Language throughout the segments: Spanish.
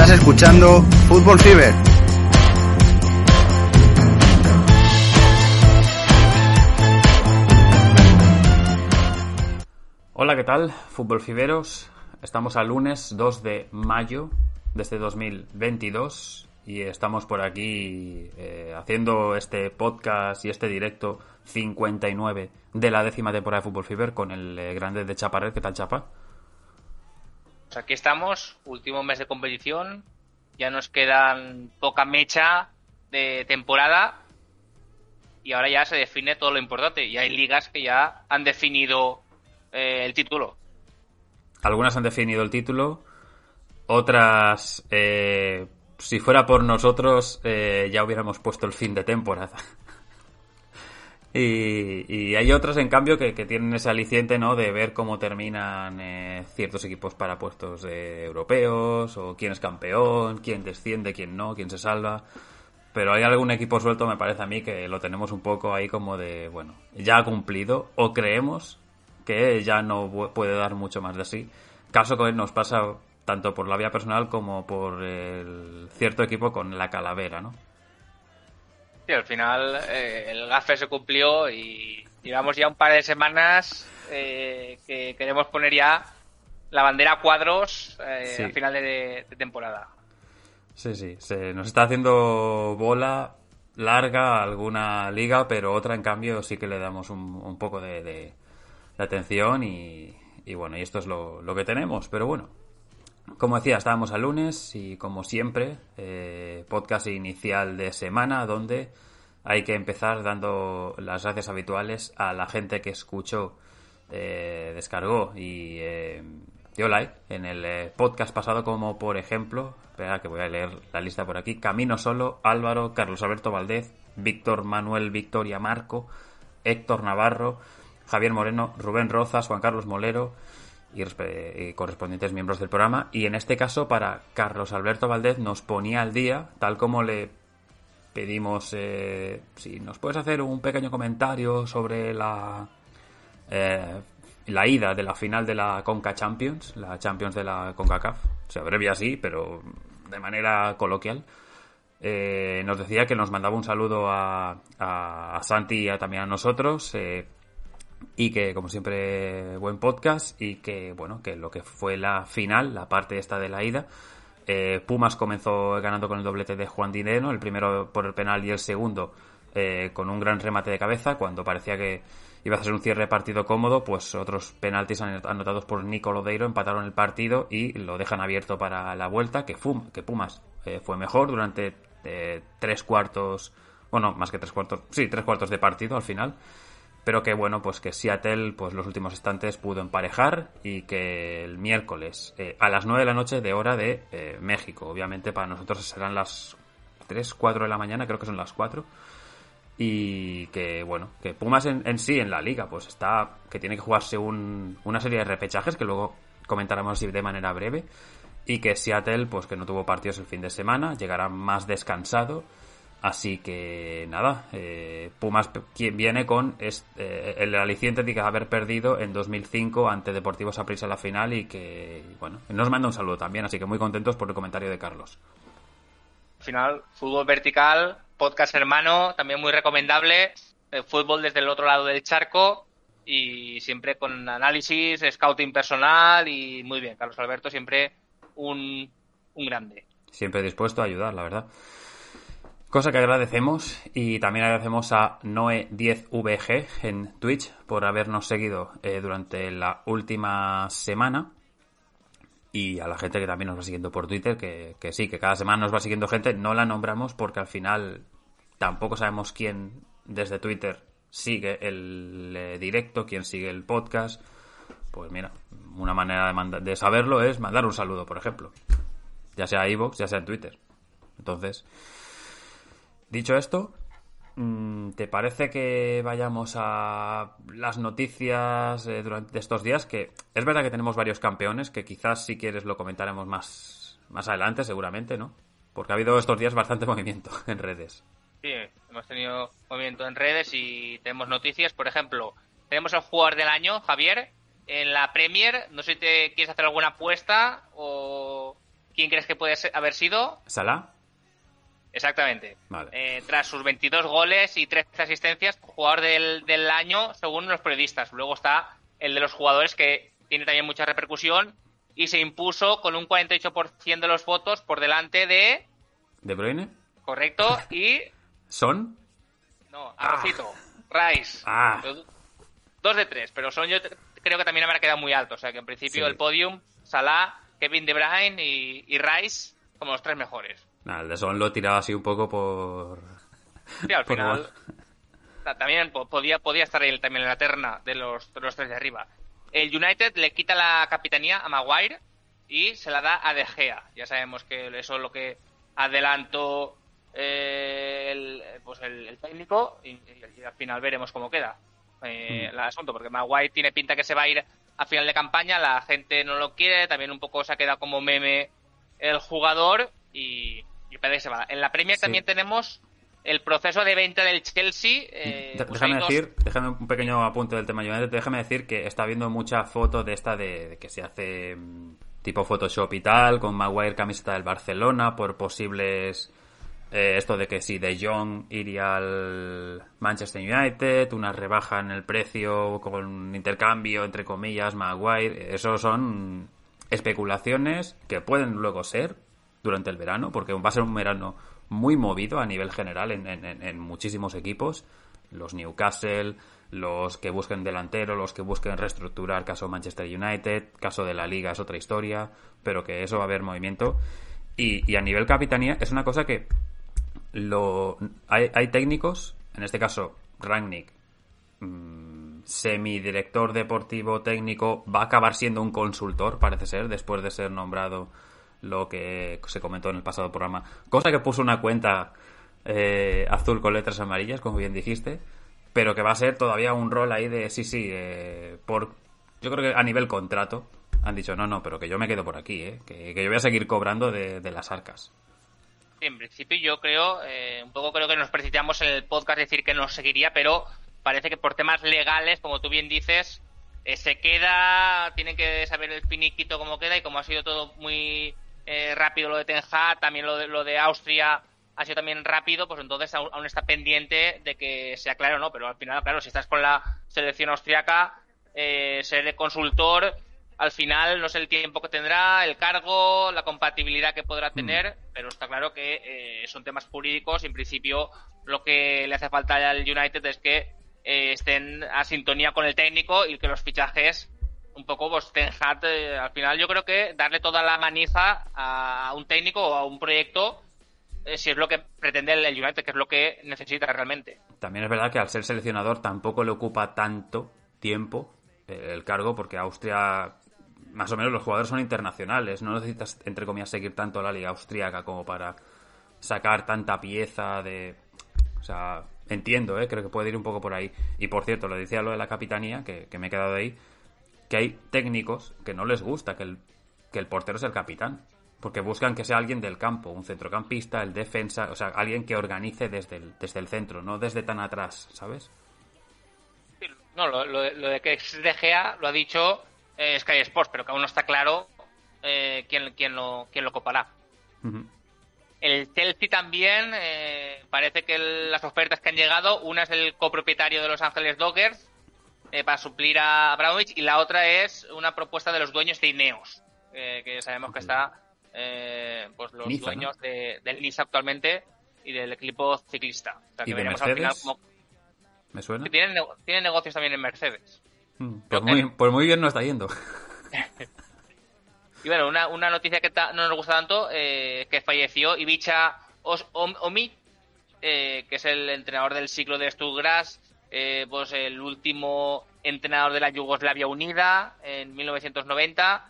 Estás escuchando Fútbol Fever. Hola, ¿qué tal? Fútbol Fiberos. Estamos al lunes 2 de mayo de este 2022 y estamos por aquí eh, haciendo este podcast y este directo 59 de la décima temporada de Fútbol Fever con el eh, grande de Chaparret. ¿Qué tal, Chapa? Pues aquí estamos, último mes de competición. Ya nos quedan poca mecha de temporada y ahora ya se define todo lo importante. Y hay ligas que ya han definido eh, el título. Algunas han definido el título, otras, eh, si fuera por nosotros, eh, ya hubiéramos puesto el fin de temporada. Y, hay otras, en cambio, que, que, tienen ese aliciente, ¿no? De ver cómo terminan eh, ciertos equipos para puestos eh, europeos, o quién es campeón, quién desciende, quién no, quién se salva. Pero hay algún equipo suelto, me parece a mí, que lo tenemos un poco ahí como de, bueno, ya ha cumplido, o creemos que ya no puede dar mucho más de sí. Caso que nos pasa tanto por la vía personal como por el cierto equipo con la calavera, ¿no? Sí, al final eh, el gafe se cumplió y llevamos ya un par de semanas eh, que queremos poner ya la bandera a cuadros eh, sí. al final de, de, temporada. Sí, sí, se nos está haciendo bola larga alguna liga, pero otra en cambio sí que le damos un, un poco de, de de atención y, y, bueno, y esto es lo, lo, que tenemos, pero bueno. Como decía, estábamos al lunes y como siempre, eh, podcast inicial de semana donde hay que empezar dando las gracias habituales a la gente que escuchó, eh, descargó y eh, dio like en el eh, podcast pasado como por ejemplo, espera que voy a leer la lista por aquí, Camino Solo, Álvaro, Carlos Alberto Valdez, Víctor Manuel Victoria Marco, Héctor Navarro, Javier Moreno, Rubén Rozas, Juan Carlos Molero y, y, correspondientes miembros del programa. Y en este caso, para Carlos Alberto Valdez, nos ponía al día, tal como le pedimos, eh, si nos puedes hacer un pequeño comentario sobre la, eh, la ida de la final de la Conca Champions, la Champions de la CONCACAF. Se abrevia así, pero de manera coloquial. Eh, nos decía que nos mandaba un saludo a, a, a Santi y a, también a nosotros. Eh, y que como siempre buen podcast y que bueno que lo que fue la final la parte esta de la ida eh, Pumas comenzó ganando con el doblete de Juan Dineno el primero por el penal y el segundo eh, con un gran remate de cabeza cuando parecía que iba a ser un cierre de partido cómodo pues otros penaltis anotados por Nico Lodeiro empataron el partido y lo dejan abierto para la vuelta que, Fum, que Pumas eh, fue mejor durante eh, tres cuartos bueno más que tres cuartos sí tres cuartos de partido al final pero que bueno, pues que Seattle, pues los últimos instantes pudo emparejar y que el miércoles eh, a las 9 de la noche de hora de eh, México, obviamente para nosotros serán las 3, 4 de la mañana, creo que son las 4. Y que bueno, que Pumas en, en sí en la liga, pues está, que tiene que jugarse un, una serie de repechajes que luego comentaremos de manera breve. Y que Seattle, pues que no tuvo partidos el fin de semana, llegará más descansado Así que nada, eh, Pumas quien viene con es, eh, el aliciente de haber perdido en 2005 ante Deportivo Saprissa la final y que, bueno, nos manda un saludo también, así que muy contentos por el comentario de Carlos. Al final, fútbol vertical, podcast hermano, también muy recomendable, eh, fútbol desde el otro lado del charco y siempre con análisis, scouting personal y muy bien, Carlos Alberto siempre un, un grande. Siempre dispuesto a ayudar, la verdad. Cosa que agradecemos y también agradecemos a Noe10VG en Twitch por habernos seguido eh, durante la última semana y a la gente que también nos va siguiendo por Twitter, que, que, sí, que cada semana nos va siguiendo gente, no la nombramos porque al final tampoco sabemos quién desde Twitter sigue el eh, directo, quién sigue el podcast. Pues mira, una manera de, de saberlo es mandar un saludo, por ejemplo. Ya sea a iVoox, ya sea en Twitter. Entonces, Dicho esto, mm, ¿te parece que vayamos a las noticias eh, durante estos días? Que es verdad que tenemos varios campeones, que quizás si quieres lo comentaremos más, más adelante, seguramente, ¿no? Porque ha habido estos días bastante movimiento en redes. Sí, hemos tenido movimiento en redes y tenemos noticias. Por ejemplo, tenemos el jugador del año, Javier, en la Premier. No sé si te quieres hacer alguna apuesta o ¿quién crees que puede haber sido? ¿Salah? Exactamente. Eh, tras sus 22 goles y 13 asistencias, jugador del, del año según los periodistas. Luego está el de los jugadores que tiene también mucha repercusión y se impuso con un 48% de los votos por delante de... ¿De Bruyne? Correcto, y... ¿Son? No, Arrocito, Rice. Ah. Dos de tres, pero Son yo creo que también habrá quedado muy alto. O sea que en principio el podium, Salah, Kevin De Bruyne y, Rice como los tres mejores. El de Son lo tiraba así un poco por... Sí, al final... También podía, podía estar él también en la terna de los, de los tres de arriba. El United le quita la capitanía a Maguire y se la da a De Gea. Ya sabemos que eso es lo que adelantó eh, el, pues el, técnico y, al final veremos cómo queda eh, mm. el asunto, porque Maguire tiene pinta que se va a ir a final de campaña, la gente no lo quiere, también un poco se ha quedado como meme el jugador y, y parece que se va. En la Premier también tenemos el proceso de venta del Chelsea. Eh, pues déjame decir, déjame un pequeño apunte del tema United. Déjame decir que está viendo mucha foto de esta de, que se hace mm, tipo Photoshop y tal, con Maguire camiseta del Barcelona por posibles. Eh, esto de que si De Jong iría al Manchester United, una rebaja en el precio con intercambio, entre comillas, Maguire. Eso son especulaciones que pueden luego ser durante el verano, porque va a ser un verano muy movido a nivel general en, muchísimos equipos. Los Newcastle, los que busquen delantero, los que busquen reestructurar, caso Manchester United, caso de la liga es otra historia, pero que eso va a haber movimiento. Y, a nivel capitanía es una cosa que lo hay, técnicos, en este caso Rangnick, mm, semidirector deportivo técnico, va a acabar siendo un consultor, parece ser, después de ser nombrado lo que se comentó en el pasado programa. Cosa que puso una cuenta eh, azul con letras amarillas, como bien dijiste, pero que va a ser todavía un rol ahí de sí, sí, eh, por yo creo que a nivel contrato han dicho no, no, pero que yo me quedo por aquí, eh, que, yo voy a seguir cobrando de, las arcas. En principio yo creo, un poco creo que nos precipitamos en el podcast decir que nos seguiría, pero parece que por temas legales, como tú bien dices, se queda, tienen que saber el finiquito cómo queda y como ha sido todo muy eh, rápido lo de Ten también lo de, lo de Austria ha sido también rápido, pues entonces aún, está pendiente de que sea claro o no, pero al final, claro, si estás con la selección austriaca, eh, ser consultor, al final no sé el tiempo que tendrá, el cargo, la compatibilidad que podrá hmm. tener, pero está claro que eh, son temas jurídicos y en principio lo que le hace falta al United es que eh, estén a sintonía con el técnico y que los fichajes un poco pues Ten eh, al final yo creo que darle toda la maniza a un técnico o a un proyecto eh, si es lo que pretende el United, que es lo que necesita realmente. También es verdad que al ser seleccionador tampoco le ocupa tanto tiempo eh, el cargo porque Austria más o menos los jugadores son internacionales, no necesitas entre comillas seguir tanto la liga austríaca como para sacar tanta pieza de o sea, entiendo, ¿eh? creo que puede ir un poco por ahí. Y por cierto, lo decía lo de la capitanía, que, que me he quedado ahí que hay técnicos que no les gusta que el, que el portero sea el capitán. Porque buscan que sea alguien del campo, un centrocampista, el defensa, o sea, alguien que organice desde el, desde el centro, no desde tan atrás, ¿sabes? No, lo, lo, de que es De Gea lo ha dicho eh, Sky Sports, pero que aún no está claro eh, quién, quién, lo, quién lo copará. El Chelsea también, eh, parece que las ofertas que han llegado, una es el copropietario de Los Ángeles Dockers, eh, para suplir a Abramovich y la otra es una propuesta de los dueños de Ineos, eh, que sabemos que está eh, pues los dueños de, del Niza actualmente y del equipo ciclista. ¿Y de Mercedes? ¿Me suena? tienen, tienen, negocios también en Mercedes. Hmm, pues, muy, pues, muy, bien no está yendo. y bueno, una, una noticia que no nos gusta tanto, que falleció Ibiza Omi, que es el entrenador del ciclo de Stuttgart eh, pues el último entrenador de la Yugoslavia Unida en 1990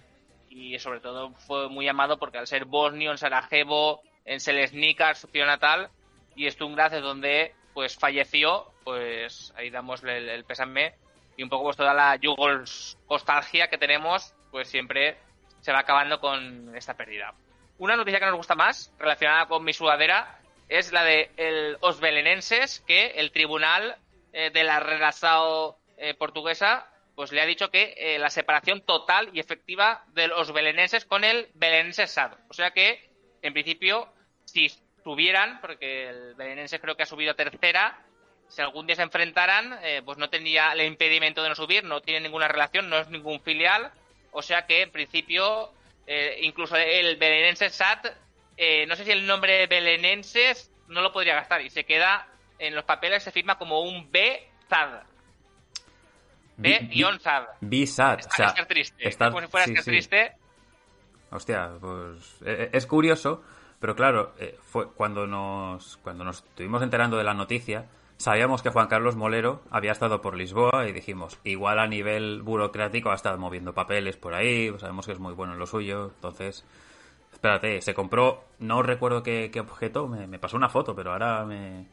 y sobre todo fue muy amado porque al ser bosnio en Sarajevo, en Selesnica, su ciudad natal, y Stungraz es donde pues falleció, pues ahí damos el, el pésame y un poco pues toda la Yugos nostalgia que tenemos, pues siempre se va acabando con esta pérdida. Una noticia que nos gusta más, relacionada con mi sudadera, es la de el Os Belenenses, que el tribunal eh, de la Relação eh, portuguesa pues le ha dicho que eh, la separación total y efectiva de los belenenses con el belenense SAD. O sea que, en principio, si subieran, porque el belenense creo que ha subido a tercera, si algún día se enfrentaran, eh, pues no tendría el impedimento de no subir, no tiene ninguna relación, no es ningún filial. O sea que, en principio, incluso el belenense SAT, no sé si el nombre belenenses no lo podría gastar y se queda en los papeles, se firma como un B-SAD. B-SAD. B-SAD. O sea, triste. como si fuera ser triste. Hostia, pues e, e, es curioso, pero claro, eh, fue cuando nos cuando nos estuvimos enterando de la noticia, sabíamos que Juan Carlos Molero había estado por Lisboa y dijimos, igual a nivel burocrático ha estado moviendo papeles por ahí, sabemos que es muy bueno en lo suyo, entonces, espérate, se compró, no recuerdo qué, objeto, me, pasó una foto, pero ahora me...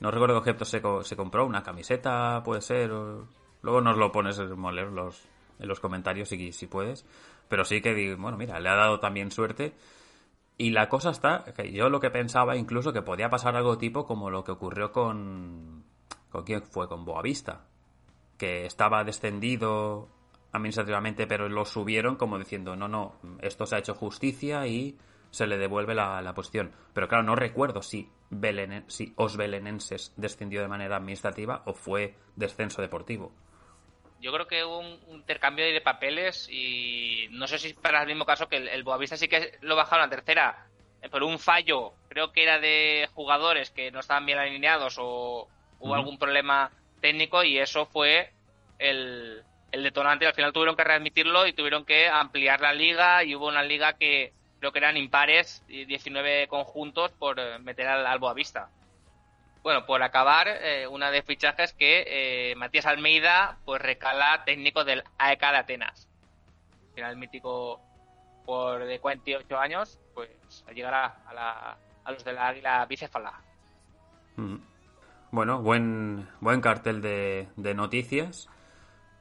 No recuerdo qué objeto se, se compró, una camiseta, puede ser, Luego nos lo pones en los, en los comentarios si, si puedes. Pero sí que bueno, mira, le ha dado también suerte. Y la cosa está, que yo lo que pensaba incluso que podía pasar algo tipo como lo que ocurrió con... ¿Con quién fue? Con Boavista. Que estaba descendido administrativamente, pero lo subieron como diciendo, no, no, esto se ha hecho justicia y se le devuelve la, la posición. Pero claro, no recuerdo si, si Os Belenenses descendió de manera administrativa o fue descenso deportivo yo creo que hubo un intercambio de papeles y no sé si para el mismo caso que el, Boavista sí que lo bajaron a tercera eh, por un fallo, creo que era de jugadores que no estaban bien alineados o hubo algún problema técnico y eso fue el, el detonante. Al final tuvieron que readmitirlo y tuvieron que ampliar la liga y hubo una liga que creo que eran impares, 19 conjuntos por eh, meter al, al Boavista. Bueno, por acabar, eh, una de fichajes que eh, Matías Almeida pues recala técnico del AEK de Atenas. Al final mítico por de 48 años, pues llegará a, la, a los de la Águila Bicefala. Mm. Bueno, buen, buen cartel de, de noticias.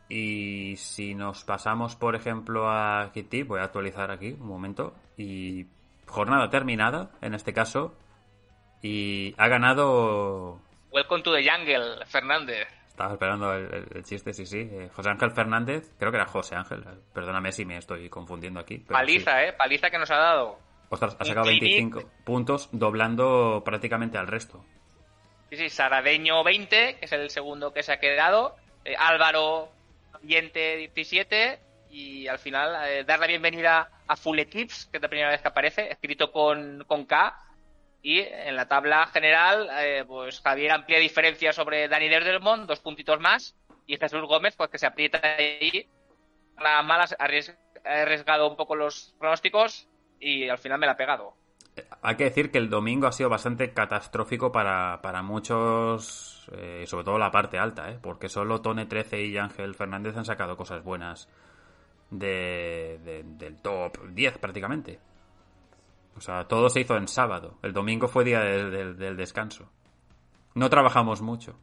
Y si nos pasamos, por ejemplo, a Kitty, voy a actualizar aquí un momento. Y jornada terminada, en este caso, y ha ganado. Welcome to the Jungle, Fernández. Estaba esperando el, chiste, sí, sí. Eh, José Ángel Fernández, creo que era José Ángel. Perdóname si me estoy confundiendo aquí. Paliza, ¿eh? Paliza que nos ha dado. Ostras, ha sacado 25 puntos, doblando prácticamente al resto. Sí, sí, Saradeño 20, que es el segundo que se ha quedado. Eh, Álvaro Ambiente 17. Y al final, eh, dar la bienvenida a Full Eclipse, que es la primera vez que aparece, escrito con, con K y en la tabla general, eh, pues Javier amplia diferencia sobre Dani Derdelmont, dos puntitos más. Y Jesús Gómez, pues que se aprieta ahí. La mala ha arriesgado un poco los pronósticos y al final me la ha pegado. Hay que decir que el domingo ha sido bastante catastrófico para, para muchos, eh, sobre todo la parte alta, ¿eh? porque solo Tone 13 y Ángel Fernández han sacado cosas buenas de, del top 10 prácticamente. O sea, todo se hizo en sábado. El domingo fue día del descanso. No trabajamos mucho.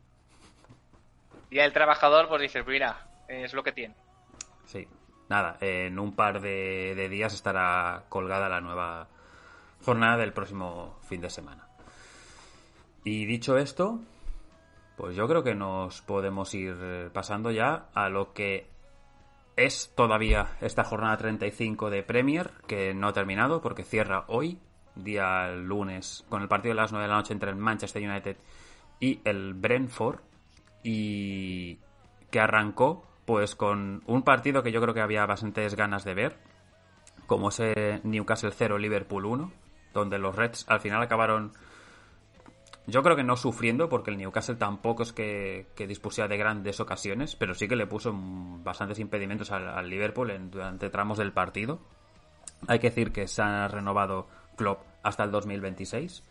Día del trabajador, pues dices, mira, es lo que tiene. Sí. Nada, en un par de, días estará colgada la nueva jornada del próximo fin de semana. Y dicho esto, pues yo creo que nos podemos ir pasando ya a lo que es todavía esta jornada 35 de Premier, que no ha terminado porque cierra hoy, día lunes, con el partido de las 9 de la noche entre el Manchester United y el Brentford, y que arrancó pues con un partido que yo creo que había bastantes ganas de ver, como ese Newcastle 0 Liverpool 1, donde los Reds al final acabaron yo creo que no sufriendo, porque el Newcastle tampoco es que, dispusiera de grandes ocasiones, pero sí que le puso bastantes impedimentos al, Liverpool en, durante tramos del partido. Hay que decir que se ha renovado Klopp hasta el 2026.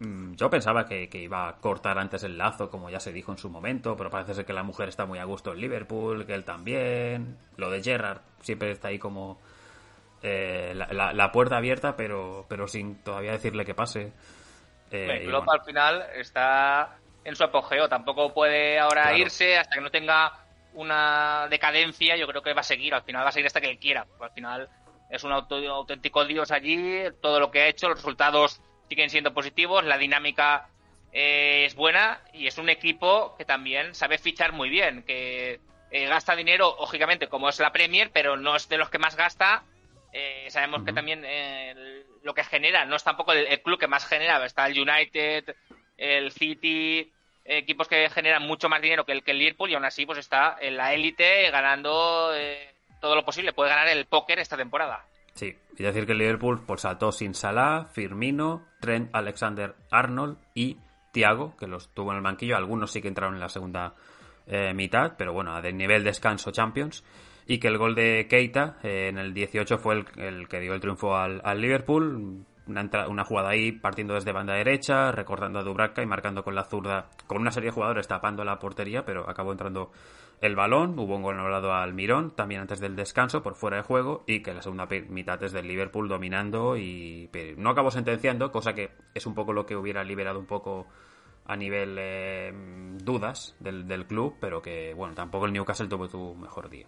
Mm, yo pensaba que, iba a cortar antes el lazo, como ya se dijo en su momento, pero parece ser que la mujer está muy a gusto en Liverpool, que él también. Lo de Gerrard siempre está ahí como eh, la, la, puerta abierta, pero, pero sin todavía decirle que pase. Eh, Klopp al final está en su apogeo, tampoco puede ahora irse hasta que no tenga una decadencia, yo creo que va a seguir, al final va a seguir hasta que él quiera, al final es un auténtico dios allí, todo lo que ha hecho, los resultados siguen siendo positivos, la dinámica eh, es buena. Y es un equipo que también sabe fichar muy bien, que eh, gasta dinero, lógicamente, como es la Premier, pero no es de los que más gasta. Sabemos que también lo que genera no es tampoco el, club que más genera, está el United, el City, equipos que generan mucho más dinero que el, que el Liverpool y aún así pues está en la élite ganando todo lo posible. Puede ganar el póker esta temporada. Sí, y decir que el Liverpool pues, saltó sin Salah, Firmino, Trent Alexander Arnold y Thiago, que los tuvo en el banquillo. Algunos sí que entraron en la segunda eh, mitad, pero bueno, de nivel descanso Champions. Y que el gol de Keita eh, en el 18 fue el, que dio el triunfo al, Liverpool. Una, una, jugada ahí partiendo desde banda derecha, recordando a Dubravka y marcando con la zurda, con una serie de jugadores tapando la portería, pero acabó entrando el balón, hubo un gol anulado al Mirón también antes del descanso por fuera de juego y que la segunda mitad es del Liverpool dominando y no acabó sentenciando, cosa que es un poco lo que hubiera liberado un poco a nivel eh, dudas del, club, pero que bueno, tampoco el Newcastle tuvo tu mejor día.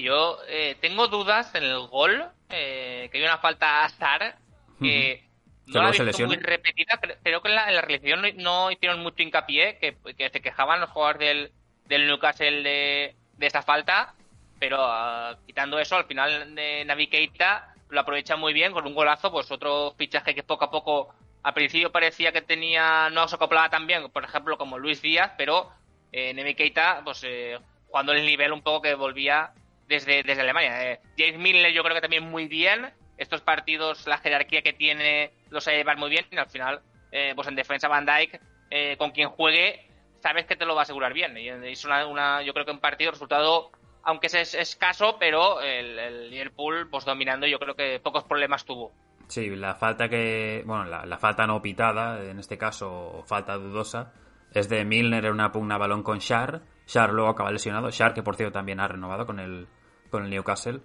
Yo eh, tengo dudas en el gol, eh, que hay una falta a Azar, que no la he visto muy repetida, creo que en la, en no, hicieron mucho hincapié, que, que se quejaban los jugadores del, del Newcastle de, de esta falta, pero ah, quitando eso, al final de Navi Keita lo aprovecha muy bien con un golazo, pues otro fichaje que poco a poco al principio parecía que tenía no se acoplaba tan bien, por ejemplo, como Luis Díaz, pero eh, Navi Keita, pues eh, jugando el nivel un poco que volvía desde, desde Alemania. Eh, James Miller yo creo que también muy bien. Estos partidos, la jerarquía que tiene, los a llevar muy bien. Y al final, eh, pues en defensa Van Dijk, con quien juegue, sabes que te lo va a asegurar bien. Y es una, yo creo que un partido, resultado, aunque es escaso, pero el, Liverpool, pues dominando, yo creo que pocos problemas tuvo. Sí, la falta que, bueno, la, falta no pitada, en este caso, falta dudosa, es de Milner en una pugna balón con Shar. Shar luego acaba lesionado. Shar, que por cierto también ha renovado con el, con el Newcastle.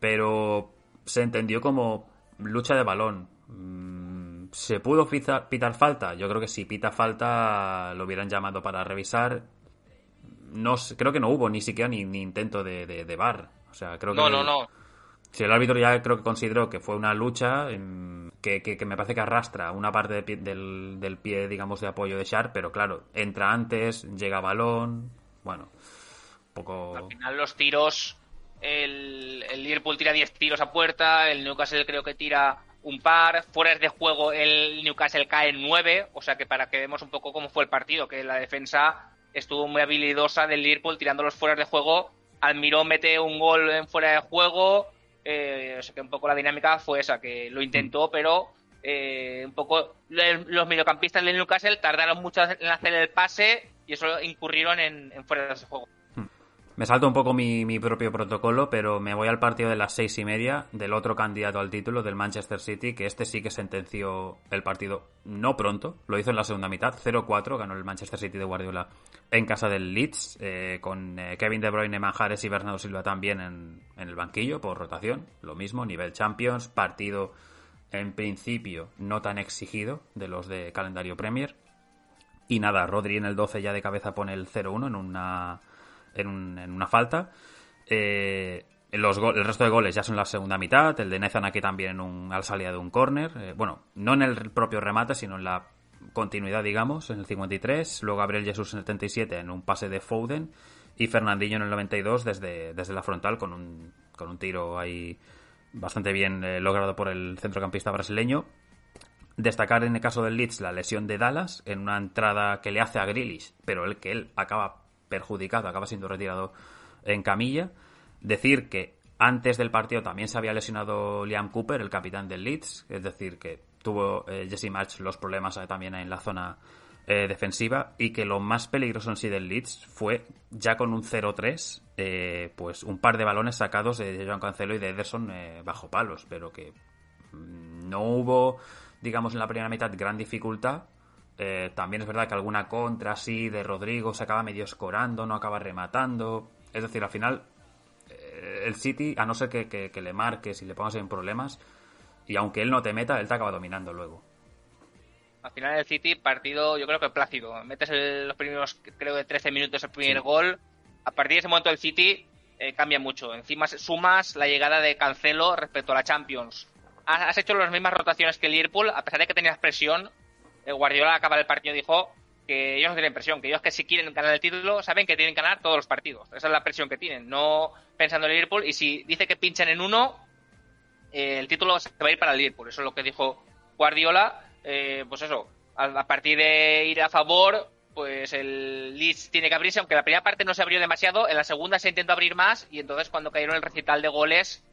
Pero se entendió como lucha de balón. Mm, ¿Se pudo pitar falta? Yo creo que si pita falta lo hubieran llamado para revisar. No creo que no hubo ni siquiera ni, intento de, de, bar. O sea, creo que. No, no, no. Si el árbitro ya creo que consideró que fue una lucha que, que, me parece que arrastra una parte del, del, pie, digamos, de apoyo de Sharp, pero claro, entra antes, llega balón, bueno, poco... Al final los tiros, el, el Liverpool tira 10 tiros a puerta, el Newcastle creo que tira un par, fuera de juego el Newcastle cae en 9, o sea que para que vemos un poco cómo fue el partido, que la defensa estuvo muy habilidosa del Liverpool tirando los fuera de juego, Almirón mete un gol en fuera de juego, eh, o sea que un poco la dinámica fue esa, que lo intentó, pero eh, un poco los mediocampistas del Newcastle tardaron mucho en hacer el pase y eso incurrieron en, en fuera de juego. Me salto un poco mi, propio protocolo, pero me voy al partido de las seis y media del otro candidato al título, del Manchester City, que este sí que sentenció el partido no pronto, lo hizo en la segunda mitad, 0-4, ganó el Manchester City de Guardiola en casa del Leeds, eh, con eh, Kevin De Bruyne, Manjares y Bernardo Silva también en, en el banquillo por rotación, lo mismo, nivel Champions, partido en principio no tan exigido de los de calendario Premier. Y nada, Rodri en el 12 ya de cabeza pone el 0-1 en una en, una falta. Eh, los el resto de goles ya son la segunda mitad. El de Nezan aquí también en un, al salida de un córner. Eh, bueno, no en el propio remate, sino en la continuidad, digamos, en el 53. Luego Gabriel Jesús en el 77 en un pase de Foden. Y Fernandinho en el 92 desde, desde la frontal con un, con un tiro ahí bastante bien eh, logrado por el centrocampista brasileño. Destacar en el caso del Leeds la lesión de Dallas en una entrada que le hace a Grealish, pero el que él acaba perjudicado, acaba siendo retirado en camilla. Decir que antes del partido también se había lesionado Liam Cooper, el capitán del Leeds, es decir, que tuvo eh, Jesse March los problemas eh, también en la zona eh, defensiva y que lo más peligroso en sí del Leeds fue ya con un 0-3, pues un par de balones sacados de Joan Cancelo y de Ederson bajo palos, pero que mm, no hubo, digamos, en la primera mitad gran dificultad eh, también es verdad que alguna contra así de Rodrigo se acaba medio escorando, no acaba rematando. Es decir, al final, eh, el City, a no ser que, le marques y le pongas en problemas, y aunque él no te meta, él te acaba dominando luego. Al final el City, partido yo creo que plácido. Metes los primeros, creo de 13 minutos el primer gol. A partir de ese momento el City eh, cambia mucho. Encima sumas la llegada de Cancelo respecto a la Champions. Has hecho las mismas rotaciones que el Liverpool, a pesar de que tenías presión, Guardiola acaba el partido dijo que ellos no tienen presión, que ellos que si quieren ganar el título saben que tienen que ganar todos los partidos. Esa es la presión que tienen, no pensando en Liverpool. Y si dice que pinchan en uno, eh, el título se va a ir para el Liverpool. Eso es lo que dijo Guardiola. Eh, pues eso, a, partir de ir a favor, pues el Leeds tiene que abrirse, aunque la primera parte no se abrió demasiado, en la segunda se intentó abrir más y entonces cuando cayeron el recital de goles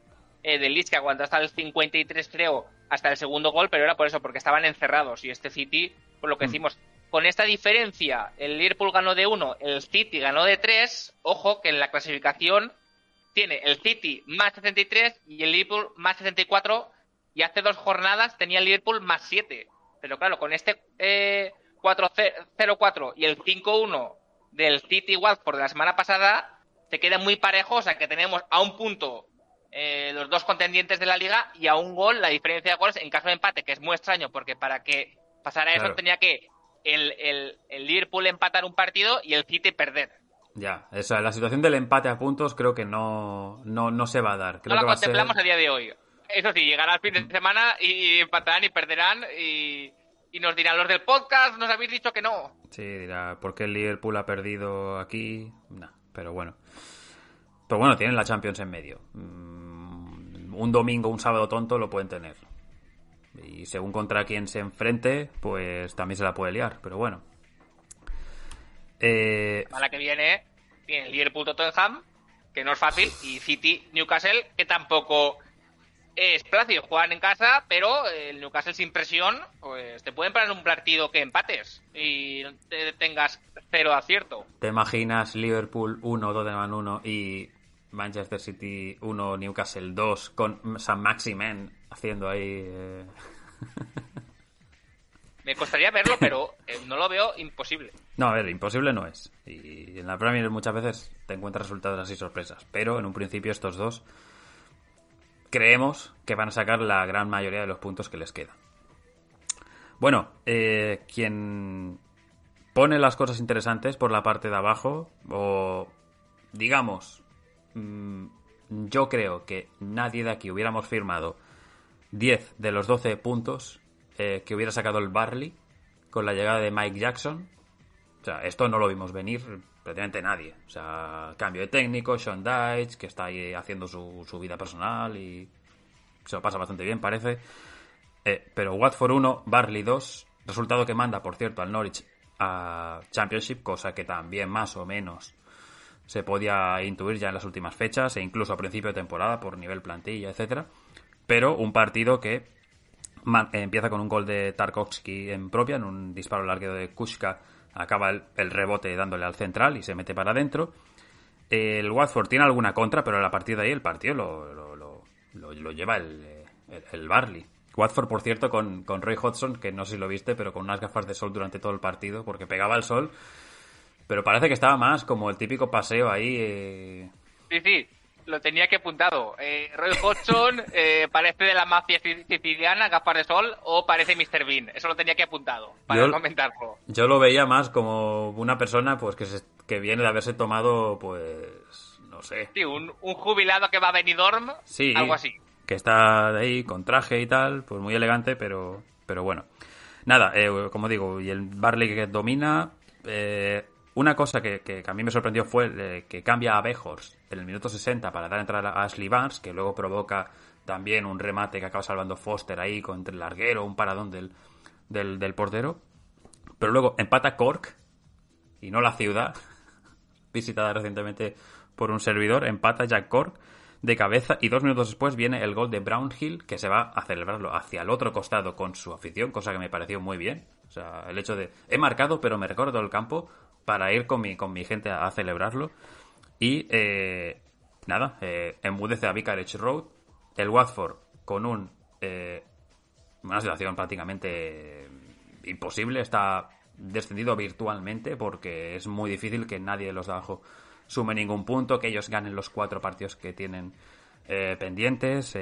eh, del Leeds, que aguantó hasta el 53 creo, hasta el segundo gol, pero era por eso, porque estaban encerrados y este City, por lo que mm. decimos, con esta diferencia, el Liverpool ganó de 1, el City ganó de 3, ojo que en la clasificación tiene el City más 63 y el Liverpool más 64 y hace dos jornadas tenía el Liverpool más 7. Pero claro, con este eh, 4-0-4 y el 5-1 del City Watford de la semana pasada, se queda muy parejo, o sea que tenemos a un punto eh, los dos contendientes de la liga y a un gol la diferencia de goles en caso de empate, que es muy extraño porque para que pasara eso tenía que el, el, el, Liverpool empatar un partido y el City perder. Ya, esa, la situación del empate a puntos creo que no, no, no se va a dar. Creo no la contemplamos a, día de hoy. Eso sí, llegará el fin de semana y empatarán y perderán y, y nos dirán los del podcast, nos habéis dicho que no. Sí, dirá, ¿por qué el Liverpool ha perdido aquí? No, pero bueno. Pero bueno, tienen la Champions en medio. Un domingo, un sábado tonto lo pueden tener. Y según contra quien se enfrente, pues también se la puede liar, pero bueno. Eh... La que viene tiene Liverpool-Tottenham, que no es fácil, y City-Newcastle, que tampoco es plácido. Juegan en casa, pero el Newcastle sin presión, pues te pueden parar un partido que empates y te tengas cero acierto. ¿Te imaginas Liverpool 1, Tottenham 1 y Manchester City 1, Newcastle 2 con San Maximen haciendo ahí... Eh? Me costaría verlo, pero eh, no lo veo imposible. No, a ver, imposible no es. Y en la Premier muchas veces te encuentras resultados así sorpresas. Pero en un principio estos dos creemos que van a sacar la gran mayoría de los puntos que les quedan. Bueno, eh, quien pone las cosas interesantes por la parte de abajo, o digamos, mm, yo creo que nadie de aquí hubiéramos firmado 10 de los 12 puntos eh, que hubiera sacado el Barley con la llegada de Mike Jackson. O sea, esto no lo vimos venir prácticamente nadie. O sea, cambio de técnico, Sean Dyche, que está ahí haciendo su, su vida personal y se lo pasa bastante bien, parece. Eh, pero Watford 1, Barley 2, resultado que manda, por cierto, al Norwich a Championship, cosa que también más o menos se podía intuir ya en las últimas fechas e incluso a principio de temporada por nivel plantilla, etcétera. Pero un partido que empieza con un gol de Tarkovsky en propia, en un disparo largo de Kushka, acaba el, rebote dándole al central y se mete para adentro. El Watford tiene alguna contra, pero a la partida de ahí el partido lo, lo, lleva el, el, Barley. Watford, por cierto, con, con Roy Hodgson, que no sé si lo viste, pero con unas gafas de sol durante todo el partido, porque pegaba el sol. Pero parece que estaba más como el típico paseo ahí. Eh... Sí, sí, lo tenía que apuntado. Eh, Roy Hodgson eh, parece de la mafia siciliana, gafas de sol, o parece Mr. Bean. Eso lo tenía que apuntado para yo, comentarlo. Yo lo veía más como una persona pues que, que viene de haberse tomado, pues, no sé. Sí, un, jubilado que va a Benidorm, sí, algo así. Que está ahí con traje y tal, pues muy elegante, pero, pero bueno. Nada, eh, como digo, y el Barley que domina, eh, una cosa que, a mí me sorprendió fue que cambia a Bejors en el minuto 60 para dar entrada a Ashley Barnes, que luego provoca también un remate que acaba salvando Foster ahí contra el larguero, un paradón del, del, portero. Pero luego empata Cork, y no la ciudad, visitada recientemente por un servidor, empata Jack Cork de cabeza y dos minutos después viene el gol de Brownhill que se va a celebrarlo hacia el otro costado con su afición, cosa que me pareció muy bien. O sea, el hecho de he marcado pero me recorro el campo para ir con mi, con mi gente a, celebrarlo. Y eh, nada, eh, a Vicarage Road. El Watford con un eh, una situación prácticamente imposible. Está descendido virtualmente porque es muy difícil que nadie de los de abajo sume ningún punto, que ellos ganen los cuatro partidos que tienen eh, pendientes.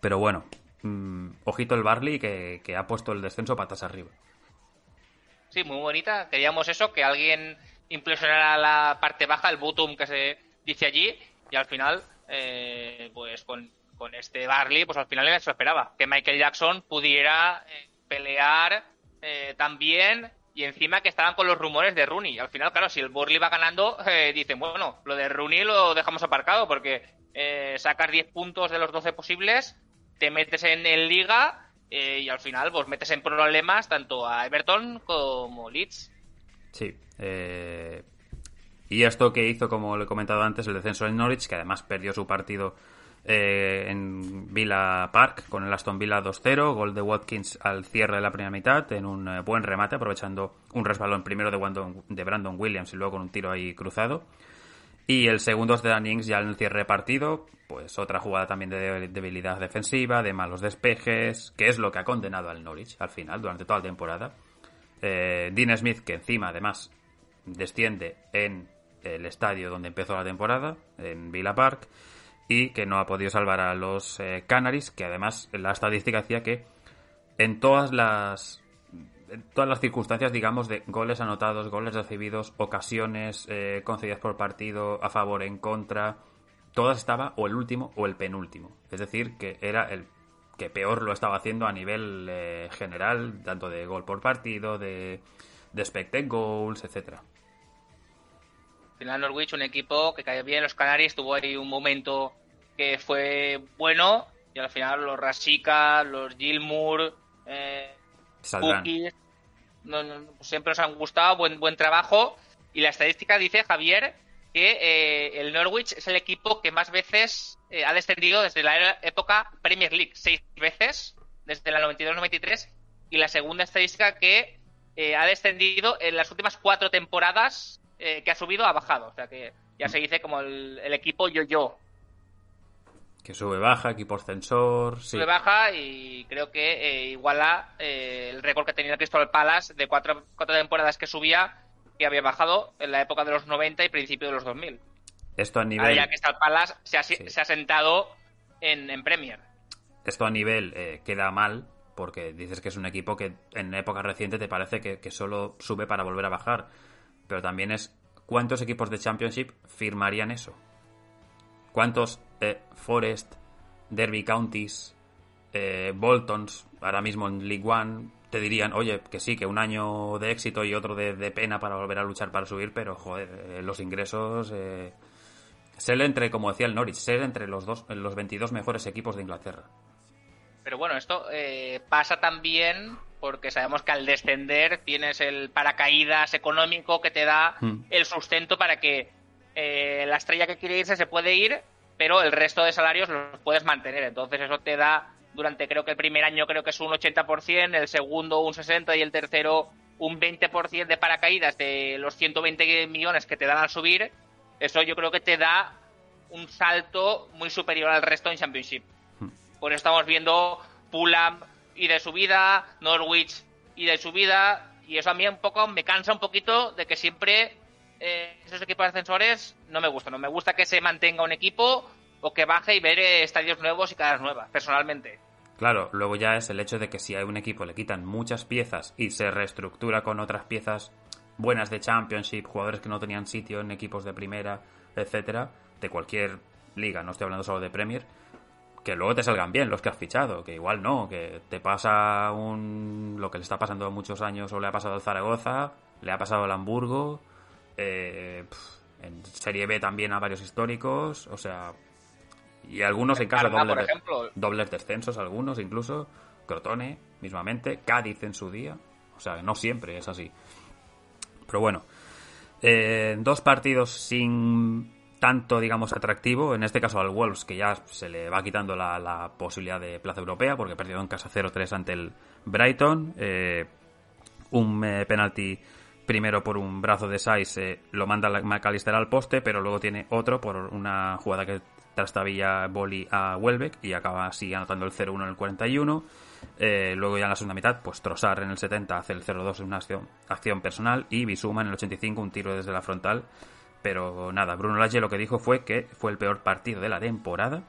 pero bueno, mm, ojito el Barley que, que ha puesto el descenso patas arriba. Sí, muy bonita. Queríamos eso, que alguien implosionara la parte baja, el bottom que se dice allí, y al final, eh, pues con, este Barley, pues al final eso esperaba, que Michael Jackson pudiera eh, pelear eh, también y encima que estaban con los rumores de Rooney. Al final, claro, si el Burley va ganando, eh, dicen, bueno, lo de Rooney lo dejamos aparcado porque eh, sacas 10 puntos de los 12 posibles, te metes en, liga eh, y al final vos pues, metes en problemas tanto a Everton como Leeds. Sí. Y esto que hizo, como le he comentado antes, el descenso en Norwich, que además perdió su partido eh, en Villa Park con el Aston Villa 2-0, gol de Watkins al cierre de la primera mitad en un eh, buen remate, aprovechando un resbalón primero de Brandon Williams y luego con un tiro ahí cruzado. Y el segundo es de Dan ya en el cierre partido, pues otra jugada también de debilidad defensiva, de malos despejes, que es lo que ha condenado al Norwich al final, durante toda la temporada. Eh, Dean Smith, que encima además desciende en el estadio donde empezó la temporada, en Villa Park y que no ha podido salvar a los eh, Canaries, que además la estadística decía que en todas las todas las circunstancias, digamos, de goles anotados, goles recibidos, ocasiones eh, concedidas por partido, a favor, en contra, todas estaba o el último o el penúltimo. Es decir, que era el que peor lo estaba haciendo a nivel eh, general, tanto de gol por partido, de, de expected goals, etcétera final Norwich, un equipo que cae bien, los Canarios tuvo ahí un momento que fue bueno y al final los Rasika, los Gilmour, eh, siempre nos han gustado, buen, buen trabajo y la estadística dice, Javier, que eh, el Norwich es el equipo que más veces eh, ha descendido desde la época Premier League, seis veces, desde la 92-93, y la segunda estadística que eh, ha descendido en las últimas cuatro temporadas que ha subido ha bajado. O sea que ya se dice como el, equipo yo-yo. Que sube baja, equipo ascensor. Sube baja y creo que eh, iguala eh, el récord que tenía Crystal Palace de cuatro, cuatro temporadas que subía que había bajado en la época de los 90 y principio de los 2000. Esto a nivel. Ahora ya Crystal Palace se ha, se ha sentado en, Premier. Esto a nivel queda mal porque dices que es un equipo que en época reciente te parece que, que solo sube para volver a bajar pero también es cuántos equipos de Championship firmarían eso. ¿Cuántos eh, Forest, Derby Counties, eh, Boltons, ahora mismo en League One, te dirían, oye, que sí, que un año de éxito y otro de, pena para volver a luchar para subir, pero joder, eh, los ingresos. Eh, ser entre, como decía el Norwich, ser entre los, dos, los 22 mejores equipos de Inglaterra. Pero bueno, esto pasa también porque sabemos que al descender tienes el paracaídas económico que te da hmm. el sustento para que eh, la estrella que quiere irse se puede ir, pero el resto de salarios los puedes mantener. Entonces eso te da durante creo que el primer año creo que es un 80%, el segundo un 60% y el tercero un 20% de paracaídas de los 120 millones que te dan al subir. Eso yo creo que te da un salto muy superior al resto en Championship. Hmm. Por eso estamos viendo Fulham, y de subida, Norwich y de subida, y eso a mí un poco me cansa un poquito de que siempre eh, esos equipos ascensores no me gustan. No me gusta que se mantenga un equipo o que baje y ver eh, estadios nuevos y caras nuevas, personalmente. Claro, luego ya es el hecho de que si a un equipo le quitan muchas piezas y se reestructura con otras piezas buenas de Championship, jugadores que no tenían sitio en equipos de primera, etcétera, de cualquier liga, no estoy hablando solo de Premier, que luego te salgan bien los que has fichado, que igual no, que te pasa un lo que le está pasando muchos años o le ha pasado al Zaragoza, le ha pasado al Hamburgo, eh, en Serie B también a varios históricos, o sea, y algunos en, casa dobles, dobles descensos, algunos incluso, Crotone mismamente, Cádiz en su día, o sea, no siempre es así. Pero bueno, eh, dos partidos sin tanto, digamos, atractivo. En este caso al Wolves, que ya se le va quitando la, posibilidad de plaza europea, porque perdió en casa 0-3 ante el Brighton. Eh, un eh, penalti primero por un brazo de Saiz eh, lo manda McAllister al poste, pero luego tiene otro por una jugada que trastabilla Boli a Welbeck y acaba así anotando el 0-1 en el 41. luego ya en la segunda mitad, pues Trossard en el 70 hace el 0-2 en una acción, acción personal y Bisuma en el 85 un tiro desde la frontal pero nada, Bruno Lage lo que dijo fue que fue el peor partido de la temporada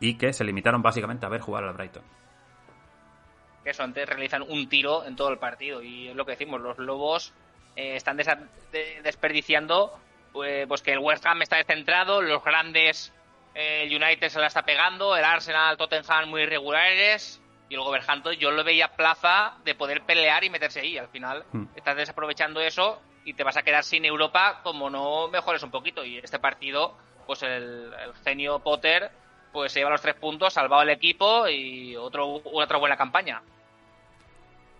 y que se limitaron básicamente a ver jugar al Brighton. Eso, antes realizan un tiro en todo el partido y es lo que decimos, los Lobos eh, están desperdiciando pues, pues, que el West Ham está descentrado, los grandes, eh, el United se la está pegando, el Arsenal, Tottenham muy irregulares Y el Wolverhampton yo lo veía plaza de poder pelear y meterse ahí. Al final Hmm. estás desaprovechando eso y te vas a quedar sin Europa como no mejores un poquito. Y este partido, pues el, el genio Potter pues se lleva los tres puntos, salvado el equipo y otro, otra buena campaña.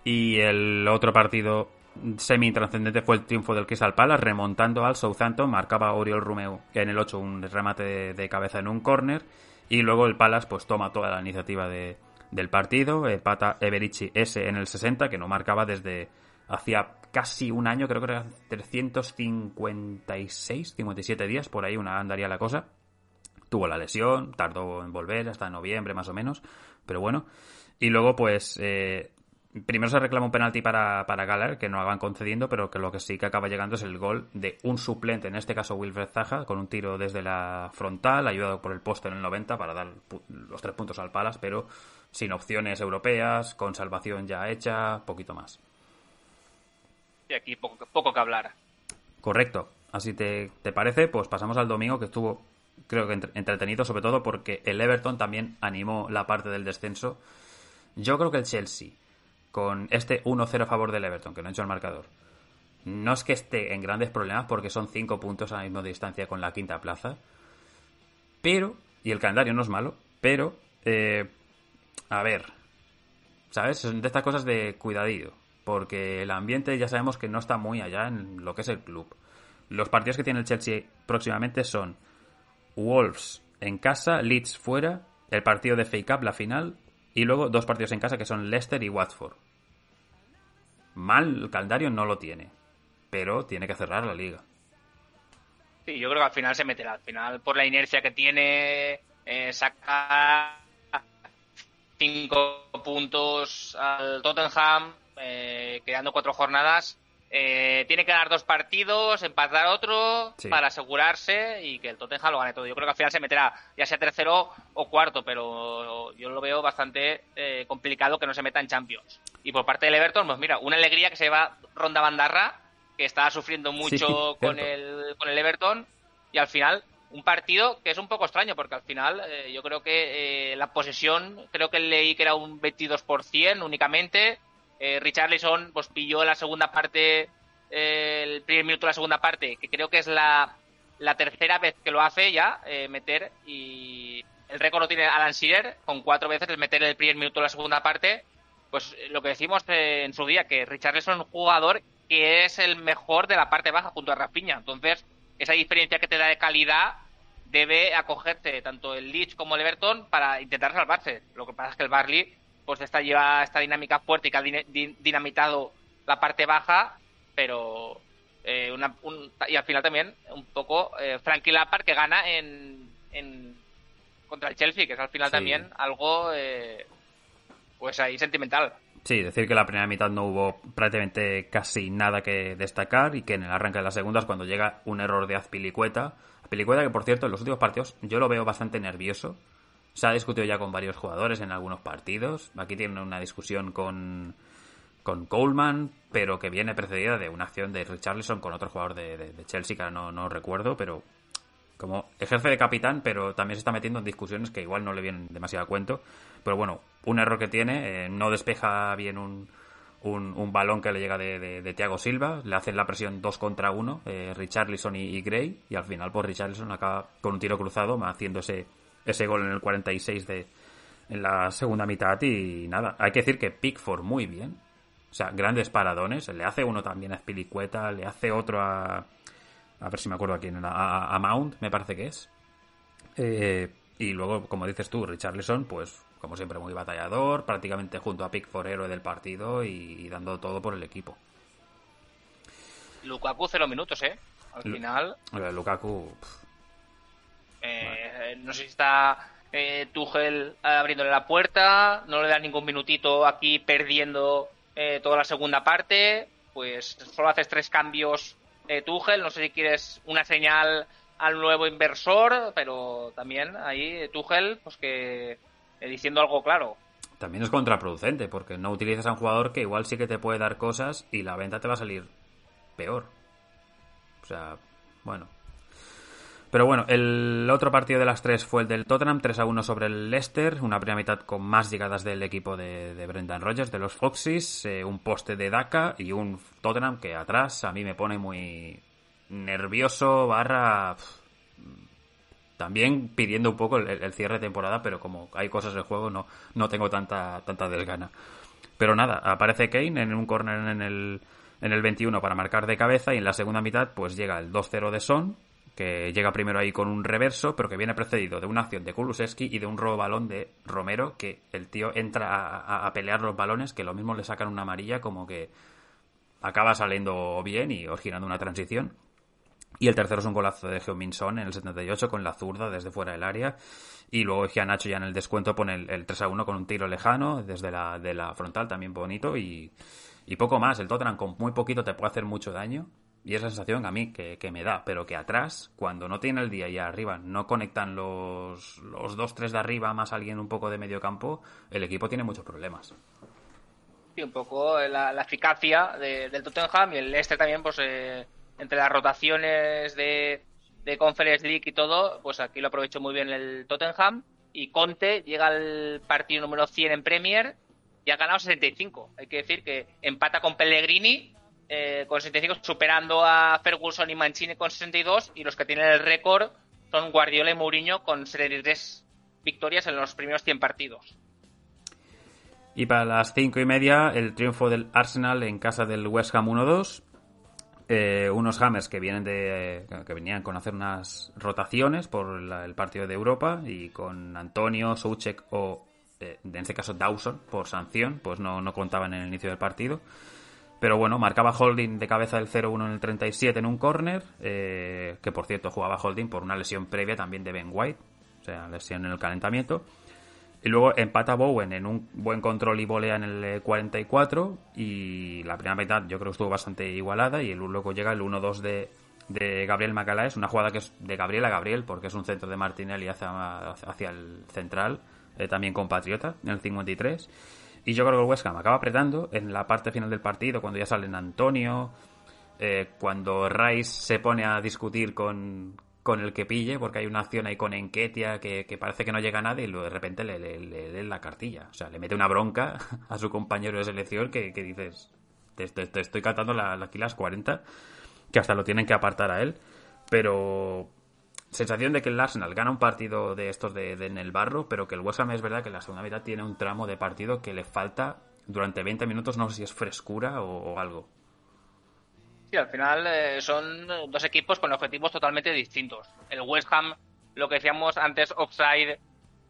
Y el otro partido semi-trascendente fue el triunfo del Crystal Palace, remontando al Southampton, marcaba Oriol Romeu en el 8 un remate de, cabeza en un córner, y luego el Palace pues toma toda la iniciativa de, del partido, empata Eberici S en el 60, que no marcaba desde hacía casi un año, creo que eran 356, 57 días, por ahí una andaría la cosa. Tuvo la lesión, tardó en volver hasta noviembre más o menos, pero bueno. Y luego pues eh, primero se reclama un penalti para, para Galler, que no acaban concediendo, pero que lo que sí que acaba llegando es el gol de un suplente, en este caso Wilfred Zaha, con un tiro desde la frontal, ayudado por el poste en el 90 para dar los tres puntos al Palas, pero sin opciones europeas, con salvación ya hecha, poquito más. Y aquí poco, poco que hablar. Correcto. Así te, te parece, pues pasamos al domingo que estuvo, creo que entre- entretenido, sobre todo porque el Everton también animó la parte del descenso. Yo creo que el Chelsea, con este 1-0 a favor del Everton, que no ha hecho el marcador, no es que esté en grandes problemas porque son 5 puntos a la misma distancia con la quinta plaza. Pero, y el calendario no es malo, pero, eh, a ver, ¿sabes? Son de estas cosas de cuidadillo. Porque el ambiente ya sabemos que no está muy allá en lo que es el club. Los partidos que tiene el Chelsea próximamente son Wolves en casa, Leeds fuera, el partido de FA Cup, la final, y luego dos partidos en casa que son Leicester y Watford. Mal el calendario no lo tiene, pero tiene que cerrar la liga. Sí, yo creo que al final se meterá. Al final, por la inercia que tiene, eh, saca cinco puntos al Tottenham, eh, quedando cuatro jornadas. Eh, tiene que ganar dos partidos, empatar otro Sí. para asegurarse y que el Tottenham lo gane todo. Yo creo que al final se meterá ya sea tercero o cuarto, pero yo lo veo bastante eh, complicado que no se meta en Champions. Y por parte del Everton, pues mira, una alegría que se va Ronda Bandarra, que está sufriendo mucho Sí, con, el, con el Everton, y al final un partido que es un poco extraño, porque al final eh, yo creo que eh, la posesión, creo que leí que era un 22% únicamente. Eh, Richarlison pues pilló la segunda parte, eh, el primer minuto de la segunda parte, que creo que es la, la tercera vez que lo hace ya, eh, meter, y el récord lo tiene Alan Shearer, con cuatro veces el meter el primer minuto de la segunda parte. Pues eh, lo que decimos en su día, que Richarlison es un jugador que es el mejor de la parte baja junto a Rafinha. Entonces, esa diferencia que te da de calidad debe acogerse tanto el Leeds como el Everton para intentar salvarse. Lo que pasa es que el Barley pues esta lleva esta dinámica fuerte y que ha din- din- dinamitado la parte baja, pero eh, una- un- y al final también un poco eh, Frankie Lampard que gana en, en contra el Chelsea, que es al final Sí. también algo eh, pues ahí sentimental. Sí, decir que la primera mitad no hubo prácticamente casi nada que destacar y que en el arranque de las segundas, cuando llega un error de Azpilicueta, Azpilicueta que por cierto en los últimos partidos yo lo veo bastante nervioso, se ha discutido ya con varios jugadores en algunos partidos, aquí tiene una discusión con, con Coleman, pero que viene precedida de una acción de Richarlison con otro jugador de, de- Chelsea, que ahora no, no recuerdo, pero como ejerce de capitán, pero también se está metiendo en discusiones que igual no le vienen demasiado a cuento. Pero bueno, un error que tiene, eh, no despeja bien un, un, balón que le llega de, Thiago Silva, le hacen la presión 2 contra 1, eh, Richarlison y, Gray, y al final pues Richarlison acaba con un tiro cruzado, haciendo ese, ese gol en el 46 de, en la segunda mitad y nada, hay que decir que Pickford muy bien, o sea, grandes paradones, le hace uno también a Spilicueta, le hace otro a a ver si me acuerdo a quién era, a, a Mount me parece que es. Eh, y luego, como dices tú, Richarlison, pues como siempre muy batallador, prácticamente junto a Pickford héroe del partido y, dando todo por el equipo. Lukaku cero minutos, ¿eh? Al Lu- final, Eh, Lukaku, eh, no sé si está eh, Tuchel abriéndole la puerta, no le da ningún minutito aquí perdiendo eh, toda la segunda parte, pues solo haces tres cambios eh, Tuchel, no sé si quieres una señal al nuevo inversor, pero también ahí Tuchel, pues que eh, diciendo algo claro. también es contraproducente porque no utilizas a un jugador que igual sí que te puede dar cosas y la venta te va a salir peor. O sea, bueno. Pero bueno, el otro partido de las tres fue el del Tottenham, 3 a 1 sobre el Leicester, una primera mitad con más llegadas del equipo de, Brendan Rodgers, de los Foxes, eh, un poste de Daka y un Tottenham que atrás a mí me pone muy nervioso, barra... también pidiendo un poco el, cierre de temporada, pero como hay cosas del juego no, no tengo tanta, tanta desgana. Pero nada, aparece Kane en un corner en el, en el 21 para marcar de cabeza y en la segunda mitad pues llega el 2-0 de Son que llega primero ahí con un reverso, pero que viene precedido de una acción de Kulusevski y de un robo balón de Romero, que el tío entra a, pelear los balones, que lo mismo le sacan una amarilla, como que acaba saliendo bien y girando una transición. Y el tercero es un golazo de Heung-Min Son en el 78 con la zurda desde fuera del área. Y luego Gianacho ya en el descuento pone el, 3 a 1 con un tiro lejano desde la, de la frontal, también bonito. Y, y poco más. El Tottenham con muy poquito te puede hacer mucho daño. Y esa sensación a mí que, me da, pero que atrás, cuando no tiene el día y arriba no conectan los, los dos, tres de arriba más alguien un poco de medio campo, el equipo tiene muchos problemas. Sí, un poco la, eficacia del Tottenham y el Leicester también, pues eh, entre las rotaciones de, de Conference League y todo, pues aquí lo aprovecho muy bien el Tottenham. Y Conte llega al partido número 100 en Premier y ha ganado 65. Hay que decir que empata con Pellegrini eh, con 65, superando a Ferguson y Mancini con 62, y los que tienen el récord son Guardiola y Mourinho con 73 victorias en los primeros 100 partidos. Y para las 5 y media, el triunfo del Arsenal en casa del West Ham 1-2. Eh, unos Hammers que vienen de que venían con hacer unas rotaciones por el partido de Europa y con Antonio, Soucek o eh, en este caso Dawson por sanción, pues no, no contaban en el inicio del partido. Pero bueno, marcaba Holding de cabeza del 0-1 en el 37 en un córner, eh, que por cierto jugaba Holding por una lesión previa también de Ben White, o sea, lesión en el calentamiento. Y luego empata Bowen en un buen control y volea en el 44 y la primera mitad yo creo que estuvo bastante igualada y luego llega el 1-2 de, de Gabriel Macalaes, una jugada que es de Gabriel a Gabriel porque es un centro de Martinelli hacia, hacia el central, eh, también compatriota, en el 53. Y yo creo que el West Ham acaba apretando en la parte final del partido, cuando ya salen Antonio, eh, cuando Rice se pone a discutir con, el que pille, porque hay una acción ahí con Enquetia que, parece que no llega a nada y luego de repente le, le, la cartilla. O sea, le mete una bronca a su compañero de selección que, dices, te, estoy cantando la, aquí las 40, que hasta lo tienen que apartar a él. Pero sensación de que el Arsenal gana un partido de estos de, en el barro, pero que el West Ham es verdad que la segunda mitad tiene un tramo de partido que le falta durante 20 minutos, no sé si es frescura o, algo. Al final eh, son dos equipos con objetivos totalmente distintos. El West Ham, lo que decíamos antes, offside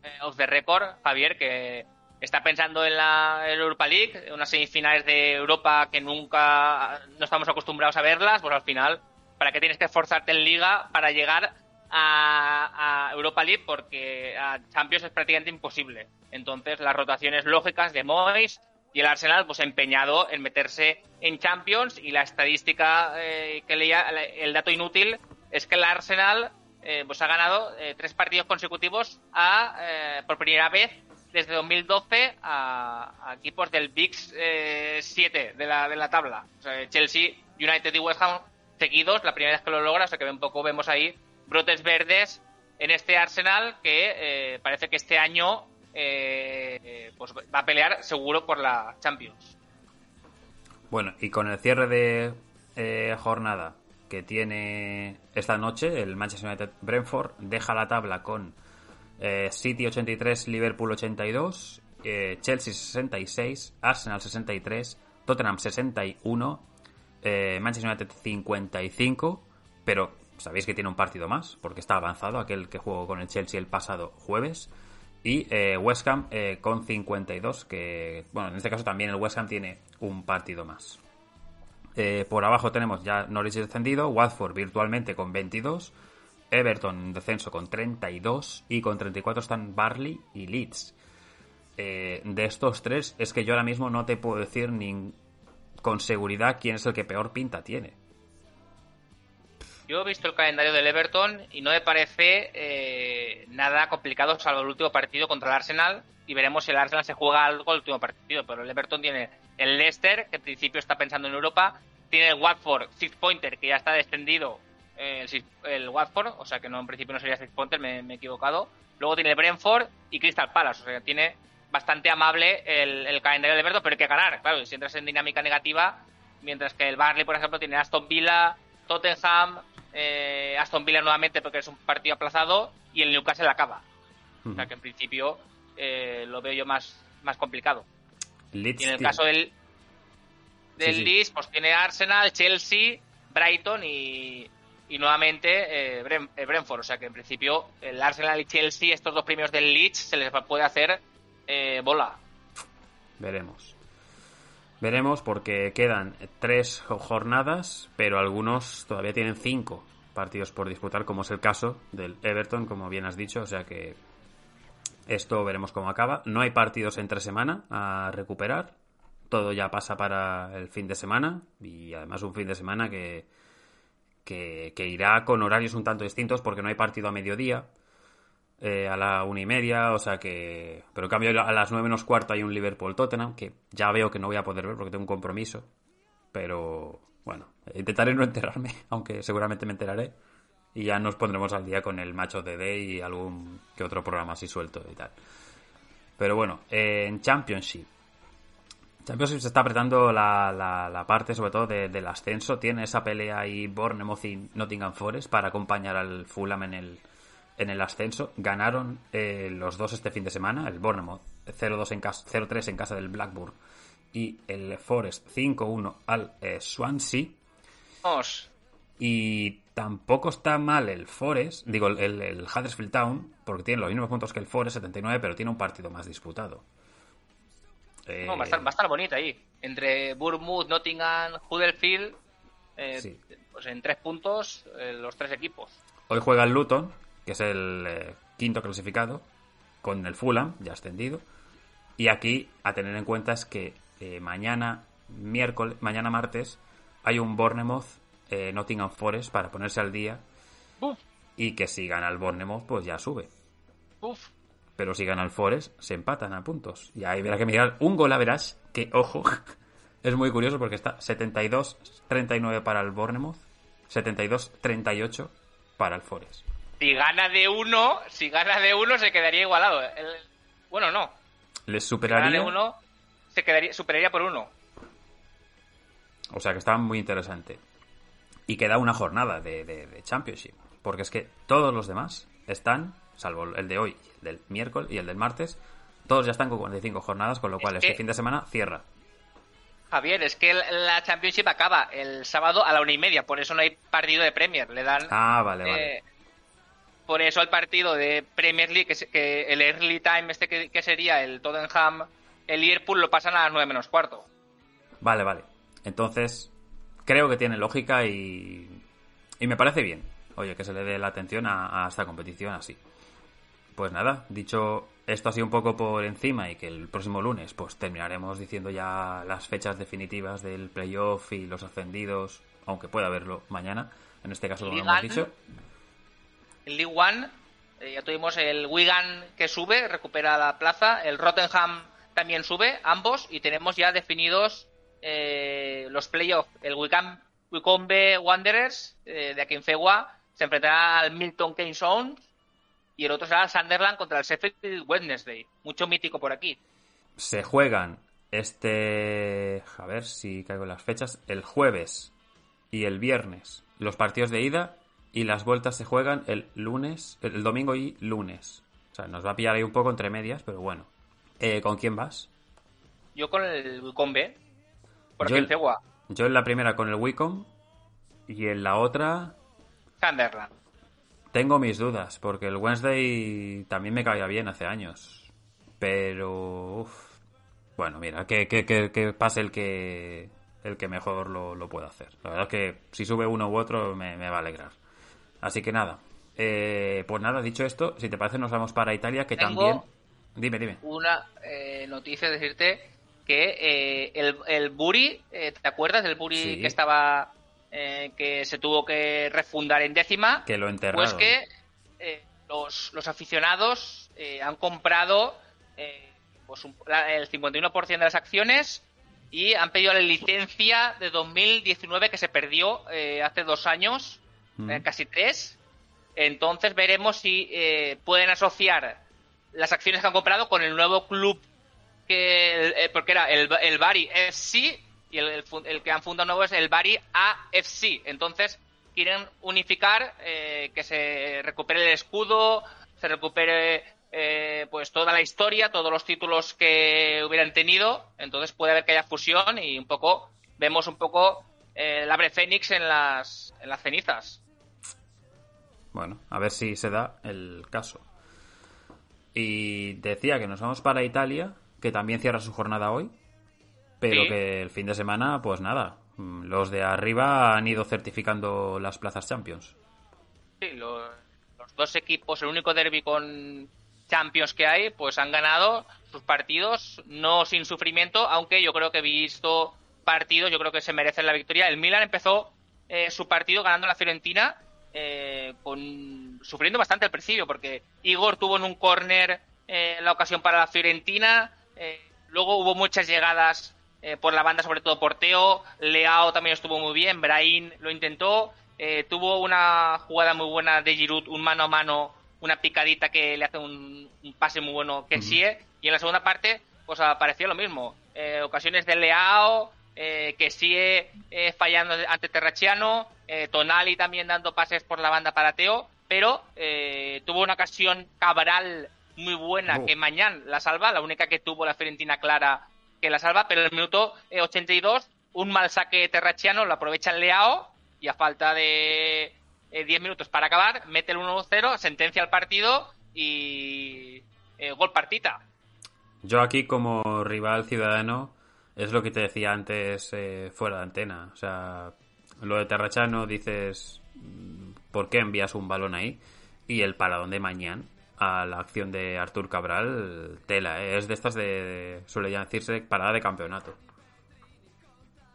eh, of the record, Javier, que está pensando en la Europa League, unas semifinales de Europa que nunca no estamos acostumbrados a verlas, pues al final, ¿para qué tienes que esforzarte en liga para llegar a, Europa League porque a Champions es prácticamente imposible. Entonces, las rotaciones lógicas de Moyes y el Arsenal, pues empeñado en meterse en Champions. Y la estadística eh, que leía, el dato inútil, es que el Arsenal eh, pues ha ganado eh, tres partidos consecutivos a, por primera vez desde 2012 a, equipos del Big 7 de la, de la tabla. Chelsea, United y West Ham seguidos, la primera vez que lo logra, o sea que un poco vemos ahí brotes verdes en este Arsenal que eh, parece que este año eh, pues va a pelear seguro por la Champions. Bueno, y con el cierre de eh, jornada que tiene esta noche, el Manchester United Brentford deja la tabla con City 83, Liverpool 82, Chelsea 66, Arsenal 63, Tottenham 61, Manchester United 55, pero sabéis que tiene un partido más, porque está avanzado, aquel que jugó con el Chelsea el pasado jueves. Y eh, West Ham eh, con 52, que, bueno, en este caso también el West Ham tiene un partido más. Eh, por abajo tenemos ya Norwich descendido, Watford virtualmente con 22, Everton en descenso con 32 y con 34 están Barley y Leeds. de estos tres es que yo ahora mismo no te puedo decir con seguridad quién es el que peor pinta tiene yo he visto el calendario del Everton y no me parece eh, nada complicado salvo el último partido contra el Arsenal y veremos si el Arsenal se juega algo el último partido. Pero el Everton tiene el Leicester, que en principio está pensando en Europa, tiene el Watford Six Pointer, que ya está descendido el, el, Watford, o sea que no en principio no sería Six Pointer, me, he equivocado. Luego tiene el Brentford y Crystal Palace, o sea tiene bastante amable el, el calendario de Everton, pero hay que ganar, claro, si entras en dinámica negativa, mientras que el Barley, por ejemplo, tiene Aston Villa, Tottenham, eh, Aston Villa nuevamente porque es un partido aplazado y el Newcastle acaba. O sea que en principio eh, lo veo yo más, más complicado. y en el caso del, del Leeds, pues tiene Arsenal, Chelsea, Brighton y, y nuevamente eh, eh, Brentford. O sea que en principio el Arsenal y Chelsea, estos dos premios del Leeds, se les puede hacer eh, bola. Veremos. Veremos porque quedan tres jornadas, pero algunos todavía tienen cinco partidos por disputar, como es el caso del Everton, como bien has dicho. O sea que esto veremos cómo acaba. No hay partidos entre semana a recuperar. Todo ya pasa para el fin de semana y además un fin de semana que, que, que irá con horarios un tanto distintos porque no hay partido a mediodía eh, a la una y media, o sea que... Pero en cambio a las nueve menos cuarto hay un Liverpool-Tottenham, que ya veo que no voy a poder ver porque tengo un compromiso. Pero bueno, intentaré no enterarme, aunque seguramente me enteraré. Y ya nos pondremos al día con el macho de Day y algún que otro programa así suelto y tal. Pero bueno, en Championship. Championship se está apretando la, la, parte, sobre todo, del ascenso. Tiene esa pelea ahí Bournemouth y Nottingham Forest para acompañar al Fulham en el, en el ascenso. Ganaron eh, los dos este fin de semana, el Bournemouth 0-2 en casa, 0-3 en casa del Blackburn y el Forest 5-1 al eh, Swansea. Y tampoco está mal el Forest, digo, el, el, Huddersfield Town, porque tiene los mismos puntos que el Forest, 79, pero tiene un partido más disputado. va, a estar, va, a estar, bonita ahí. Entre Bournemouth, Nottingham, Huddersfield, eh, pues en tres puntos los tres equipos. Hoy juega el Luton, que es el eh, quinto clasificado, con el Fulham, ya ascendido. Y aquí, a tener en cuenta es que eh, mañana, miércoles, mañana martes, hay un Bournemouth eh, Nottingham Forest para ponerse al día. Y que si gana el Bournemouth, pues ya sube. Pero si gana el Forest, se empatan a puntos. Y ahí verá que mirar un gol a verás, que ojo, es muy curioso porque está 72-39 para el Bournemouth, 72-38 para el Forest si gana de uno, si gana de uno se quedaría igualado. bueno, no. ¿Les superaría? Si gana de uno, se quedaría, superaría por uno. O sea que está muy interesante. Y queda una jornada de, Championship. Porque es que todos los demás están, salvo el de hoy, el del miércoles y el del martes, todos ya están con 45 jornadas, con lo cual este fin de semana cierra. Javier, es que la Championship acaba el sábado a la una y media, por eso no hay partido de Premier. Le dan. Ah, vale, vale. Por eso el partido de Premier League, que, el early time este que, sería el Tottenham, el Liverpool lo pasan a las 9 menos cuarto. Vale, vale. Entonces, creo que tiene lógica y, y me parece bien. Oye, que se le dé la atención a, esta competición así. Pues nada, dicho esto así un poco por encima y que el próximo lunes pues terminaremos diciendo ya las fechas definitivas del playoff y los ascendidos, aunque pueda haberlo mañana, en este caso como hemos dicho. En League One eh, ya tuvimos el Wigan que sube, recupera la plaza, el Rottenham también sube, ambos, y tenemos ya definidos eh, los playoffs. El Wigan, Wycombe Wanderers eh, de Akinfegua se enfrentará al Milton Keynes y el otro será el Sunderland contra el Sheffield Wednesday. Mucho mítico por aquí. Se juegan este. A ver si caigo en las fechas. El jueves y el viernes los partidos de ida y las vueltas se juegan el lunes, el, domingo y lunes. O sea, nos va a pillar ahí un poco entre medias, pero bueno. Eh, ¿Con quién vas? Yo con el Wicom B. Por yo, Cegua. yo en la primera con el Wicom y en la otra... Sunderland. Tengo mis dudas, porque el Wednesday también me caía bien hace años. Pero... Uf. Bueno, mira, que, que, que, pase el que el que mejor lo, lo pueda hacer. La verdad es que si sube uno u otro me va a alegrar. Así que nada. Eh, pues nada, dicho esto, si te parece, nos vamos para Italia, que también. Dime, dime. Una eh, noticia, decirte que eh, el, el Buri, eh, ¿te acuerdas del Buri que estaba. que se tuvo que refundar en décima? Que lo enterraron. Pues que los, los aficionados han comprado pues el 51% de las acciones y han pedido la licencia de 2019 que se perdió hace dos años eh, casi tres. Entonces veremos si eh, pueden asociar las acciones que han comprado con el nuevo club que porque era el, el Bari FC y el, el, que han fundado nuevo es el Bari AFC. Entonces quieren unificar, eh, que se recupere el escudo, se recupere eh, pues toda la historia, todos los títulos que hubieran tenido. Entonces puede haber que haya fusión y un poco vemos un poco eh, el abre Fénix en las, en las cenizas. Bueno, a ver si se da el caso. Y decía que nos vamos para Italia, que también cierra su jornada hoy, pero que el fin de semana, pues nada, los de arriba han ido certificando las plazas Champions. Sí, los, dos equipos, el único derby con Champions que hay, pues han ganado sus partidos, no sin sufrimiento, aunque yo creo que he visto partidos, yo creo que se merecen la victoria. El Milan empezó eh, su partido ganando la Fiorentina, eh, con, sufriendo bastante al principio, porque Igor tuvo en un córner eh, la ocasión para la Fiorentina, luego hubo muchas llegadas eh, por la banda, sobre todo Porteo. Leao también estuvo muy bien. Brahim lo intentó. Eh, tuvo una jugada muy buena de Giroud, un mano a mano, una picadita que le hace un, pase muy bueno que sigue. Y en la segunda parte, pues apareció lo mismo. Eh, ocasiones de Leao, que sigue fallando ante Terrachiano. Tonali también dando pases por la banda para Teo. Pero tuvo una ocasión Cabral muy buena oh. que mañana la salva, la única que tuvo la Fiorentina clara que la salva, pero en el minuto 82 eh, un mal saque terrachiano lo aprovecha el Leao y a falta de 10 eh, minutos para acabar, mete el 1-0, sentencia el partido y eh, gol partita. Yo aquí como rival ciudadano es lo que te decía antes fuera de antena. O sea, lo de Terrachano dices, mm, ¿por qué envías un balón ahí? Y el paradón de mañana a la acción de Artur Cabral, tela, ¿eh? es de estas de, suele decirse, parada de campeonato.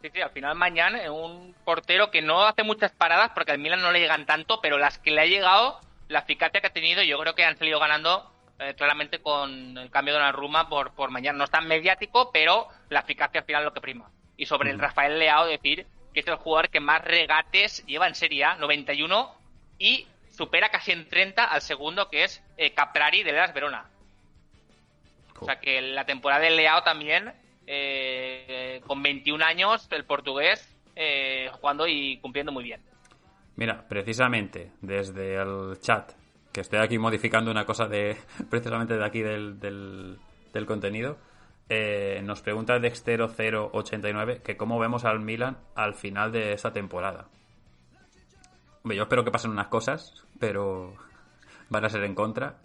Sí, sí, al final mañana un portero que no hace muchas paradas porque al Milan no le llegan tanto, pero las que le ha llegado, la eficacia que ha tenido, yo creo que han salido ganando eh, claramente con el cambio de la Ruma por, por mañana. No es tan mediático, pero la eficacia al final es lo que prima. Y sobre el Rafael Leao, decir que es el jugador que más regates lleva en Serie A, 91, y supera casi en 30 al segundo que es eh, Caprari de Las Verona. O sea que la temporada del Leao también, eh, con 21 años, el portugués eh, jugando y cumpliendo muy bien. Mira, precisamente desde el chat, que estoy aquí modificando una cosa de precisamente de aquí del, del, contenido, nos pregunta Dextero089 que cómo vemos al Milan al final de esta temporada. Yo espero que pasen unas cosas, pero van a ser en contra.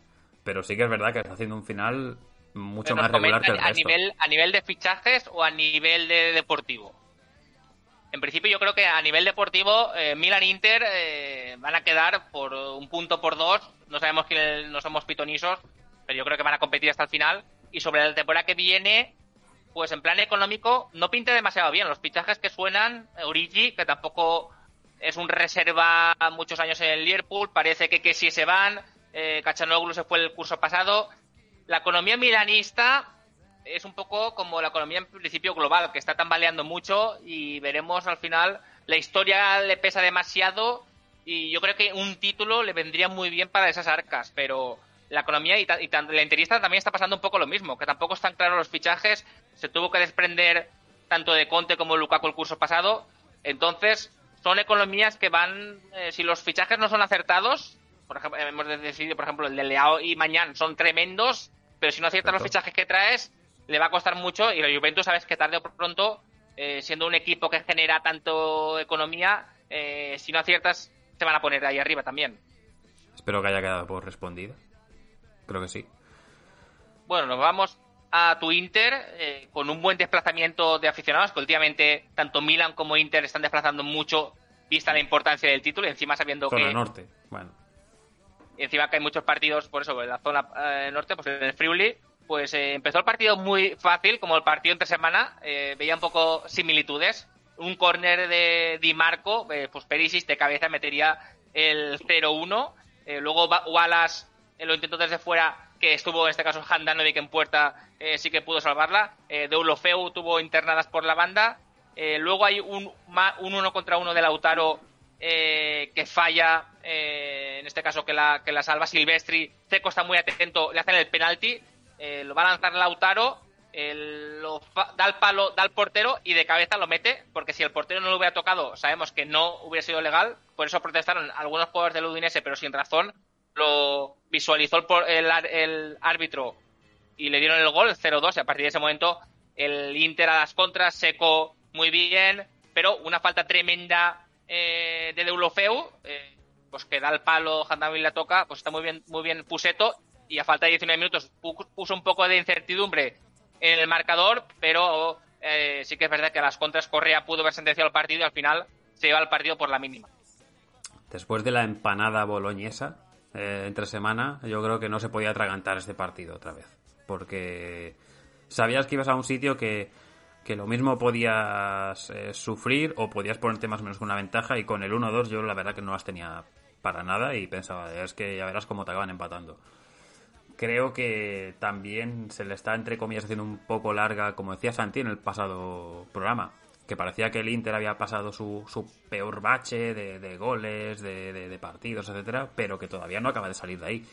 Pero sí que es verdad que está haciendo un final mucho más regular que el a Nivel, ¿A nivel de fichajes o a nivel de deportivo? En principio yo creo que a nivel deportivo eh, Milan Inter eh, van a quedar por un punto por dos. No sabemos que no somos pitonisos, pero yo creo que van a competir hasta el final. Y sobre la temporada que viene, pues en plan económico no pinta demasiado bien. Los fichajes que suenan, Origi, que tampoco es un reserva muchos años en el Liverpool, parece que, que si se van, eh, Cachanoglu se fue el curso pasado. La economía milanista es un poco como la economía en principio global, que está tambaleando mucho y veremos al final, la historia le pesa demasiado y yo creo que un título le vendría muy bien para esas arcas, pero la economía y, y la interista también está pasando un poco lo mismo, que tampoco están claros los fichajes, se tuvo que desprender tanto de Conte como Lukaku el curso pasado, entonces son economías que van, eh, si los fichajes no son acertados, por ejemplo, hemos decidido, por ejemplo, el de Leao y Mañán son tremendos, pero si no aciertas los fichajes que traes, le va a costar mucho y la Juventus sabes que tarde o pronto, eh, siendo un equipo que genera tanto economía, eh, si no aciertas, se van a poner ahí arriba también. Espero que haya quedado por respondido. Creo que sí. Bueno, nos vamos a tu Inter eh, con un buen desplazamiento de aficionados, que últimamente tanto Milan como Inter están desplazando mucho, vista la importancia del título, y encima sabiendo zona que. norte, bueno. Y encima que hay muchos partidos, por eso, en la zona eh, norte, pues en el Friuli, pues eh, empezó el partido muy fácil, como el partido entre semana, veía un poco similitudes. Un córner de Di Marco, pues Perisic de cabeza metería el 0-1. luego Wallace lo intentó desde fuera que estuvo en este caso Handanovic en puerta, eh, sí que pudo salvarla. Eh, Deulofeu tuvo internadas por la banda. Eh, luego hay un, un uno contra uno de Lautaro eh, que falla, eh, en este caso que la, que la salva Silvestri, Ceco está muy atento, le hacen el penalti, eh, lo va a lanzar Lautaro, lo da el palo, da el portero y de cabeza lo mete, porque si el portero no lo hubiera tocado, sabemos que no hubiera sido legal, por eso protestaron algunos jugadores del Udinese, pero sin razón, lo visualizó el, el, árbitro y le dieron el gol, 0-2, y a partir de ese momento el Inter a las contras, Seco muy bien, pero una falta tremenda eh, de Deulofeu, eh, pues que da el palo, Handamil la toca, pues está muy bien, muy bien Puseto, y a falta de 19 minutos puso un poco de incertidumbre en el marcador, pero eh, sí que es verdad que a las contras Correa pudo haber sentenciado el partido y al final se lleva el partido por la mínima. Después de la empanada boloñesa entre semana, yo creo que no se podía atragantar este partido otra vez, porque sabías que ibas a un sitio que que lo mismo podías eh, sufrir o podías ponerte más o menos una ventaja y con el 1-2 yo la verdad que no las tenía para nada y pensaba, es que ya verás cómo te acaban empatando. Creo que también se le está, entre comillas, haciendo un poco larga, como decía Santi en el pasado programa, que parecía que el Inter había pasado su, su peor bache de, goles, de, de, partidos, etcétera, pero que todavía no acaba de salir de ahí.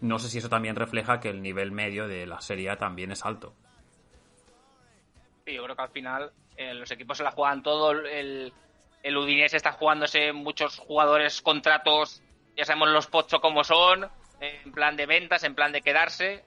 No sé si eso también refleja que el nivel medio de la Serie también es alto. Sí, yo creo que al final eh, los equipos se la juegan todo. El, el Udinese está jugándose muchos jugadores contratos, ya sabemos los Pocho como son, en plan de ventas, en plan de quedarse.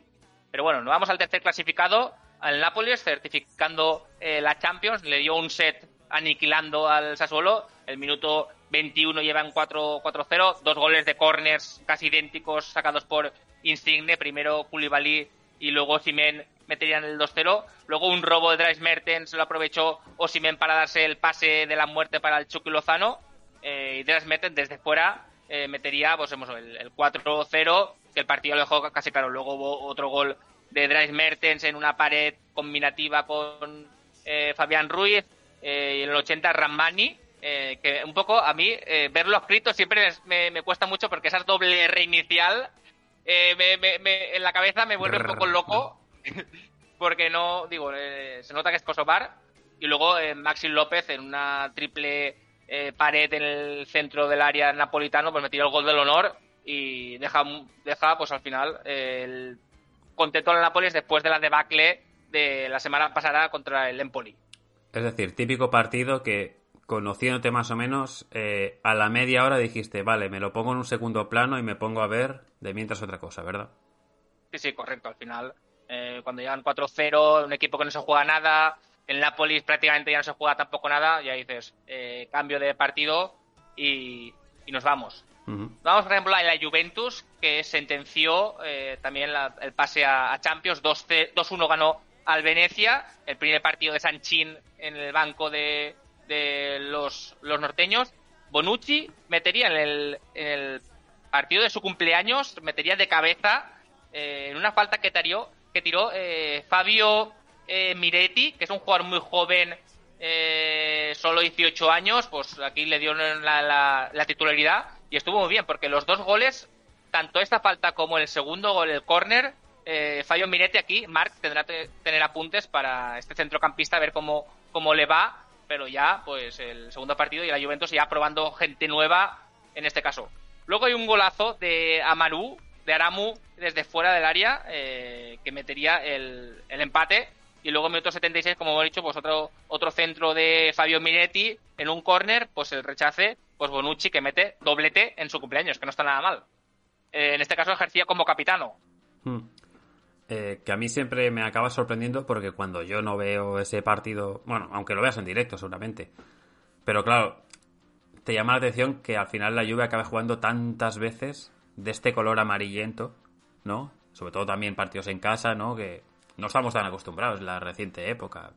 Pero bueno, nos vamos al tercer clasificado, al Nápoles, certificando eh, la Champions. Le dio un set aniquilando al Sassuolo. El minuto 21 llevan 4-0, dos goles de corners casi idénticos sacados por Insigne. Primero Koulibaly y luego Simen meterían el 2-0. Luego un robo de Dries Mertens lo aprovechó Osimen para darse el pase de la muerte para el Chucky Lozano. Eh, y Dries Mertens desde fuera eh, metería pues, el, el 4-0, que el partido lo dejó casi claro. Luego hubo otro gol de Dries Mertens en una pared combinativa con eh, Fabián Ruiz. y en el 80 Ramani, que un poco a mí verlo escrito siempre me, me, cuesta mucho porque esa doble reinicial en la cabeza me vuelve un poco loco porque no, digo, eh, se nota que es Kosovar. Y luego eh, Maxi López en una triple eh, pared en el centro del área napolitano, pues metió el gol del honor y deja, deja pues al final el contento al Nápoles después de la debacle de la semana pasada contra el Empoli. Es decir, típico partido que conociéndote más o menos, a la media hora dijiste, vale, me lo pongo en un segundo plano y me pongo a ver de mientras otra cosa, ¿verdad? Sí, sí, correcto. Al final eh, cuando llegan 4-0, un equipo que no se juega nada, el Nápoles prácticamente ya no se juega tampoco nada, ya dices, eh, cambio de partido y, nos vamos. Vamos, por ejemplo, a la Juventus, que sentenció eh, también el pase a, Champions, 2-1 ganó al Venecia, el primer partido de Sanchín en el banco de, los, norteños. Bonucci metería en el, en el partido de su cumpleaños, metería de cabeza en una falta que tarió que tiró eh, Fabio eh, Miretti, que es un jugador muy joven, eh, solo 18 años, pues aquí le dio la, titularidad y estuvo muy bien, porque los dos goles, tanto esta falta como el segundo gol, el córner, Fabio Miretti aquí, Marc tendrá que tener apuntes para este centrocampista, a ver cómo, cómo le va, pero ya, pues el segundo partido y la Juventus ya probando gente nueva en este caso. Luego hay un golazo de Amaru, de Aramu desde fuera del área eh, que metería el, empate y luego en minuto 76 como hemos dicho pues otro otro centro de Fabio Miretti en un córner pues el rechace pues Bonucci que mete doblete en su cumpleaños que no está nada mal eh, en este caso ejercía como capitano hmm. eh, que a mí siempre me acaba sorprendiendo porque cuando yo no veo ese partido bueno aunque lo veas en directo seguramente pero claro te llama la atención que al final la lluvia acabe jugando tantas veces de este color amarillento, ¿no? Sobre todo también partidos en casa, ¿no? Que no estamos tan acostumbrados en la reciente época.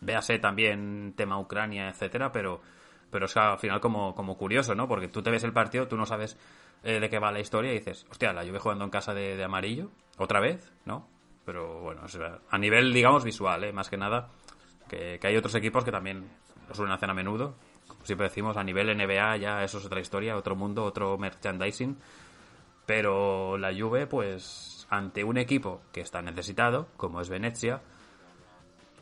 Véase también tema Ucrania, etcétera, pero, pero es al final como, como curioso, ¿no? Porque tú te ves el partido, tú no sabes eh, de qué va la historia y dices, hostia, la Juve jugando en casa de, amarillo, otra vez, ¿no? Pero bueno, a nivel, digamos, visual, ¿eh? Más que nada, que, que hay otros equipos que también lo suelen hacer a menudo. Como siempre decimos, a nivel NBA ya eso es otra historia, otro mundo, otro merchandising pero la Juve, pues, ante un equipo que está necesitado, como es Venecia,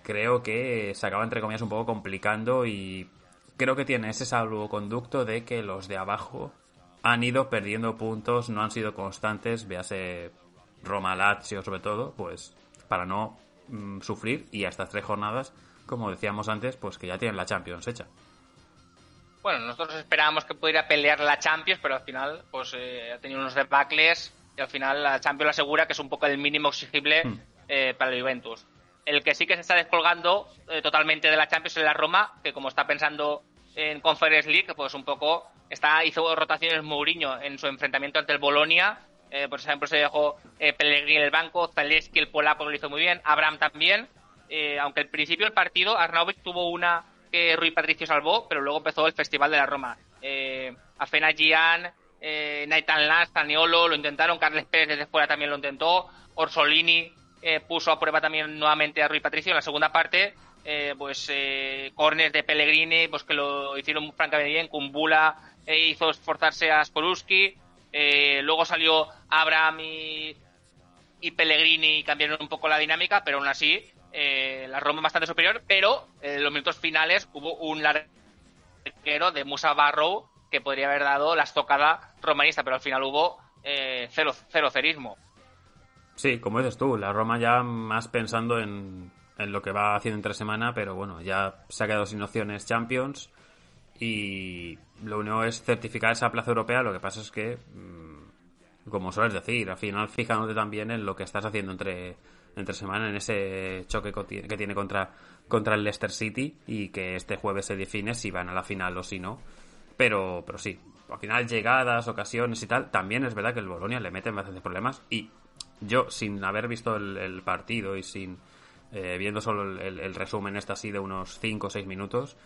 creo que se acaba, entre comillas, un poco complicando y creo que tiene ese salvoconducto de que los de abajo han ido perdiendo puntos, no han sido constantes, véase Roma Lazio sobre todo, pues para no mm, sufrir y hasta tres jornadas, como decíamos antes, pues que ya tienen la Champions hecha. Bueno, nosotros esperábamos que pudiera pelear la Champions, pero al final pues eh, ha tenido unos debacles y al final la Champions asegura que es un poco el mínimo exigible hmm. eh, para el Juventus. El que sí que se está descolgando eh, totalmente de la Champions es la Roma, que como está pensando en Conference League, pues un poco está hizo rotaciones Mourinho en su enfrentamiento ante el Bolonia. por ejemplo, se dejó Pellegrini en el banco, Zaleski, el polaco, lo hizo muy bien, Abraham también. aunque al principio del partido Arnaubic tuvo una que Rui Patricio salvó, pero luego empezó el Festival de la Roma. Eh, Afena Gian, eh, Nathan Lance, Taniolo lo intentaron, Carles Pérez desde fuera también lo intentó, Orsolini eh, puso a prueba también nuevamente a Rui Patricio en la segunda parte. Eh, pues eh, de Pellegrini, pues que lo hicieron francamente bien. Kumbula hizo esforzarse a Sporuski. luego salió Abraham y, Pellegrini y cambiaron un poco la dinámica, pero aún así la Roma bastante superior, pero en los minutos finales hubo un larguero de Musa Barrow que podría haber dado la estocada romanista, pero al final hubo eh, cero, cero cerismo. Sí, como dices tú, la Roma ya más pensando en, en lo que va haciendo entre semana, pero bueno, ya se ha quedado sin opciones Champions y lo único es certificar esa plaza europea. Lo que pasa es que, mm, como sueles decir, al final fijándote también en lo que estás haciendo entre entre semana en ese choque que tiene contra, contra el Leicester City y que este jueves se define si van a la final o si no. Pero, pero sí, al final llegadas, ocasiones y tal, también es verdad que el Bolonia le mete bastantes problemas y yo, sin haber visto el, partido y sin eh, viendo solo el, resumen este así de unos 5 o 6 minutos,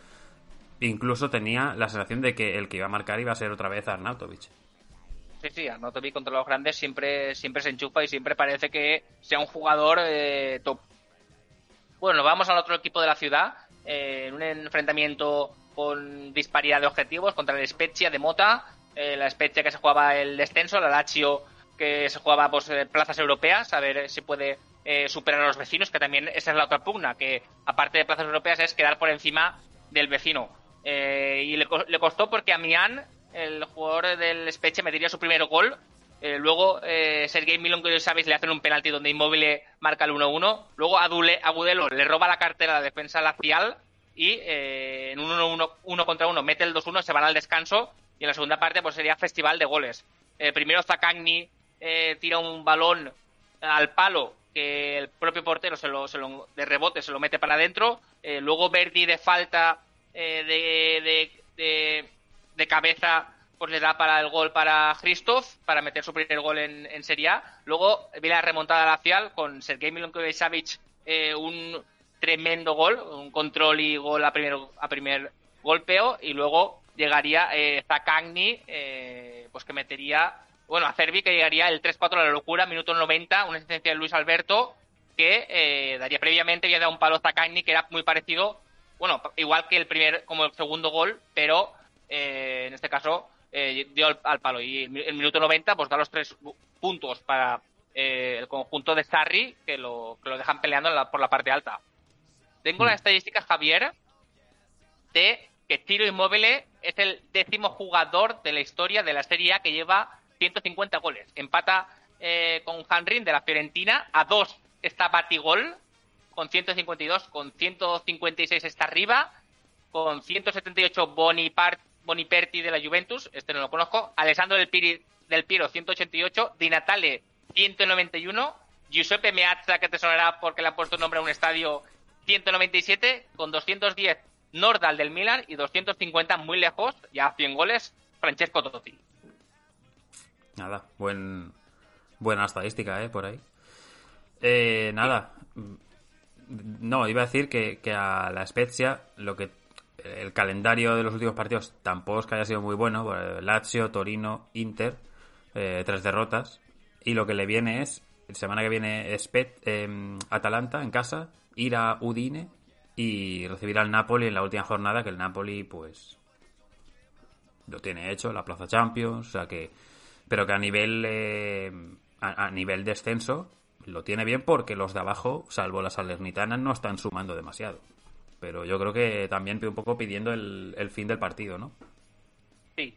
incluso tenía la sensación de que el que iba a marcar iba a ser otra vez Arnautovic. Sí, sí, Arnautovic contra los grandes siempre, siempre se enchufa y siempre parece que sea un jugador eh, top. Bueno, vamos al otro equipo de la ciudad, eh, en un enfrentamiento con disparidad de objetivos contra el Spezia de Mota, eh, la Spezia que se jugaba el descenso, la Lazio que se jugaba pues plazas europeas, a ver si puede superar a los vecinos, que también esa es la otra pugna, que aparte de plazas europeas es quedar por encima del vecino. y le, costó porque a Mian el jugador del Spezia metería su primer gol. Eh, luego eh, Sergei sabéis le hacen un penalti donde Inmóvil marca el 1-1. Luego Adule, Agudelo le roba la cartera a la defensa lacial y eh, en un 1-1 contra 1 mete el 2-1, se van al descanso y en la segunda parte pues sería festival de goles. Eh, primero Zakagni tira un balón al palo que el propio portero se lo, se lo de rebote se lo mete para adentro. luego Verdi de falta de, de de cabeza pues le da para el gol para Christoph, para meter su primer gol en, en Serie A. Luego viene la remontada lacial con Sergei Milinkovic eh, un tremendo gol, un control y gol a primer, a primer golpeo. Y luego llegaría eh, Zakagni, eh, pues que metería, bueno, a Cervi que llegaría el 3-4 a la locura, minuto 90, una asistencia de Luis Alberto que eh, daría previamente, había dado un palo a Zakagni que era muy parecido, bueno, igual que el primer, como el segundo gol, pero eh, en este caso eh, dio al, palo y el minuto 90 pues da los tres puntos para eh, el conjunto de Sarri que lo, que lo dejan peleando por la parte alta. Tengo la mm. estadística, Javier, de que Tiro Inmóvil es el décimo jugador de la historia de la Serie A que lleva 150 goles. Empata con Hanrin de la Fiorentina, a dos está Batigol con 152, con 156 está arriba, con 178 Bonipart Boniperti de la Juventus, este no lo conozco, Alessandro del, Piri, del Piero 188, Di Natale 191, Giuseppe Meazza, que te sonará porque le ha puesto nombre a un estadio 197, con 210 Nordal del Milan y 250 muy lejos, ya 100 goles, Francesco Totti. Nada, buen, buena estadística, ¿eh? Por ahí. Eh, nada. No, iba a decir que, a la Spezia lo que el calendario de los últimos partidos tampoco es que haya sido muy bueno. Lazio, Torino, Inter, eh, tres derrotas. Y lo que le viene es, semana que viene, Spet, em, Atalanta en casa, ir a Udine y recibir al Napoli en la última jornada, que el Napoli, pues, lo tiene hecho, la Plaza Champions, o sea que, pero que a nivel, eh, a, nivel descenso, lo tiene bien porque los de abajo, salvo las Salernitanas, no están sumando demasiado. pero yo creo que también un poco pidiendo el, fin del partido, ¿no? Sí.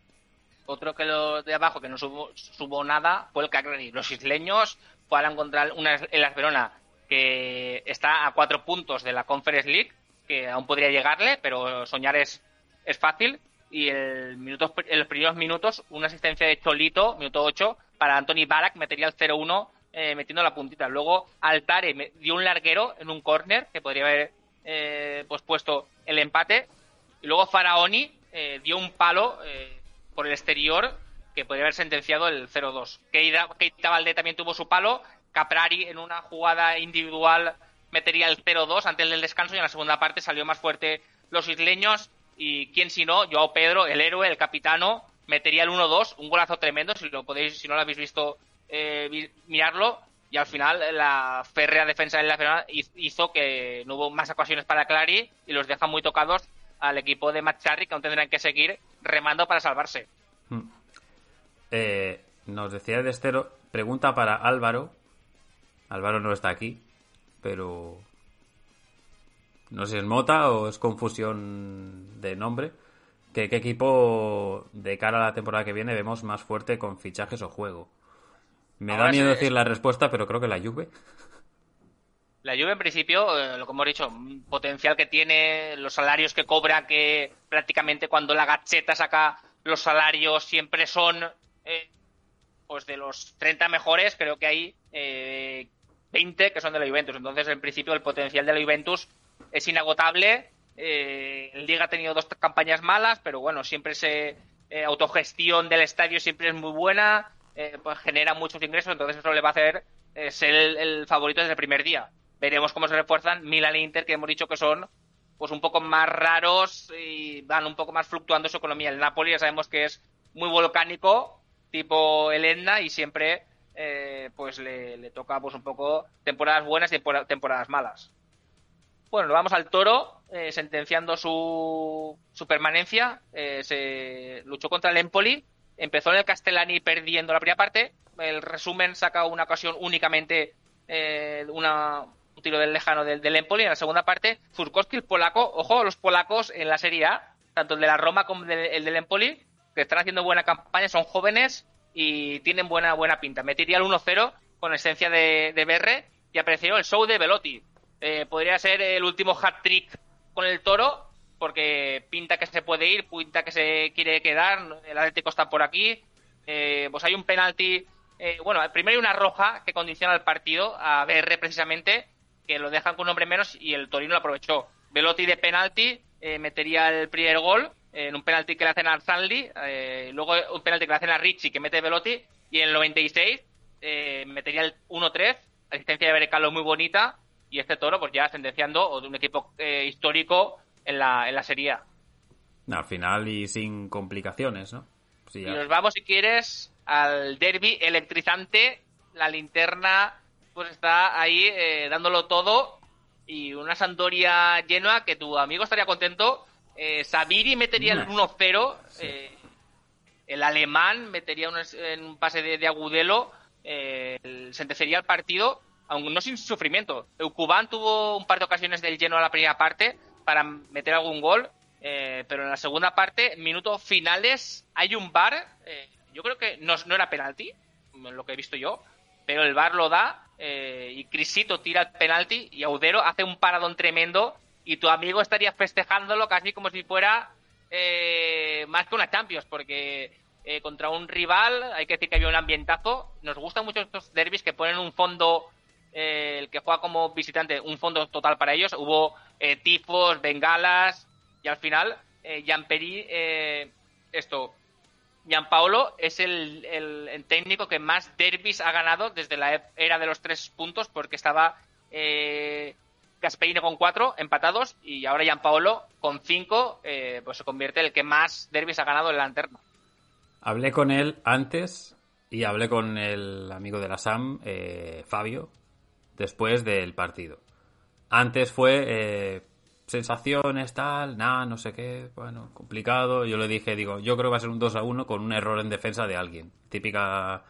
Otro que lo de abajo que no subo, nada fue el Cagliari. Los isleños fueron encontrar una en Las Verona que está a cuatro puntos de la Conference League, que aún podría llegarle, pero soñar es, es fácil. Y el minutos, en los primeros minutos, una asistencia de Cholito, minuto 8, para Anthony Barak, metería el 0-1 eh, metiendo la puntita. Luego Altare dio un larguero en un córner, que podría haber eh, pues puesto el empate. Y luego Faraoni eh, dio un palo eh, por el exterior que podría haber sentenciado el 0-2. Keita Valdé también tuvo su palo Caprari en una jugada individual metería el 0-2 antes del descanso y en la segunda parte salió más fuerte los isleños y quién si no, Joao Pedro, el héroe, el capitano, metería el 1-2, un golazo tremendo, si lo podéis, si no lo habéis visto, eh, mirarlo, y al final la férrea defensa de la final hizo que no hubo más ocasiones para Clary y los deja muy tocados al equipo de Macharri que aún tendrán que seguir remando para salvarse. Hmm. Eh, nos decía de Estero, pregunta para Álvaro, Álvaro no está aquí, pero no sé si es Mota o es confusión de nombre. ¿Qué, equipo de cara a la temporada que viene vemos más fuerte con fichajes o juego? Me da miedo decir la respuesta, pero creo que la Juve. La Juve, en principio, eh, lo que hemos dicho, potencial que tiene, los salarios que cobra, que prácticamente cuando la gacheta saca los salarios siempre son eh, pues de los 30 mejores, creo que hay eh, 20 que son de la Juventus. Entonces, en principio, el potencial de la Juventus es inagotable. Eh, Liga ha tenido dos campañas malas, pero bueno, siempre se eh, autogestión del estadio siempre es muy buena, eh, pues genera muchos ingresos, entonces eso le va a hacer eh, ser el, favorito desde el primer día. Veremos cómo se refuerzan Milan e Inter, que hemos dicho que son pues un poco más raros y van un poco más fluctuando su economía. El Napoli ya sabemos que es muy volcánico, tipo el Etna, y siempre eh, pues le, toca pues un poco temporadas buenas y temporadas malas. Bueno, vamos al Toro, eh, sentenciando su, su permanencia. Eh, se luchó contra el Empoli, empezó en el Castellani perdiendo la primera parte. El resumen saca una ocasión únicamente una, un tiro del lejano del, del, Empoli. En la segunda parte, Furkowski, el polaco, ojo, los polacos en la Serie A, tanto el de la Roma como el del Empoli, que están haciendo buena campaña, son jóvenes y tienen buena buena pinta. Metería el 1-0 con esencia de, de BR y apareció el show de Velotti. Eh, podría ser el último hat-trick con el Toro porque pinta que se puede ir, pinta que se quiere quedar, el Atlético está por aquí. Eh, pues hay un penalti, eh, bueno, primero hay una roja que condiciona el partido a BR precisamente, que lo dejan con un hombre menos y el Torino lo aprovechó. Velotti de penalti metería el primer gol en un penalti que le hacen a Zanli, eh, luego un penalti que le hacen a Ricci que mete Velotti, y en el 96 eh, metería el 1-3, asistencia de Berecalo muy bonita, y este toro pues ya sentenciando de un equipo eh, histórico en la, en la Serie Al final y sin complicaciones, ¿no? y nos vamos, si quieres, al derby electrizante, la linterna pues está ahí eh, dándolo todo, y una Sandoria llena que tu amigo estaría contento eh, Sabiri metería el 1-0. Eh, el alemán metería un, en un pase de, Agudelo. Eh, sentenciaría el partido, aunque no sin sufrimiento. El Cubán tuvo un par de ocasiones del lleno a la primera parte para meter algún gol. Eh, pero en la segunda parte, minutos finales, hay un bar. yo creo que no, no era penalti, lo que he visto yo. Pero el bar lo da y Crisito tira el penalti y Audero hace un paradón tremendo y tu amigo estaría festejándolo casi como si fuera eh, más que una Champions, porque eh, contra un rival hay que decir que había un ambientazo. Nos gustan mucho estos derbis que ponen un fondo, eh, el que juega como visitante, un fondo total para ellos. Hubo tifos, bengalas y al final Gianperi, esto, Gianpaolo es el, el, técnico que más derbis ha ganado desde la era de los tres puntos porque estaba Gasperini con cuatro empatados y ahora Gianpaolo con cinco, eh, pues se convierte en el que más derbis ha ganado en la lanterna. Hablé con él antes y hablé con el amigo de la SAM, eh, Fabio, después del partido. Antes fue eh, sensaciones, tal, nada, no sé qué, bueno, complicado. Yo le dije, digo, yo creo que va a ser un 2 a 1 con un error en defensa de alguien. Típica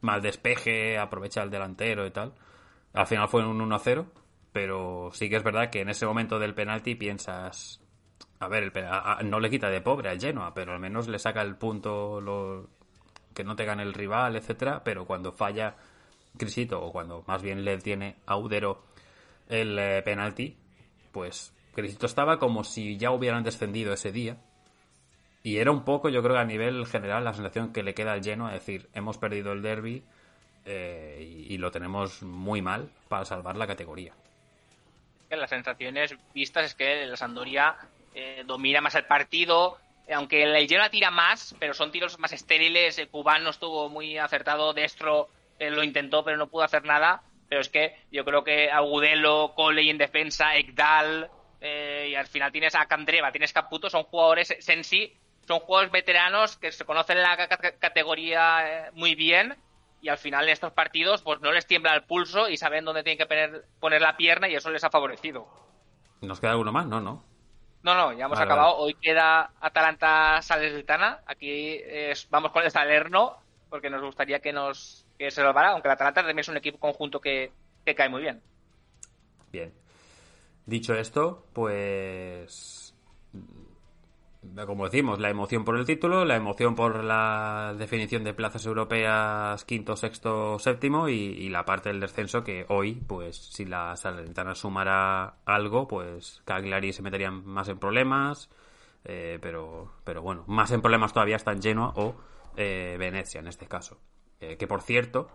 mal despeje, aprovecha el delantero y tal. Al final fue un 1 a 0 pero sí que es verdad que en ese momento del penalti piensas, a ver, el no le quita de pobre al Genoa, pero al menos le saca el punto lo, que no te gane el rival, etcétera, pero cuando falla Crisito, o cuando más bien le tiene a Udero el eh, penalti, pues Crisito estaba como si ya hubieran descendido ese día. Y era un poco, yo creo que a nivel general, la sensación que le queda al Genoa, es decir, hemos perdido el derby eh, y, lo tenemos muy mal para salvar la categoría. Las sensaciones vistas es que el Sandoria eh, domina más el partido, aunque el Genoa tira más, pero son tiros más estériles. El cubano estuvo muy acertado, Destro eh, lo intentó, pero no pudo hacer nada. Pero es que yo creo que Agudelo, Coley en defensa, Ekdal, eh, y al final tienes a Candreva, tienes Caputo, son jugadores Sensi, son jugadores veteranos que se conocen la categoría eh, muy bien y al final en estos partidos pues no les tiembla el pulso y saben dónde tienen que poner, poner la pierna y eso les ha favorecido. ¿Nos queda alguno más? No, no. No, no, ya hemos acabado. Hoy queda Atalanta Salernitana. Aquí vamos con el Salerno, porque nos gustaría que nos que se salvara, aunque el Atalanta también es un equipo conjunto que, cae muy bien. Bien. Dicho esto, pues como decimos, la emoción por el título, la emoción por la definición de plazas europeas quinto, sexto, séptimo y, la parte del descenso que hoy, pues si la Salernitana sumara algo, pues Cagliari se metería más en problemas, eh, pero, pero bueno, más en problemas todavía está en Genoa o eh, Venecia en este caso. Eh, que por cierto,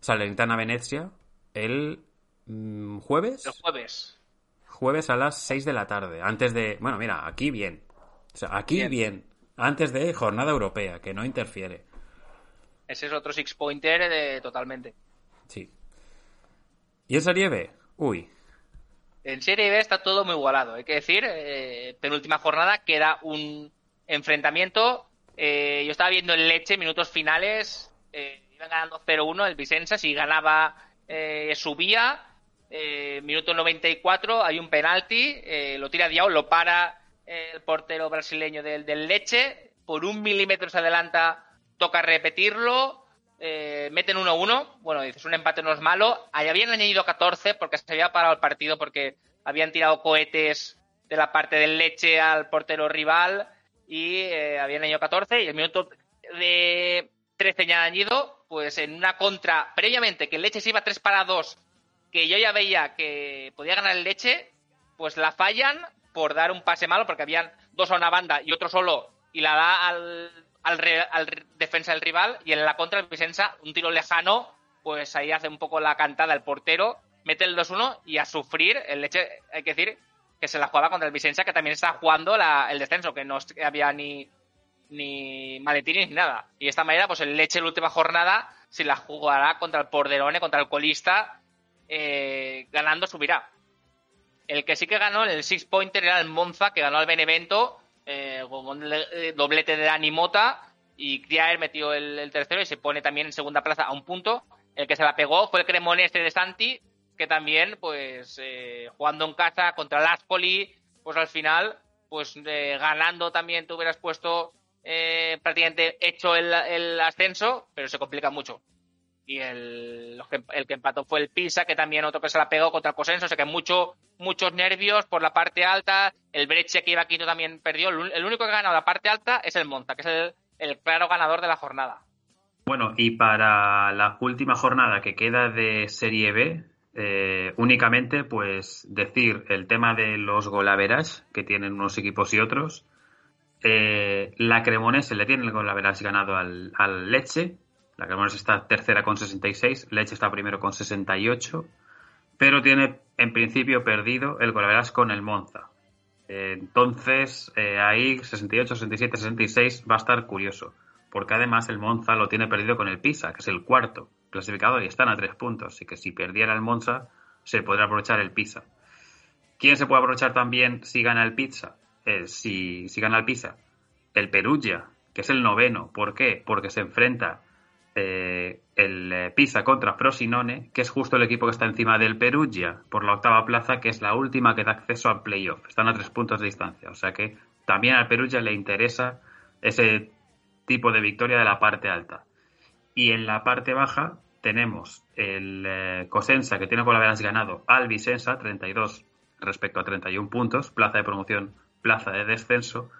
Salernitana-Venecia el mm, jueves. El jueves. Jueves a las 6 de la tarde. Antes de. Bueno, mira, aquí bien. O sea, aquí bien. Antes de jornada europea, que no interfiere. Ese es otro six pointer de totalmente. Sí. ¿Y en Serie B? Uy. En Serie B está todo muy igualado. Hay que decir, eh, penúltima jornada queda un enfrentamiento. Eh, yo estaba viendo en Leche, minutos finales. Eh, iban ganando 0-1 el Vicenza. Si ganaba, eh, subía. minuto 94, hay un penalti. lo tira Diao, lo para el portero brasileño del, Leche. Por un milímetro se adelanta, toca repetirlo. Eh, meten 1-1. Bueno, dices, un empate no es malo. Ahí habían añadido 14 porque se había parado el partido porque habían tirado cohetes de la parte del Leche al portero rival y eh, habían añadido 14 y el minuto de 13 ya añadido, pues en una contra previamente que el Leche se iba 3 para 2, que yo ya veía que podía ganar el Leche, pues la fallan por dar un pase malo porque habían dos a una banda y otro solo y la da al, al, defensa del rival y en la contra el Vicenza, un tiro lejano, pues ahí hace un poco la cantada el portero, mete el 2-1 y a sufrir el Leche, hay que decir que se la jugaba contra el Vicenza que también está jugando el descenso, que no había ni, ni maletines ni nada. Y de esta manera, pues el Leche la última jornada se la jugará contra el Porderone, contra el colista, eh, ganando subirá. El que sí que ganó en el Six Pointer era el Monza, que ganó al Benevento, eh, con un eh, doblete de Dani Mota, y Criaer metió el, tercero y se pone también en segunda plaza a un punto. El que se la pegó fue el Cremonese de Santi, que también, pues, eh, jugando en casa contra el pues al final, pues ganando también te hubieras puesto prácticamente hecho el, el ascenso, pero se complica mucho y el, el que empató fue el Pisa, que también otro que se la pegó contra el Cosenso, o sea que mucho, muchos nervios por la parte alta, el Breche que iba quinto también perdió, el único que ha ganado la parte alta es el Monta, que es el, claro ganador de la jornada. Bueno, y para la última jornada que queda de Serie B, eh, únicamente pues decir el tema de los golaveras que tienen unos equipos y otros. Eh, la Cremonese le tiene el golaveras ganado al, al Leche, la Cremonese está tercera con 66, Leche está primero con 68, pero tiene en principio perdido el Golaveras con el Monza. entonces, eh, ahí 68, 67, 66 va a estar curioso, porque además el Monza lo tiene perdido con el Pisa, que es el cuarto clasificado y están a tres puntos, así que si perdiera el Monza, se podría aprovechar el Pisa. ¿Quién se puede aprovechar también si gana el Pizza? Eh, si, si gana el Pisa. El Perugia, que es el noveno. ¿Por qué? Porque se enfrenta eh, el eh, Pisa contra Frosinone, que es justo el equipo que está encima del Perugia por la octava plaza, que es la última que da acceso al playoff. Están a tres puntos de distancia. O sea que también al Perugia le interesa ese tipo de victoria de la parte alta. Y en la parte baja tenemos el eh, Cosensa, que tiene por haberás ganado al Vicenza, 32 respecto a 31 puntos, plaza de promoción, plaza de descenso.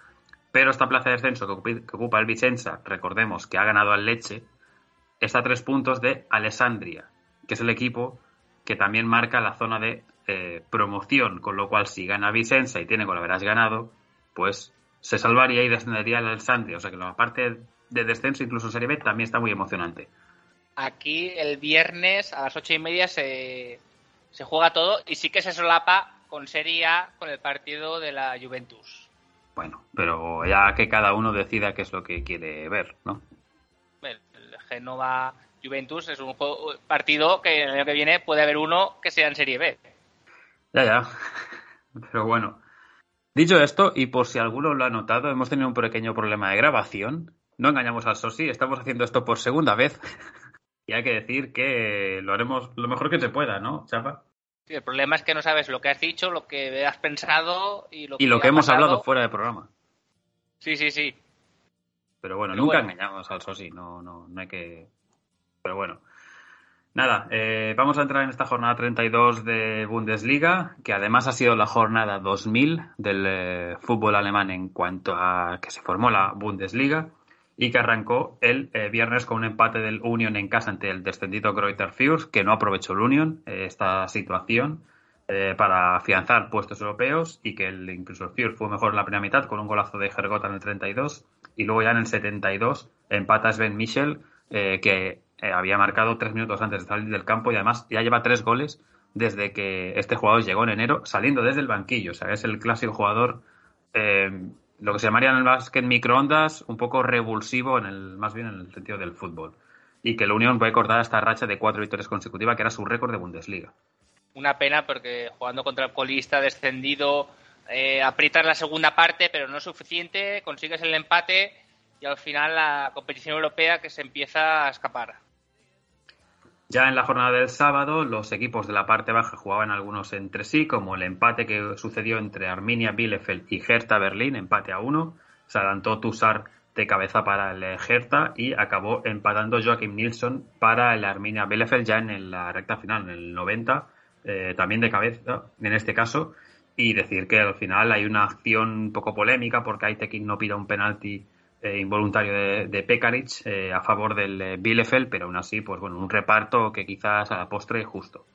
Pero esta plaza de descenso que, ocupa el Vicenza, recordemos que ha ganado al Leche, está a tres puntos de Alessandria, que es el equipo que también marca la zona de eh, promoción, con lo cual si gana Vicenza y tiene con haberás ganado, pues se salvaría y descendería el Alessandria. O sea que la parte de descenso, incluso en Serie B, también está muy emocionante. Aquí el viernes a las ocho y media se, se juega todo y sí que se solapa con Serie A con el partido de la Juventus. Bueno, pero ya que cada uno decida qué es lo que quiere ver, ¿no? Genova Juventus es un partido que el año que viene puede haber uno que sea en Serie B. Ya, ya. Pero bueno. Dicho esto, y por si alguno lo ha notado, hemos tenido un pequeño problema de grabación. No engañamos al Sosi, estamos haciendo esto por segunda vez. y hay que decir que lo haremos lo mejor que se pueda, ¿no, Chapa? Sí, el problema es que no sabes lo que has dicho, lo que has pensado y lo que, y lo que hemos hablado fuera de programa. Sí, sí, sí. Pero bueno, nunca engañamos al Sosi, no, no, no hay que. Pero bueno. Nada, eh, vamos a entrar en esta jornada 32 de Bundesliga, que además ha sido la jornada 2000 del eh, fútbol alemán en cuanto a que se formó la Bundesliga y que arrancó el eh, viernes con un empate del Union en casa ante el descendido Greuther Fürth, que no aprovechó el Union esta situación para afianzar puestos europeos y que el, incluso el fue mejor en la primera mitad con un golazo de Jergota en el 32 y luego ya en el 72 empata Sven Michel, que eh, había marcado tres minutos antes de salir del campo y además ya lleva tres goles desde que este jugador llegó en enero saliendo desde el banquillo. O sea, es el clásico jugador, eh, lo que se llamaría en el básquet microondas, un poco revulsivo, en el, más bien en el sentido del fútbol. Y que la Unión puede cortar esta racha de cuatro victorias consecutivas, que era su récord de Bundesliga. Una pena porque jugando contra el colista descendido, eh, aprietas la segunda parte, pero no es suficiente, consigues el empate y al final la competición europea que se empieza a escapar. Ya en la jornada del sábado, los equipos de la parte baja jugaban algunos entre sí, como el empate que sucedió entre Arminia Bielefeld y Hertha Berlín, empate a uno. Se adelantó Tusar de cabeza para el Hertha y acabó empatando Joachim Nilsson para el Arminia Bielefeld ya en la recta final, en el 90, eh, también de cabeza en este caso. Y decir que al final hay una acción un poco polémica porque Aitekin no pida un penalti eh, involuntario de, de Pekaric eh, a favor del Bielefeld, pero aún así, pues bueno, un reparto que quizás a la postre justo.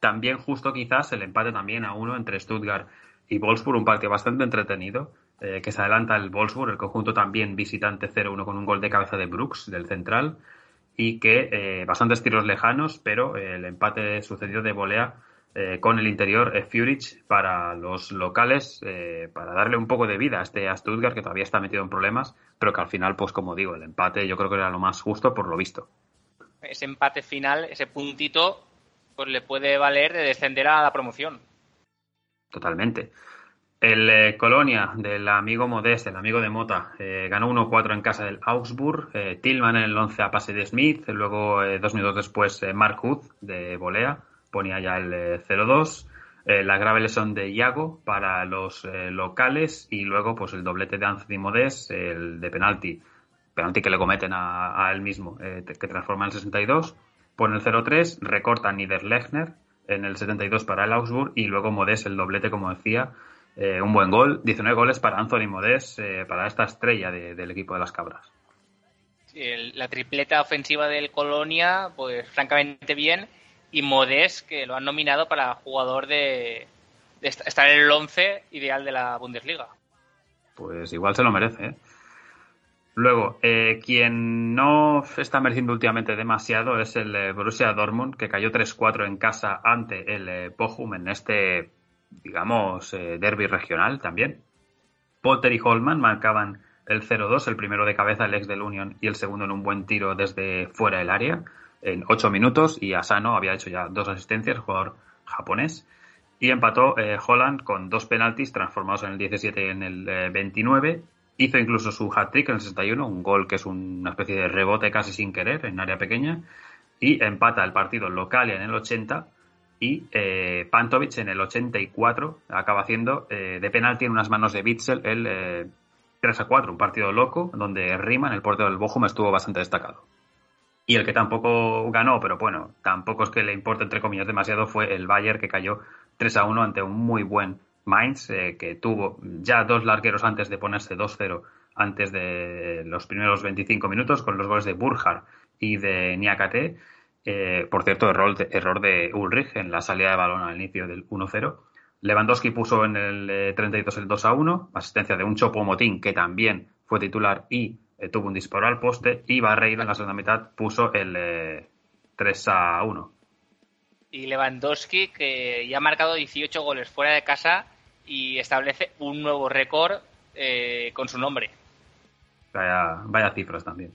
También justo quizás el empate también a uno entre Stuttgart y Wolfsburg, un partido bastante entretenido, que se adelanta el Wolfsburg, el conjunto también visitante 0-1 con un gol de cabeza de Brooks, del central, y que bastantes tiros lejanos, pero el empate sucedió de volea eh, con el interior eh, Furich para los locales, eh, para darle un poco de vida a este Stuttgart que todavía está metido en problemas, pero que al final, pues como digo, el empate yo creo que era lo más justo por lo visto. Ese empate final, ese puntito, pues le puede valer de descender a la promoción. Totalmente. El Colonia del amigo Modest, el amigo de Mota, ganó 1-4 en casa del Augsburg. Tillman en el 11 a pase de Smith. Luego, dos minutos después, Mark Hood de volea ponía ya el 0-2. Eh, eh, la grave lesión de Iago para los eh, locales y luego pues el doblete de Anthony Modés, el de penalti, penalti que le cometen a, él mismo, que transforma en el 62, pone el 0-3, recorta Niederlechner en el 72 para el Augsburg y luego Modés el doblete, como decía, un buen gol, 19 goles para Anthony Modés, para esta estrella del equipo de las Cabras. la tripleta ofensiva del Colonia, pues francamente bien y Modés, que lo han nominado para jugador de, estar en el 11 ideal de la Bundesliga. Pues igual se lo merece. ¿eh? Luego, eh, quien no está mereciendo últimamente demasiado es el eh, Borussia Dortmund, que cayó 3-4 en casa ante el Bochum en este, digamos, derby regional también. Potter y Holman marcaban el 0-2, el primero de cabeza, el ex del Union, y el segundo en un buen tiro desde fuera del área en ocho minutos y Asano había hecho ya dos asistencias, el jugador japonés. Y empató eh, Holland con dos penaltis transformados en el 17 y en el 29. Eh, Hizo incluso su hat-trick en el 61, un gol que es una especie de rebote casi sin querer en área pequeña. Y empata el partido local en el 80 y eh, Pantovic en el 84 acaba haciendo de penalti en unas manos de Bitzel el 3 a 4, un partido loco donde Riemann, el portero del Bochum, estuvo bastante destacado. Y el que tampoco ganó, pero bueno, tampoco es que le importe, entre comillas, demasiado, fue el Bayern que cayó 3 a 1 ante un muy buen Mainz, eh, que tuvo ya dos largueros antes de ponerse 2-0 antes de los primeros 25 minutos, con los goles de Burjar y de Niakate. Eh, por cierto, error de, error de Ulrich en la salida de balón al inicio del 1-0. Lewandowski puso en el 32 eh, el 2 1, asistencia de un Chopo Motín, que también fue titular y tuvo un disparo al poste. Y Barreiro en la segunda mitad puso el 3 1. Y Lewandowski, que ya ha marcado 18 goles fuera de casa y establece un nuevo récord eh, con su nombre. Vaya, vaya cifras también.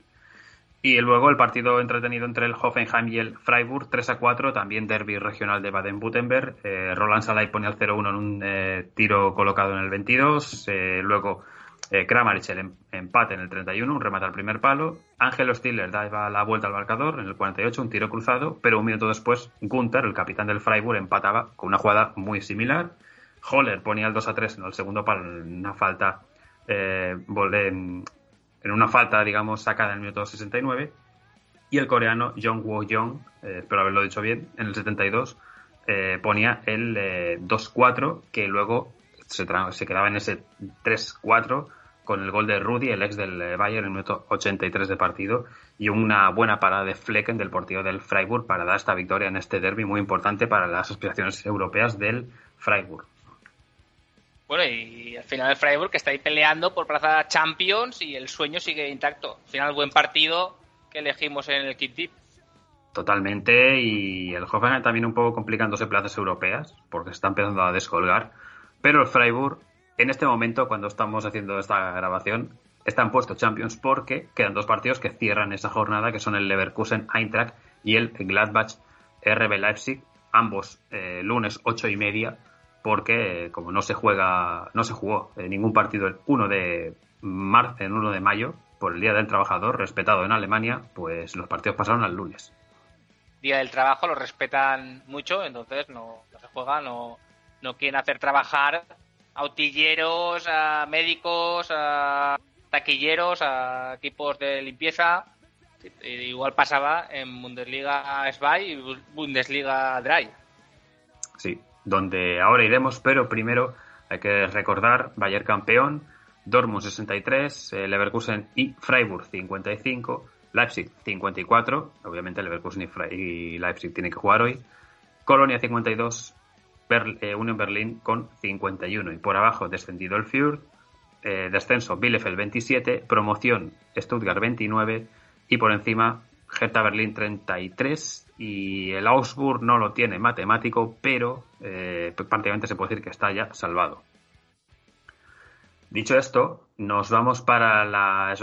Y luego el partido entretenido entre el Hoffenheim y el Freiburg, 3 a 4, también derby regional de Baden-Württemberg. Eh, Roland Salai pone al 0-1 en un eh, tiro colocado en el 22. luego Kramaric el em-, empate en el 31, un remate al primer palo. Ángelo Stiller daba la vuelta al marcador en el 48, un tiro cruzado. Pero un minuto después, Gunther, el capitán del Freiburg, empataba con una jugada muy similar. Holler ponía el 2 a 3 en el segundo para una falta, eh, en, una falta, digamos, sacada en el minuto 69. Y el coreano Jong Woo Young, eh, espero haberlo dicho bien, en el 72 eh, ponía el 2-4, que luego se, se, quedaba en ese 3-4 con el gol de Rudy, el ex del Bayern, en el minuto 83 de partido, y una buena parada de Flecken del partido del Freiburg para dar esta victoria en este derby muy importante para las aspiraciones europeas del Freiburg. Bueno, y al final el Freiburg que está ahí peleando por plaza Champions y el sueño sigue intacto. Al final, buen partido que elegimos en el Kit Deep. Totalmente, y el Hoffenheim también un poco complicándose plazas europeas, porque está empezando a descolgar. Pero el Freiburg, en este momento, cuando estamos haciendo esta grabación, está en puesto Champions porque quedan dos partidos que cierran esa jornada, que son el Leverkusen Eintracht y el Gladbach RB Leipzig, ambos eh, lunes ocho y media porque como no se juega, no se jugó ningún partido el 1 de marzo, en 1 de mayo, por el Día del Trabajador, respetado en Alemania, pues los partidos pasaron al lunes. Día del Trabajo lo respetan mucho, entonces no, se juega, no, no quieren hacer trabajar a autilleros, a médicos, a taquilleros, a equipos de limpieza. Igual pasaba en Bundesliga SBY y Bundesliga Dry. Sí, donde ahora iremos, pero primero hay que recordar Bayern campeón, Dortmund 63, eh, Leverkusen y Freiburg 55, Leipzig 54, obviamente Leverkusen y, Leipzig tienen que jugar hoy, Colonia 52, eh, Union Berlin con 51 y por abajo descendido el Fjord, eh, descenso Bielefeld 27, promoción Stuttgart 29 y por encima Hertha Berlín 33 y el Augsburg no lo tiene matemático, pero eh, prácticamente se puede decir que está ya salvado. Dicho esto, nos vamos para la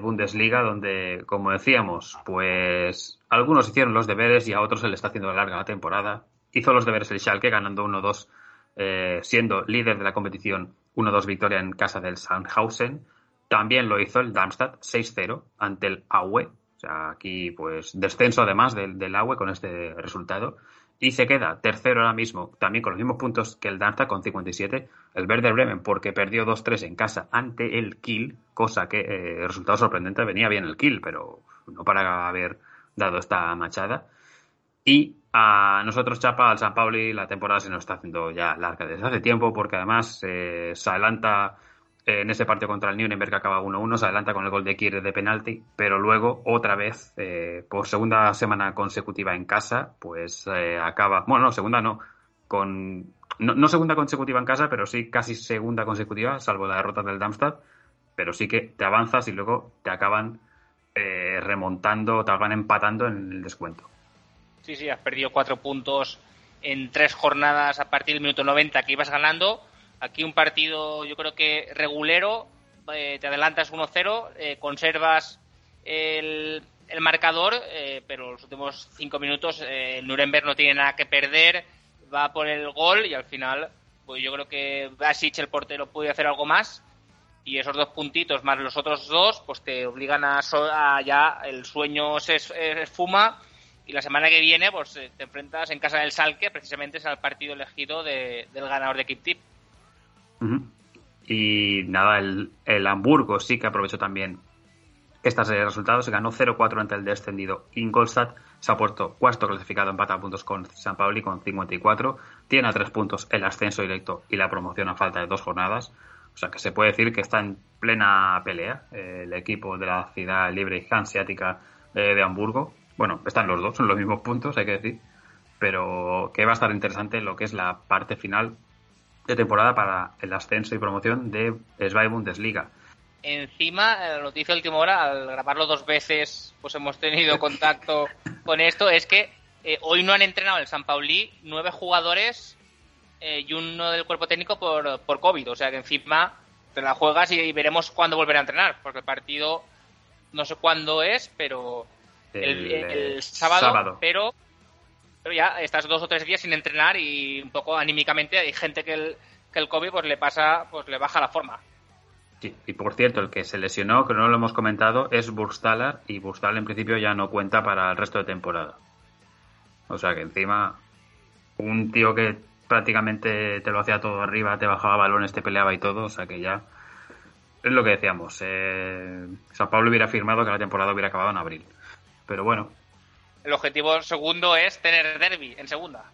Bundesliga, donde, como decíamos, pues algunos hicieron los deberes y a otros se le está haciendo larga la temporada. Hizo los deberes el Schalke ganando 1-2, eh, siendo líder de la competición 1-2 victoria en casa del Sandhausen. También lo hizo el Darmstadt 6-0 ante el Aue, sea, aquí, pues, descenso además del, del agua con este resultado. Y se queda tercero ahora mismo, también con los mismos puntos que el Darmstadt con 57, el Werder Bremen, porque perdió 2-3 en casa ante el Kiel, cosa que, eh, resultado sorprendente, venía bien el Kiel, pero no para haber dado esta machada. Y a nosotros, Chapa, al San Pauli, la temporada se nos está haciendo ya larga desde hace tiempo, porque además eh, se adelanta en ese partido contra el Nuremberg acaba 1-1, se adelanta con el gol de Kier de penalti, pero luego otra vez, eh, por segunda semana consecutiva en casa, pues eh, acaba, bueno, no, segunda no, con, no, segunda consecutiva en casa, pero sí casi segunda consecutiva, salvo la derrota del Darmstadt, pero sí que te avanzas y luego te acaban eh, remontando, te acaban empatando en el descuento. Sí, sí, has perdido cuatro puntos en tres jornadas a partir del minuto 90 que ibas ganando Aquí un partido, yo creo que regulero, eh, te adelantas 1-0, eh, conservas el, marcador, eh, pero los últimos cinco minutos el Nuremberg no tiene nada que perder, va por el gol y al final, pues yo creo que Basic, el portero, puede hacer algo más y esos dos puntitos más los otros dos, pues te obligan a, ya el sueño se esfuma y la semana que viene pues te enfrentas en casa del Salque, precisamente es el partido elegido del ganador de Kip Tip. Y nada, el, Hamburgo sí que aprovechó también esta de resultados. Ganó 0-4 ante el descendido Ingolstadt, se ha puesto cuarto clasificado empatado a puntos con San Pauli con 54, tiene a tres puntos el ascenso directo y la promoción a falta de dos jornadas, o sea que se puede decir que está en plena pelea eh, el equipo de la ciudad libre y hanseática eh, de Hamburgo. Bueno, están los dos, son los mismos puntos, hay que decir, pero que va a estar interesante lo que es la parte final de temporada para el ascenso y promoción de Zwei Bundesliga encima, la noticia de última hora, al grabarlo dos veces, pues hemos tenido contacto con esto, es que eh, hoy no han entrenado en el San Pauli nueve jugadores eh, y uno del cuerpo técnico por, por COVID. O sea que encima te la juegas y, veremos cuándo volver a entrenar, porque el partido no sé cuándo es, pero el, el, sábado, pero pero ya estás dos o tres días sin entrenar y un poco anímicamente hay gente que el, que el COVID pues le pasa, pues le baja la forma y por cierto, el que se lesionó, que no lo hemos comentado, es Burstaller y Burstaller en principio ya no cuenta para el resto de temporada. O sea que encima, un tío que prácticamente te lo hacía todo arriba, te bajaba balones, te peleaba y todo, o sea que ya es lo que decíamos. Eh, San Pablo hubiera firmado que la temporada hubiera acabado en abril. Pero bueno. El objetivo segundo es tener derby en segunda.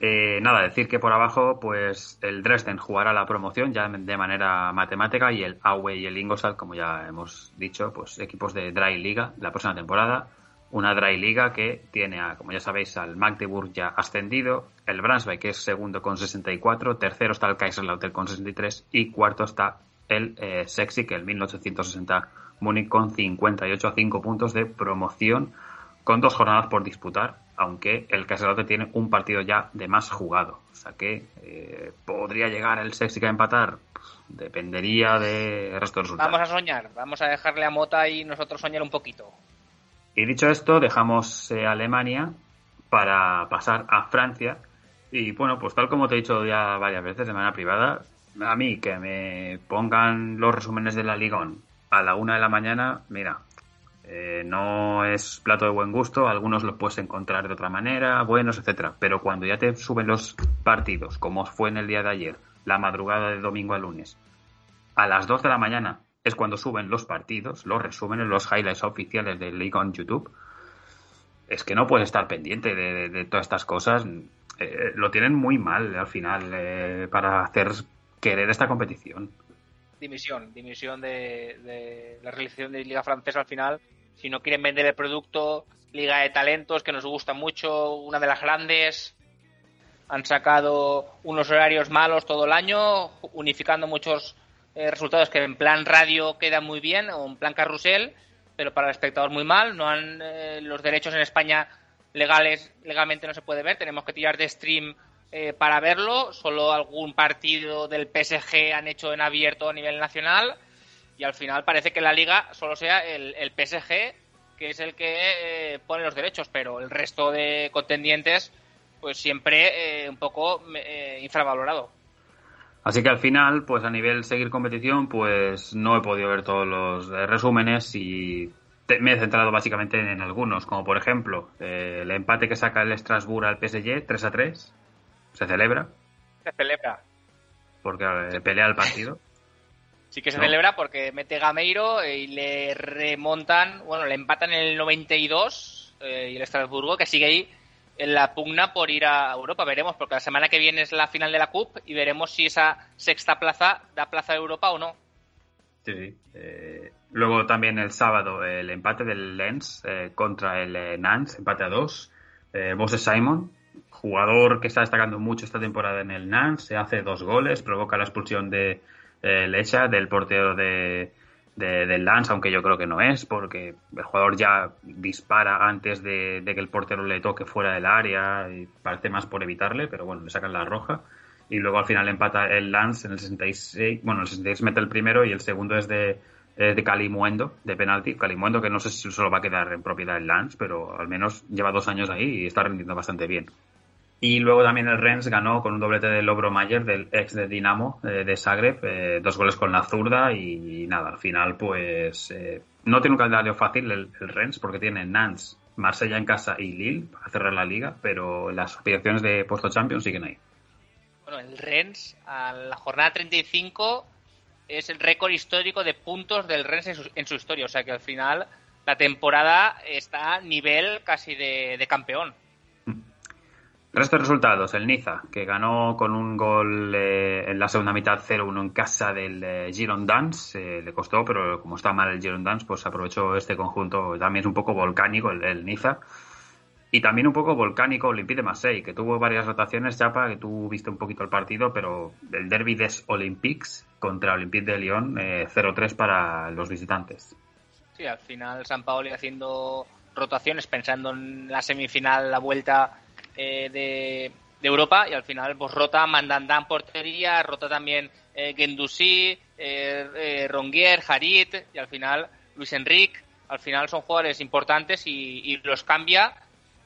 Eh, nada, decir que por abajo, pues el Dresden jugará la promoción ya de manera matemática y el Aue y el Ingolstadt, como ya hemos dicho, pues equipos de Dry Liga la próxima temporada. Una Dry Liga que tiene, a, como ya sabéis, al Magdeburg ya ascendido, el Brunswick que es segundo con 64, tercero está el Kaiserslautern con 63 y cuarto está el eh, Sexy, que el 1860 Múnich con 58 a 5 puntos de promoción con dos jornadas por disputar aunque el Caserote tiene un partido ya de más jugado. O sea que eh, podría llegar el Sexica a empatar. dependería del resto de resultados. Vamos a soñar, vamos a dejarle a Mota y nosotros soñar un poquito. Y dicho esto, dejamos eh, Alemania para pasar a Francia. Y bueno, pues tal como te he dicho ya varias veces de manera privada, a mí que me pongan los resúmenes de la Ligón a la una de la mañana, mira, eh, no es plato de buen gusto, algunos los puedes encontrar de otra manera, buenos, etcétera. Pero cuando ya te suben los partidos, como fue en el día de ayer, la madrugada de domingo a lunes, a las 2 de la mañana es cuando suben los partidos, los resúmenes, los highlights oficiales de League on YouTube. Es que no puedes estar pendiente de, todas estas cosas. Eh, lo tienen muy mal al final eh, para hacer querer esta competición dimisión, dimisión de, la realización de Liga Francesa al final. Si no quieren vender el producto, Liga de Talentos, que nos gusta mucho, una de las grandes. Han sacado unos horarios malos todo el año, unificando muchos eh, resultados que en plan radio quedan muy bien, o en plan carrusel, pero para el espectador muy mal. No han, eh, los derechos en España legales legalmente no se puede ver, tenemos que tirar de stream eh, para verlo. Solo algún partido del PSG han hecho en abierto a nivel nacional. Y al final parece que la liga solo sea el, PSG, que es el que eh, pone los derechos, pero el resto de contendientes, pues siempre eh, un poco infravalorado. Así que al final, pues a nivel seguir competición, pues no he podido ver todos los resúmenes y me he centrado básicamente en, algunos, como por ejemplo el empate que saca el Strasbourg al PSG 3 a 3, ¿Se celebra? Se celebra. Porque eh, pelea el partido. Sí que se celebra porque mete Gameiro y le remontan, bueno, le empatan en el 92 eh, y el Estrasburgo que sigue ahí en la pugna por ir a Europa. Veremos, porque la semana que viene es la final de la CUP y veremos si esa sexta plaza da plaza a Europa o no. Sí, sí. Eh, luego también el sábado el empate del Lens contra el Nantes, empate a dos. Eh, Simon jugador que está destacando mucho esta temporada en el Nantes, se hace dos goles, provoca la expulsión de eh, Lecha, del portero de, del Lance, aunque yo creo que no es, porque el jugador ya dispara antes de, que el portero le toque fuera del área y parece más por evitarle, pero bueno, le sacan la roja. Y luego al final empata el Lance en el 66, bueno, el 66 mete el primero y el segundo es de, de Calimuendo, de penalti. Calimuendo que no sé si solo va a quedar en propiedad del Lance, pero al menos lleva dos años ahí y está rendiendo bastante bien. Y luego también el Rennes ganó con un doblete de Lobro Mayer, del ex de Dinamo eh, de Zagreb, eh, dos goles con la zurda y, nada, al final pues eh, no tiene un calendario fácil el, el, Rennes porque tiene Nantes, Marsella en casa y Lille para cerrar la liga, pero las aspiraciones de puesto Champions siguen ahí. Bueno, el Rennes a la jornada 35 es el récord histórico de puntos del Rennes en su, historia. O sea que al final la temporada está a nivel casi de, campeón. Resto de resultados, el Niza, que ganó con un gol eh, en la segunda mitad 0-1 en casa del eh, Girondins, eh, le costó, pero como está mal el Girondins, pues aprovechó este conjunto, también es un poco volcánico el Niza, y también un poco volcánico Olympique de Marseille, que tuvo varias rotaciones, Chapa, que tú viste un poquito el partido, pero el derby des Olympiques contra Olympique de Lyon, 0-3 eh, para los visitantes. Sí, al final San Paoli haciendo rotaciones pensando en la semifinal, la vuelta eh, de, Europa, y al final pues rota Mandandán portería, rota también eh, Gendouzi, eh, Rongier, Harit, y al final Luis Enrique, al final son jugadores importantes y, los cambia.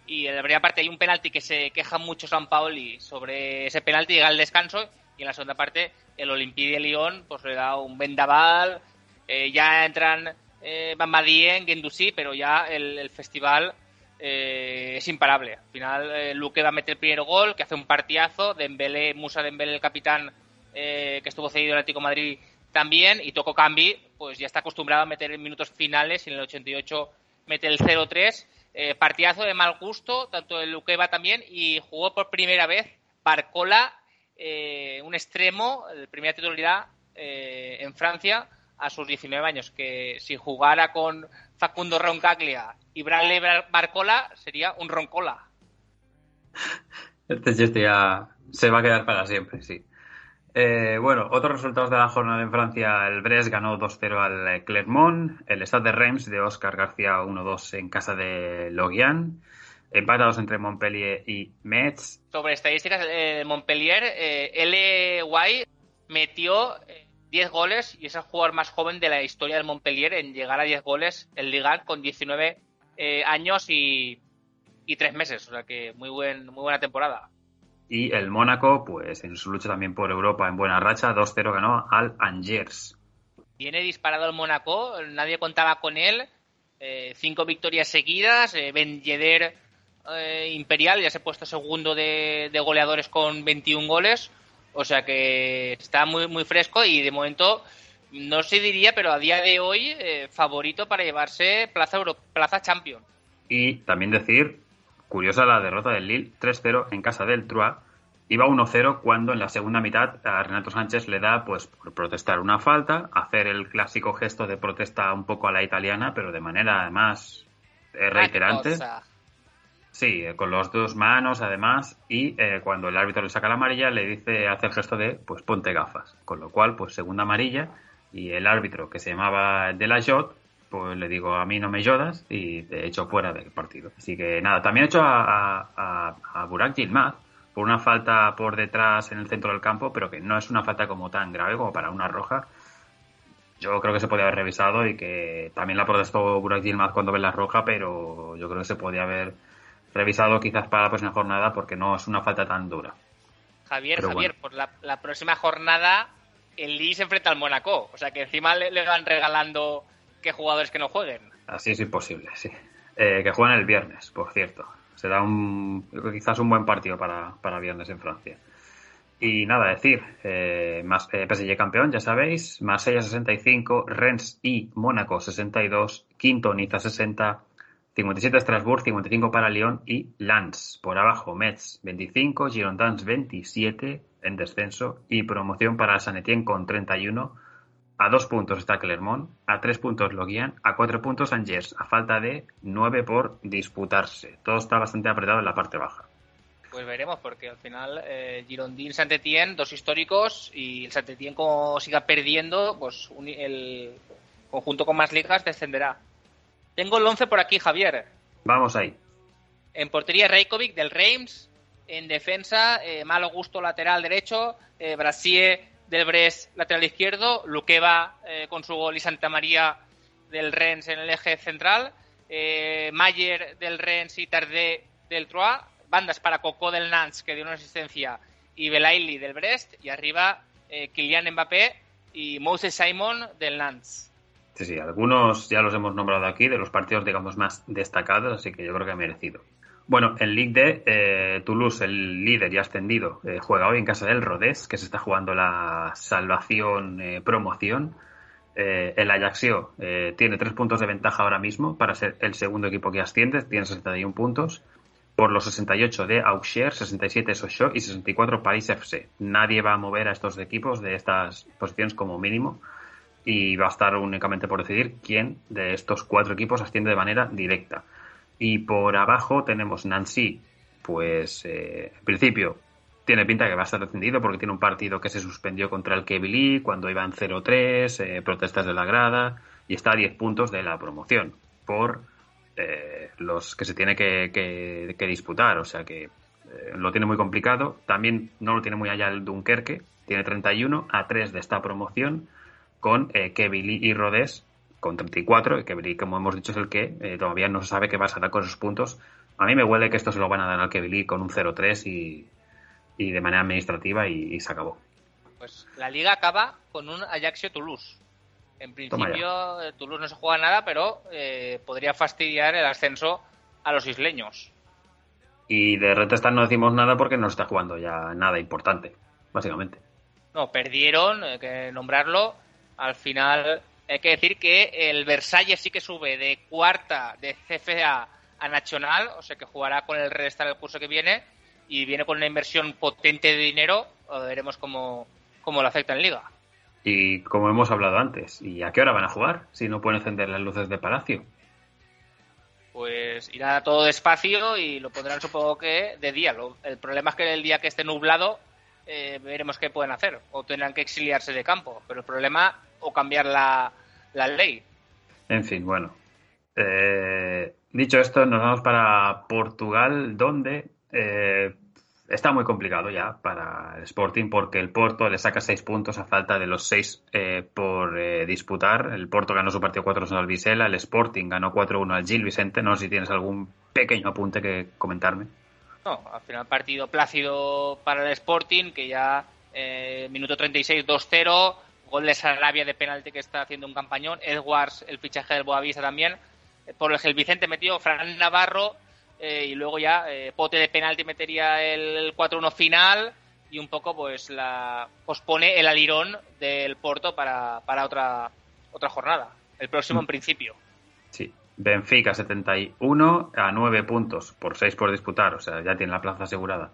Y en la primera parte hay un penalti que se queja mucho San Paoli sobre ese penalti, llega al descanso y en la segunda parte el Olympique de Lyon pues le da un vendaval, eh, ya entran eh, Bambadien, Gendouzi, pero ya el, festival eh, es imparable. Al final eh, Luque va a meter el primer gol, que hace un partidazo, Dembélé, Musa Dembélé, el capitán que estuvo cedido en Atlético Madrid también, y Toco Cambi, pues ya está acostumbrado a meter en minutos finales y en el 88 mete el 0-3 eh, partidazo de mal gusto, tanto el Luqueva también, y jugó por primera vez Barcola, eh, un extremo, el primera titularidad eh, en Francia a sus 19 años, que si jugara con Facundo Roncaglia y Bradley Barcola sería un Roncola. Este ya se va a quedar para siempre, sí. Eh, bueno, otros resultados de la jornada en Francia. El Brest ganó 2-0 al eh, Clermont. El Stade de Reims de Oscar García 1-2 en casa de Logian. Empatados entre Montpellier y Metz. Sobre estadísticas, de Montpellier, eh, L.Y. metió 10 goles y es el jugador más joven de la historia del Montpellier en llegar a 10 goles en Liga con 19 años y, y 3 meses. O sea que muy, buen, muy buena temporada. Y el Mónaco, pues en su lucha también por Europa en buena racha, 2-0 ganó al Angers. Viene disparado el Mónaco, nadie contaba con él. Eh, cinco victorias seguidas. Eh, ben Yedder eh, Imperial ya se ha puesto segundo de, goleadores con 21 goles. O sea que está muy, muy fresco y de momento no se diría, pero a día de hoy favorito para llevarse Plaza, Euro Plaza Champion. Y también decir Curiosa la derrota del Lille 3-0 en casa del Troyes. Iba 1-0 cuando en la segunda mitad a Renato Sánchez le da pues por protestar una falta, hacer el clásico gesto de protesta un poco a la italiana, pero de manera además eh, reiterante. Sí, eh, con las dos manos además y eh, cuando el árbitro le saca la amarilla le dice hace el gesto de pues ponte gafas, con lo cual pues segunda amarilla y el árbitro que se llamaba De La Jot pues le digo, a mí no me llodas y te echo fuera del partido. Así que nada, también he hecho a, a, a Burak Yilmaz por una falta por detrás en el centro del campo, pero que no es una falta como tan grave como para una roja. Yo creo que se podía haber revisado y que también la protestó Burak Yilmaz cuando ve la roja, pero yo creo que se podía haber revisado quizás para la próxima jornada porque no es una falta tan dura. Javier, Javier, por la, próxima jornada el Lee se enfrenta al Mónaco, o sea que encima le van regalando que jugadores que no jueguen. Así es imposible, sí. Eh, que jueguen el viernes, por cierto. Será un, quizás un buen partido para, para viernes en Francia. Y nada, decir, eh, más, eh, PSG campeón, ya sabéis, Marsella 65, Rennes y Mónaco 62, quinto Niza 60, 57 Strasbourg, 55 para Lyon y Lens. Por abajo Metz 25, Girondins 27 en descenso y promoción para San Etienne con 31, a dos puntos está Clermont, a tres puntos lo guían, a cuatro puntos Angers, a falta de nueve por disputarse. Todo está bastante apretado en la parte baja. Pues veremos, porque al final eh, Girondin saint dos históricos, y el saint como siga perdiendo, pues el conjunto con más ligas descenderá. Tengo el 11 por aquí, Javier. Vamos ahí. En portería Reykjavik del Reims, en defensa, eh, malo gusto lateral derecho, eh, del Brest lateral izquierdo, Luqueva eh, con su gol y Santa María del Rennes en el eje central, eh, Mayer del Rennes y Tardé del Troyes, bandas para Coco del Nantes que dio una asistencia. Y Belaili del Brest. Y arriba eh, Kylian Mbappé y Moses Simon del Nantes. Sí, sí, algunos ya los hemos nombrado aquí de los partidos digamos más destacados, así que yo creo que ha merecido. Bueno, en Ligue D, Toulouse, el líder y ascendido, juega hoy en casa del Rodés, que se está jugando la salvación promoción. el Ajaxio tiene tres puntos de ventaja ahora mismo para ser el segundo equipo que asciende, tiene 61 puntos por los 68 de Auxerre, 67 Sochaux y 64 Paris FC. Nadie va a mover a estos equipos de estas posiciones como mínimo y va a estar únicamente por decidir quién de estos cuatro equipos asciende de manera directa. Y por abajo tenemos Nancy, pues eh, en principio tiene pinta que va a estar descendido porque tiene un partido que se suspendió contra el Kevili cuando iban 0-3, eh, protestas de la grada y está a 10 puntos de la promoción por eh, los que se tiene que, disputar. O sea que eh, lo tiene muy complicado. También no lo tiene muy allá el Dunkerque. Tiene 31 a 3 de esta promoción con eh, y Rodés con 34. Kevili, como hemos dicho, es el que eh, todavía no se sabe qué va a sacar con esos puntos. A mí me huele que esto se lo van a dar al Kevili con un 0-3 y, y, de manera administrativa y, se acabó. Pues la liga acaba con un Ajaxio Toulouse. En principio, eh, Toulouse no se juega nada, pero eh, podría fastidiar el ascenso a los isleños. Y de Retestan no decimos nada porque no está jugando ya nada importante, básicamente. No, perdieron, hay que nombrarlo. Al final, hay que decir que el Versalles sí que sube de cuarta de CFA a Nacional, o sea que jugará con el Redestar el curso que viene y viene con una inversión potente de dinero. Veremos cómo, cómo lo afecta en Liga. Y como hemos hablado antes, ¿y a qué hora van a jugar si no pueden encender las luces de Palacio? Pues irá todo despacio y lo pondrán supongo que de día. el problema es que el día que esté nublado eh, veremos qué pueden hacer. O tendrán que exiliarse de campo. Pero el problema o cambiar la, ley. En fin, bueno. Eh, dicho esto, nos vamos para Portugal, donde eh, está muy complicado ya para el Sporting porque el Porto le saca seis puntos a falta de los seis eh, por eh, disputar. El Porto ganó su partido 4-1 al Vizela, el Sporting ganó 4-1 al Gil Vicente. No sé si tienes algún pequeño apunte que comentarme. No, al final partido plácido para el Sporting que ya eh, minuto 36 2-0, gol de Sarabia de penalti que está haciendo un campañón, Edwards el fichaje del Boavista también. Por el Gil Vicente metió Fran Navarro eh, y luego ya eh, Pote de penalti metería el 4-1 final y un poco pues la pospone el alirón del Porto para, para otra otra jornada, el próximo en mm. principio. Sí, Benfica 71 a 9 puntos por 6 por disputar, o sea, ya tiene la plaza asegurada.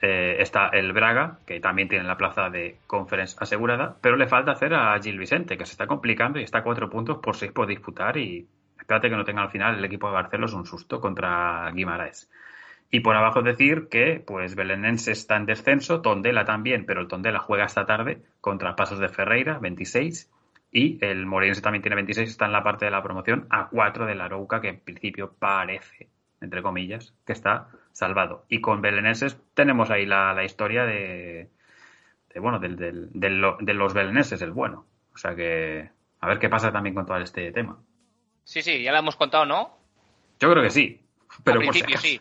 Eh, está el Braga, que también tiene la plaza de conference asegurada, pero le falta hacer a Gil Vicente, que se está complicando y está a 4 puntos por 6 por disputar y Espérate que no tenga al final el equipo de Barcelos un susto contra Guimaraes. Y por abajo decir que, pues, Belenense está en descenso, Tondela también, pero el Tondela juega esta tarde contra Pasos de Ferreira, 26, y el Morense también tiene 26, está en la parte de la promoción, a 4 de la Arouca, que en principio parece, entre comillas, que está salvado. Y con Belenenses tenemos ahí la, historia de, bueno, del, de los Belenenses, el bueno. O sea que, a ver qué pasa también con todo este tema. Sí, sí, ya lo hemos contado, ¿no? Yo creo que sí. Pero Al principio sí.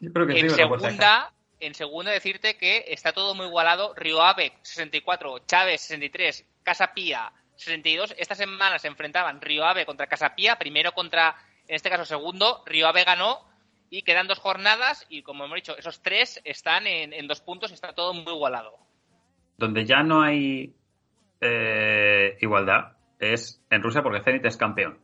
Yo creo que en sí, segunda, en segunda decirte que está todo muy igualado. Río Ave 64, Chávez 63, Casa Pía 62. Esta semana se enfrentaban Río Ave contra Casa Pía, primero contra, en este caso segundo. Río Ave ganó y quedan dos jornadas y como hemos dicho, esos tres están en, dos puntos y está todo muy igualado. Donde ya no hay eh, igualdad es en Rusia porque Zenit es campeón.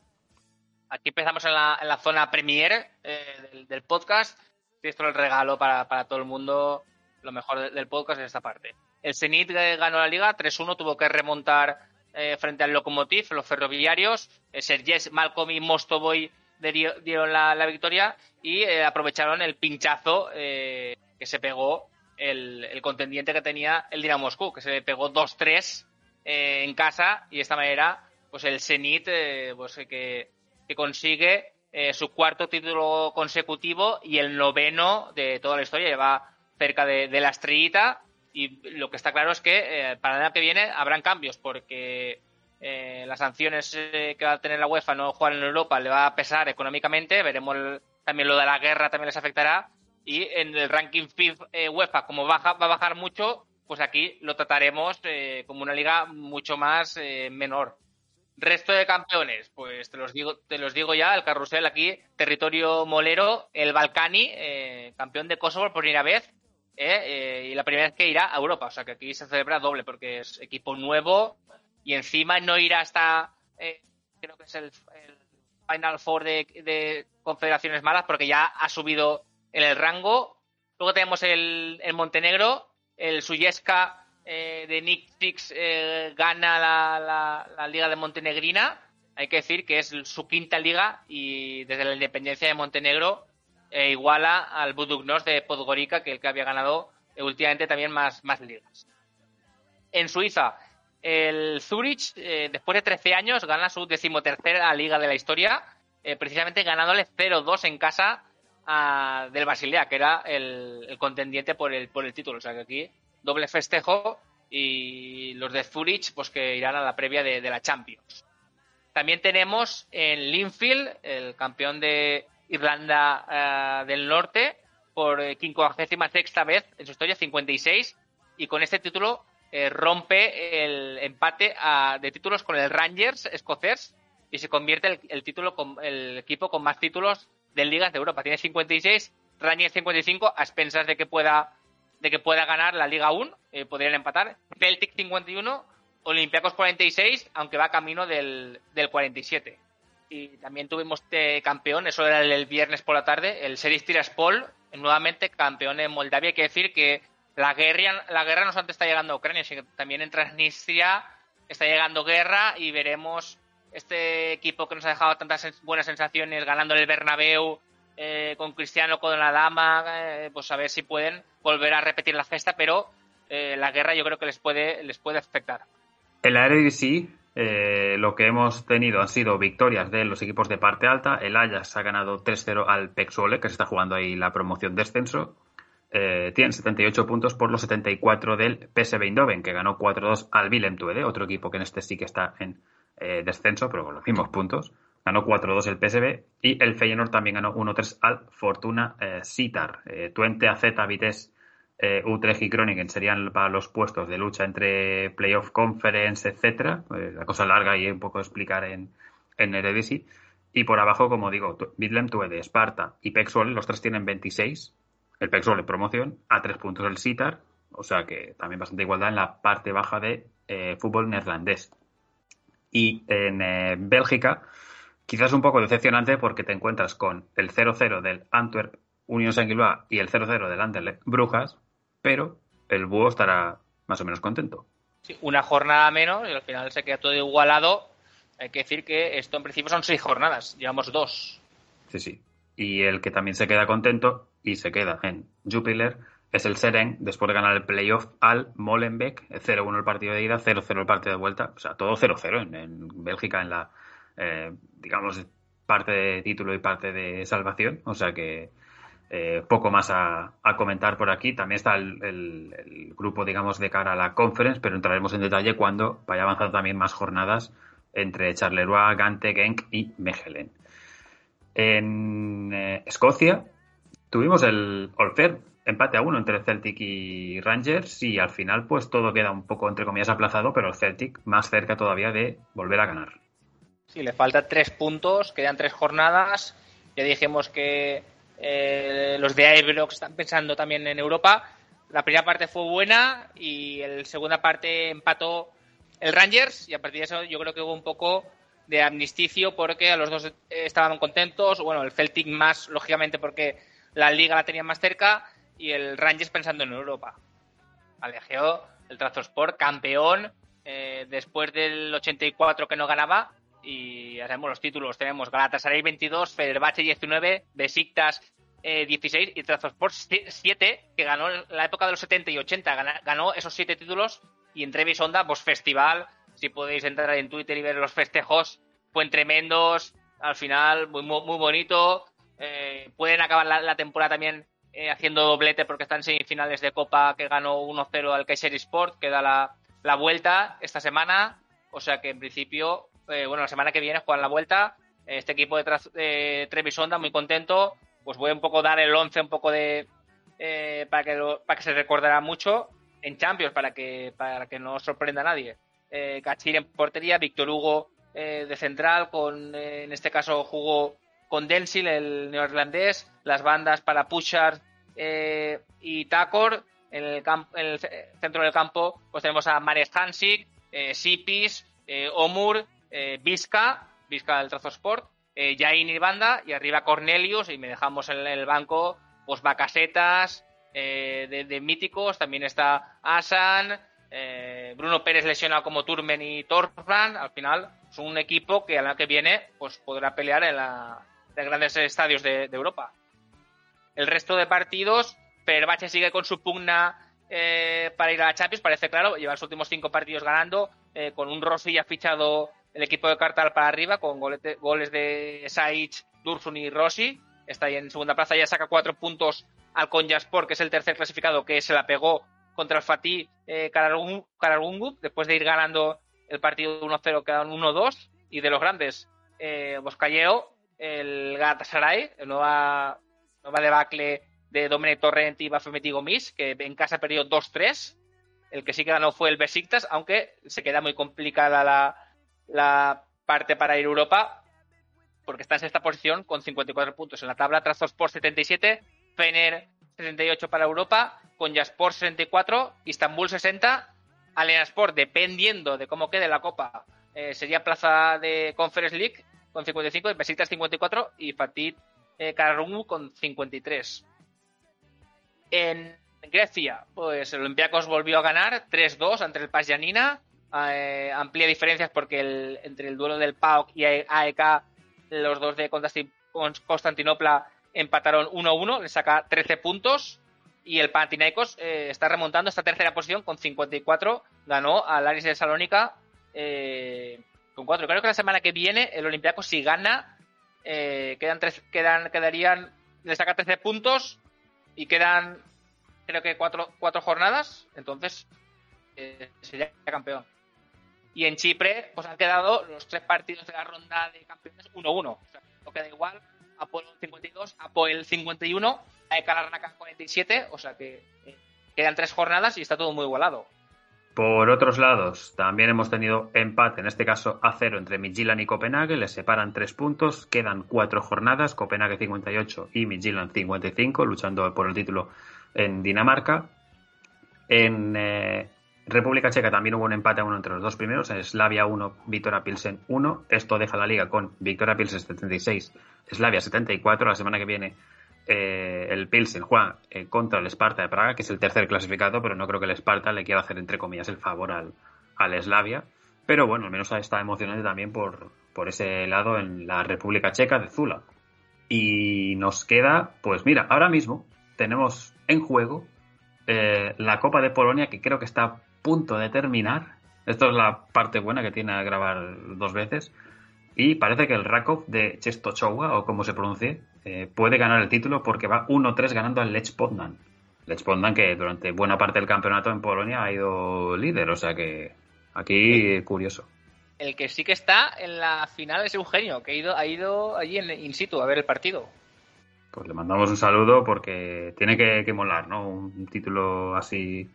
Aquí empezamos en la, en la zona premier eh, del, podcast. esto es el regalo para, todo el mundo. Lo mejor del, podcast es esta parte. El Zenit ganó la liga 3-1, tuvo que remontar eh, frente al Lokomotiv, los ferroviarios. Eh, Sergés, Malcolm y Mostovoy dieron la, victoria y aprovecharon el pinchazo que se pegó el, el, contendiente que tenía el Dinamo Moscú, que se pegó 2-3 en casa y de esta manera pues el Zenit pues que consigue eh, su cuarto título consecutivo y el noveno de toda la historia. Lleva cerca de, la estrellita y lo que está claro es que eh, para el año que viene habrán cambios porque eh, las sanciones que va a tener la UEFA no jugar en Europa le va a pesar económicamente. Veremos también lo de la guerra también les afectará y en el ranking FIFA UEFA como baja, va a bajar mucho, pues aquí lo trataremos como una liga mucho más menor Resto de campeones, pues te los digo, te los digo ya, el carrusel aquí, territorio molero, el Balcani, eh, campeón de Kosovo por primera vez, eh, eh, y la primera vez que irá a Europa, o sea que aquí se celebra doble porque es equipo nuevo y encima no irá hasta, creo que es el, Final Four de, Confederaciones Malas porque ya ha subido en el rango. Luego tenemos el, el Montenegro, el Suyeska eh, de Nick Fix eh, gana la, Liga de Montenegrina. Hay que decir que es su quinta liga y desde la independencia de Montenegro eh, iguala al Budugnos de Podgorica, que el que había ganado últimamente también más, más ligas. En Suiza, el Zurich, después de 13 años, gana su decimotercera liga de la historia, precisamente ganándole 0-2 en casa del Basilea, que era el, contendiente por el, por el título. O sea que aquí doble festejo y los de Zurich pues que irán a la previa de, la Champions. También tenemos en Linfield, el campeón de Irlanda eh, del Norte, por 56 vez en su historia, 56, y con este título eh, rompe el empate de títulos con el Rangers escocés y se convierte el, el, título con, el equipo con más títulos de ligas de Europa. Tiene 56, Rangers 55, a expensas de que pueda de que pueda ganar la Liga 1, eh, podrían empatar. Celtic 51, Olympiacos 46, aunque va camino del, del 47. Y también tuvimos este campeón, eso era el, viernes por la tarde, el Series Tiraspol, nuevamente campeón en Moldavia. Hay que decir que la guerra, la guerra no solamente está llegando a Ucrania, sino que también en Transnistria está llegando guerra y veremos este equipo que nos ha dejado tantas buenas sensaciones ganando el Bernabéu eh, con Cristiano, con la dama, eh, pues a ver si pueden volver a repetir la gesta, pero eh, la guerra yo creo que les puede, les puede afectar. En la Eredivisie eh, lo que hemos tenido han sido victorias de los equipos de parte alta. El Ajax ha ganado 3-0 al Pexole, que se está jugando ahí la promoción descenso. Eh, tienen 78 puntos por los 74 del PSV Eindhoven, que ganó 4-2 al Willem Tuede, otro equipo que en este sí que está en descenso, pero con los mismos puntos ganó 4-2 el PSV y el Feyenoord también ganó 1-3 al Fortuna eh, Sitar. Eh, Twente, AZ, Vitesse, eh, Utrecht y Groningen serían para los puestos de lucha entre Playoff Conference, etcétera. Eh, la cosa larga y un poco explicar en, en. Y por abajo, como digo, Bidlem, Tuede, Sparta y Pexol, los tres tienen 26. El Pexol en promoción, a tres puntos el Sitar. O sea que también bastante igualdad en la parte baja de fútbol neerlandés. Y en Bélgica, Quizás un poco decepcionante porque te encuentras con el 0-0 del Antwerp Unión San y el 0-0 del Anderlecht Brujas, pero el Búho estará más o menos contento. Sí, una jornada menos y al final se queda todo igualado. Hay que decir que esto en principio son seis jornadas, llevamos dos. Sí, sí. Y el que también se queda contento y se queda en Jupiler es el Seren, después de ganar el playoff al Molenbeek, 0-1 el partido de ida, 0-0 el partido de vuelta, o sea, todo 0-0 en, en Bélgica en la, eh, digamos, parte de título y parte de salvación. O sea que eh, poco más a, comentar por aquí. También está el, grupo, digamos, de cara a la conference, pero entraremos en detalle cuando vaya avanzando también más jornadas entre Charleroi, Gante, Genk y Mechelen. En eh, Escocia tuvimos el Olfer, empate a uno entre Celtic y Rangers y al final pues todo queda un poco entre comillas aplazado, pero el Celtic más cerca todavía de volver a ganar. Sí, le falta tres puntos, quedan tres jornadas. Ya dijimos que eh, los de Ibrox están pensando también en Europa. La primera parte fue buena y la segunda parte empató el Rangers y a partir de eso yo creo que hubo un poco de amnisticio porque a los dos estaban contentos. Bueno, el Celtic más, lógicamente, porque la liga la tenía más cerca y el Rangers pensando en Europa. Alegeó el Tractorsport, campeón, eh, después del 84 que no ganaba, y ya los títulos. Tenemos Galatasaray 22, Fenerbahce 19, Besiktas 16 eh, y Trabzonspor 7, que ganó en la época de los 70 y 80. Ganó, esos 7 títulos y en Trevis Onda, pues festival. Si podéis entrar en Twitter y ver los festejos, fueron tremendos. Al final, muy, muy, bonito. Eh, pueden acabar la, temporada también eh, haciendo doblete porque están en semifinales de Copa que ganó 1-0 al Kaiser Sport, que da la, la vuelta esta semana. O sea que en principio eh, bueno, la semana que viene juegan la vuelta. Este equipo de, de Trevisonda, muy contento. Pues voy a un poco dar el 11 un poco de. Eh, para, que para que se recordará mucho en Champions, para que, para que no sorprenda a nadie. Eh, Cachir en portería, Víctor Hugo eh, de central, con eh, en este caso jugó con Densil, el neozelandés, las bandas para Pushar y Takor. En el, en el, centro del campo pues tenemos a Marek Hansik, Sipis, Omur, Vizca, Vizca del Trazo Sport, Jain y banda, y arriba Cornelius, y me dejamos en el banco pues Bacasetas, de, de, míticos, también está Asan, eh, Bruno Pérez lesionado como Turmen y Torfran, al final es un equipo que al año que viene pues podrá pelear en, la, grandes estadios de, Europa. El resto de partidos, Perbache sigue con su pugna eh, para ir a la Champions, parece claro, lleva los últimos cinco partidos ganando, eh, con un Rossi ya fichado el equipo de Cartal para arriba, con goles de Saic, Dursun y Rossi, está ahí en segunda plaza, ya saca cuatro puntos al Konyaspor, que es el tercer clasificado, que se la pegó contra el Fatih eh, después de ir ganando el partido 1-0, quedan 1-2, y de los grandes, eh, Boscalleo, el Galatasaray, el nueva, nueva debacle de Domene Torrent y Bafemeti Gomis, que en casa perdió 2-3. El que sí que ganó fue el Besiktas, aunque se queda muy complicada la, la parte para ir a Europa, porque está en sexta posición con 54 puntos en la tabla, tras por 77, Fener 78 para Europa, con Jaspor 64, Istanbul 60, Sport, dependiendo de cómo quede la Copa, eh, sería plaza de Conference League con 55, Besiktas 54 y Fatih eh, con 53. En Grecia, pues el Olympiacos volvió a ganar 3-2 ante el Paz Yanina. Eh, amplía diferencias porque el, entre el duelo del PAOK y AEK, los dos de Constantinopla empataron 1-1, le saca 13 puntos y el Panathinaikos eh, está remontando esta tercera posición con 54, ganó al Aris de Salónica eh, con 4. Creo que la semana que viene el Olympiacos si gana eh, quedan tres, quedan quedarían le saca 13 puntos y quedan creo que cuatro, cuatro jornadas, entonces sería campeón. Y en Chipre pues han quedado los tres partidos de la ronda de campeones 1-1, o sea, no queda igual. Apolo 52, Apoel 51, AEK Larnaca 47, o sea que eh, quedan tres jornadas y está todo muy igualado. Por otros lados, también hemos tenido empate, en este caso a cero entre Midtjylland y Copenhague, les separan tres puntos, quedan cuatro jornadas, Copenhague 58 y Midtjylland 55, luchando por el título en Dinamarca. En eh, República Checa también hubo un empate a uno entre los dos primeros, Slavia 1, Victoria Pilsen 1. Esto deja la liga con Victoria Pilsen 76, Slavia 74. La semana que viene eh, el Pilsen juega eh, contra el Sparta de Praga, que es el tercer clasificado, pero no creo que el Sparta le quiera hacer, entre comillas, el favor al, al Slavia. Pero bueno, al menos está emocionante también por, por ese lado en la República Checa de Zula. Y nos queda, pues mira, ahora mismo tenemos en juego eh, la Copa de Polonia, que creo que está punto de terminar. Esto es la parte buena que tiene a grabar dos veces. Y parece que el Rakov de Chestochowa, o como se pronuncie, eh, puede ganar el título porque va 1-3 ganando al Lech Poznan. Lech Poznan que durante buena parte del campeonato en Polonia ha ido líder, o sea que aquí curioso. El que sí que está en la final es Eugenio, que ha ido, ha ido allí en in situ a ver el partido. Pues le mandamos un saludo porque tiene que, que molar, ¿no? Un título así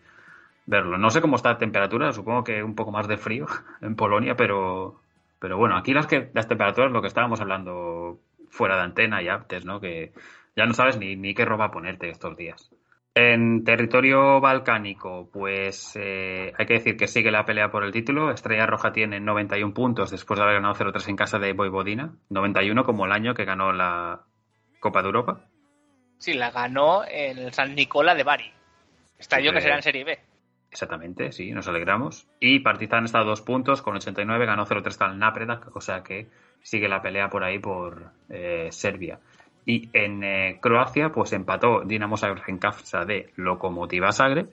verlo. No sé cómo está la temperatura, supongo que un poco más de frío en Polonia, pero, pero bueno, aquí las, que, las temperaturas, lo que estábamos hablando fuera de antena y antes, ¿no? Que ya no sabes ni, ni qué ropa ponerte estos días. En territorio balcánico, pues eh, hay que decir que sigue la pelea por el título. Estrella Roja tiene 91 puntos después de haber ganado 0-3 en casa de Voivodina. 91 como el año que ganó la Copa de Europa. Sí, la ganó en el San Nicola de Bari. Estadio que será en Serie B. Exactamente, sí, nos alegramos. Y Partizan está a dos puntos, con 89, ganó 0-3 al Napredak, o sea que sigue la pelea por ahí por eh, Serbia. Y en eh, Croacia, pues empató Dinamo Zagreb casa de Lokomotiva Zagreb,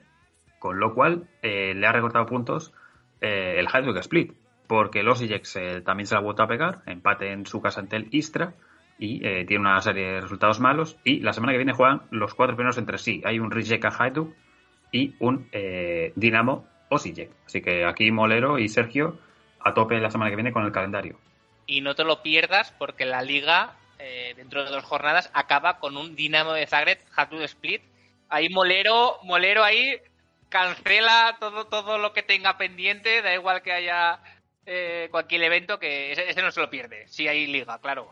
con lo cual eh, le ha recortado puntos el Hajduk Split, porque los Osijek también se la ha vuelto a pegar, empate en su casa ante el Istra, y tiene una serie de resultados malos. Y la semana que viene juegan los cuatro primeros entre sí. Hay un Rijeka Hajduk y un eh, Dinamo Osijek. Así que aquí Molero y Sergio a tope la semana que viene con el calendario. Y no te lo pierdas porque la liga eh, dentro de dos jornadas acaba con un Dinamo de Zagreb Hajduk Split. Ahí Molero, Molero ahí cancela todo todo lo que tenga pendiente, da igual que haya eh, cualquier evento que ese, no se lo pierde, si hay liga, claro.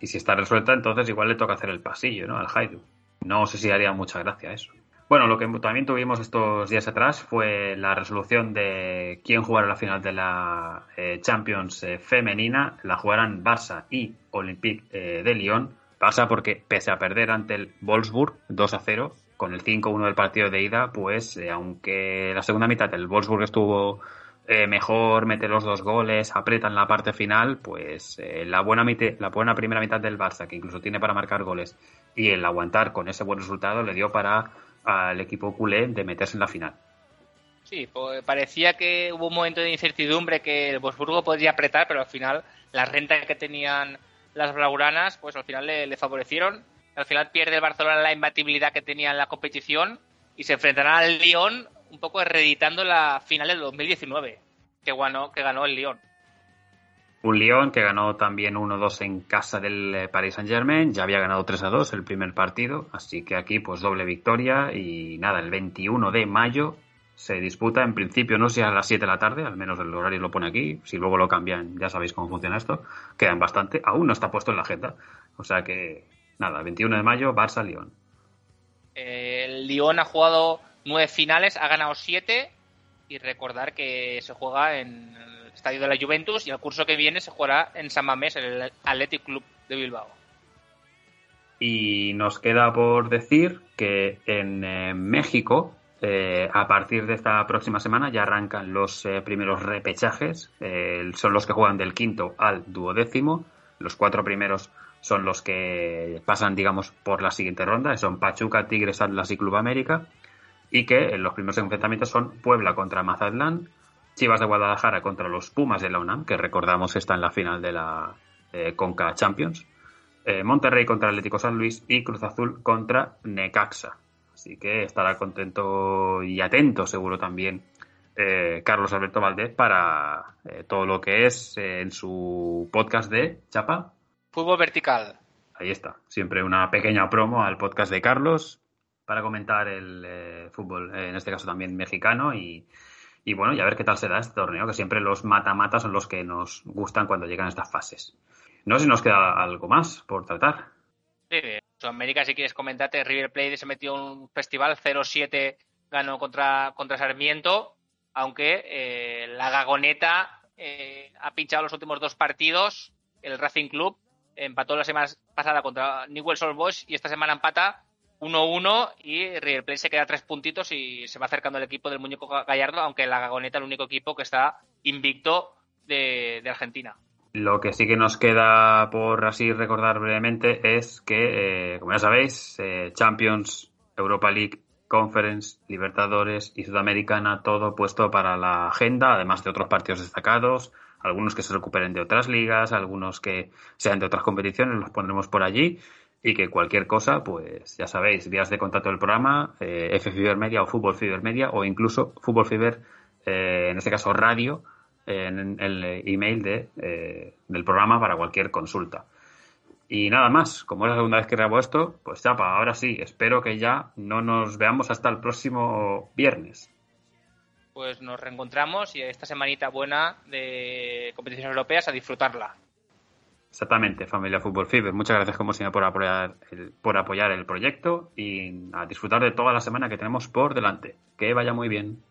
Y si está resuelta, entonces igual le toca hacer el pasillo, ¿no? Al Haidu. No sé si haría mucha gracia eso. Bueno, lo que también tuvimos estos días atrás fue la resolución de quién jugará la final de la eh, Champions eh, femenina. La jugarán Barça y Olympique de Lyon. Pasa porque, pese a perder ante el Wolfsburg 2 a 0, con el 5-1 del partido de ida, pues aunque la segunda mitad del Wolfsburg estuvo eh, mejor mete los dos goles, aprieta en la parte final, pues eh, la, buena la buena primera mitad del Barça, que incluso tiene para marcar goles, y el aguantar con ese buen resultado le dio para al equipo culé de meterse en la final. Sí, pues parecía que hubo un momento de incertidumbre que el Bosburgo podría apretar, pero al final las rentas que tenían las blaugranas, pues al final le, favorecieron. Al final pierde el Barcelona la imbatibilidad que tenía en la competición y se enfrentará al Lyon un poco reeditando la final del 2019, que ganó, que ganó el Lyon. Un Lyon que ganó también 1-2 en casa del eh, Paris Saint-Germain, ya había ganado 3-2 el primer partido, así que aquí pues doble victoria y nada, el 21 de mayo se disputa. En principio, no sé a las 7 de la tarde, al menos el horario lo pone aquí, si luego lo cambian ya sabéis cómo funciona esto, quedan bastante, aún no está puesto en la agenda, o sea que nada, 21 de mayo, Barça-Lyon. el Lyon ha jugado nueve finales, ha ganado siete y recordar que se juega en estadio de la Juventus y el curso que viene se jugará en San Mamés, en el Athletic Club de Bilbao. Y nos queda por decir que en eh, México, eh, a partir de esta próxima semana, ya arrancan los eh, primeros repechajes. son los que juegan del quinto al duodécimo. Los cuatro primeros son los que pasan, digamos, por la siguiente ronda. Son Pachuca, Tigres, Atlas y Club América y que los primeros enfrentamientos son Puebla contra Mazatlán, Chivas de Guadalajara contra los Pumas de la UNAM, que recordamos está en la final de la eh, Conca Champions, eh, Monterrey contra Atlético San Luis y Cruz Azul contra Necaxa. Así que estará contento y atento seguro también eh, Carlos Alberto Valdés para todo lo que es en su podcast de Chapa. Fútbol vertical. Ahí está, siempre una pequeña promo al podcast de Carlos para comentar el eh, fútbol, eh, en este caso también mexicano, y, y, bueno, y a ver qué tal será este torneo, que siempre los mata-mata son los que nos gustan cuando llegan estas fases. No sé si nos queda algo más por tratar. Sí, América, si quieres comentarte, River Plate se metió un festival 0-7, ganó contra, contra Sarmiento, aunque eh, la Gagoneta ha pinchado los últimos dos partidos, el Racing Club empató la semana pasada contra Newell's Old Boys y esta semana empata 1-1 y River Plate se queda tres puntitos y se va acercando el equipo del muñeco Gallardo, aunque la Gagoneta el único equipo que está invicto de, Argentina. Lo que sí que nos queda por así recordar brevemente es que, eh, como ya sabéis, eh, Champions, Europa League, Conference, Libertadores y Sudamericana, todo puesto para la agenda, además de otros partidos destacados, algunos que se recuperen de otras ligas, algunos que sean de otras competiciones, los pondremos por allí y que cualquier cosa, pues ya sabéis, días de contacto del programa, eh, F Media o Fútbol Fiber Media o incluso Fútbol Fiber, eh, en este caso radio, en el email de, eh, del programa para cualquier consulta. Y nada más, como es la segunda vez que grabo esto, pues chapa, ahora sí, espero que ya no nos veamos hasta el próximo viernes. Pues nos reencontramos y esta semanita buena de competiciones europeas a disfrutarla. Exactamente, familia Fútbol Fever. Muchas gracias como siempre por apoyar el, por apoyar el proyecto y a disfrutar de toda la semana que tenemos por delante. Que vaya muy bien.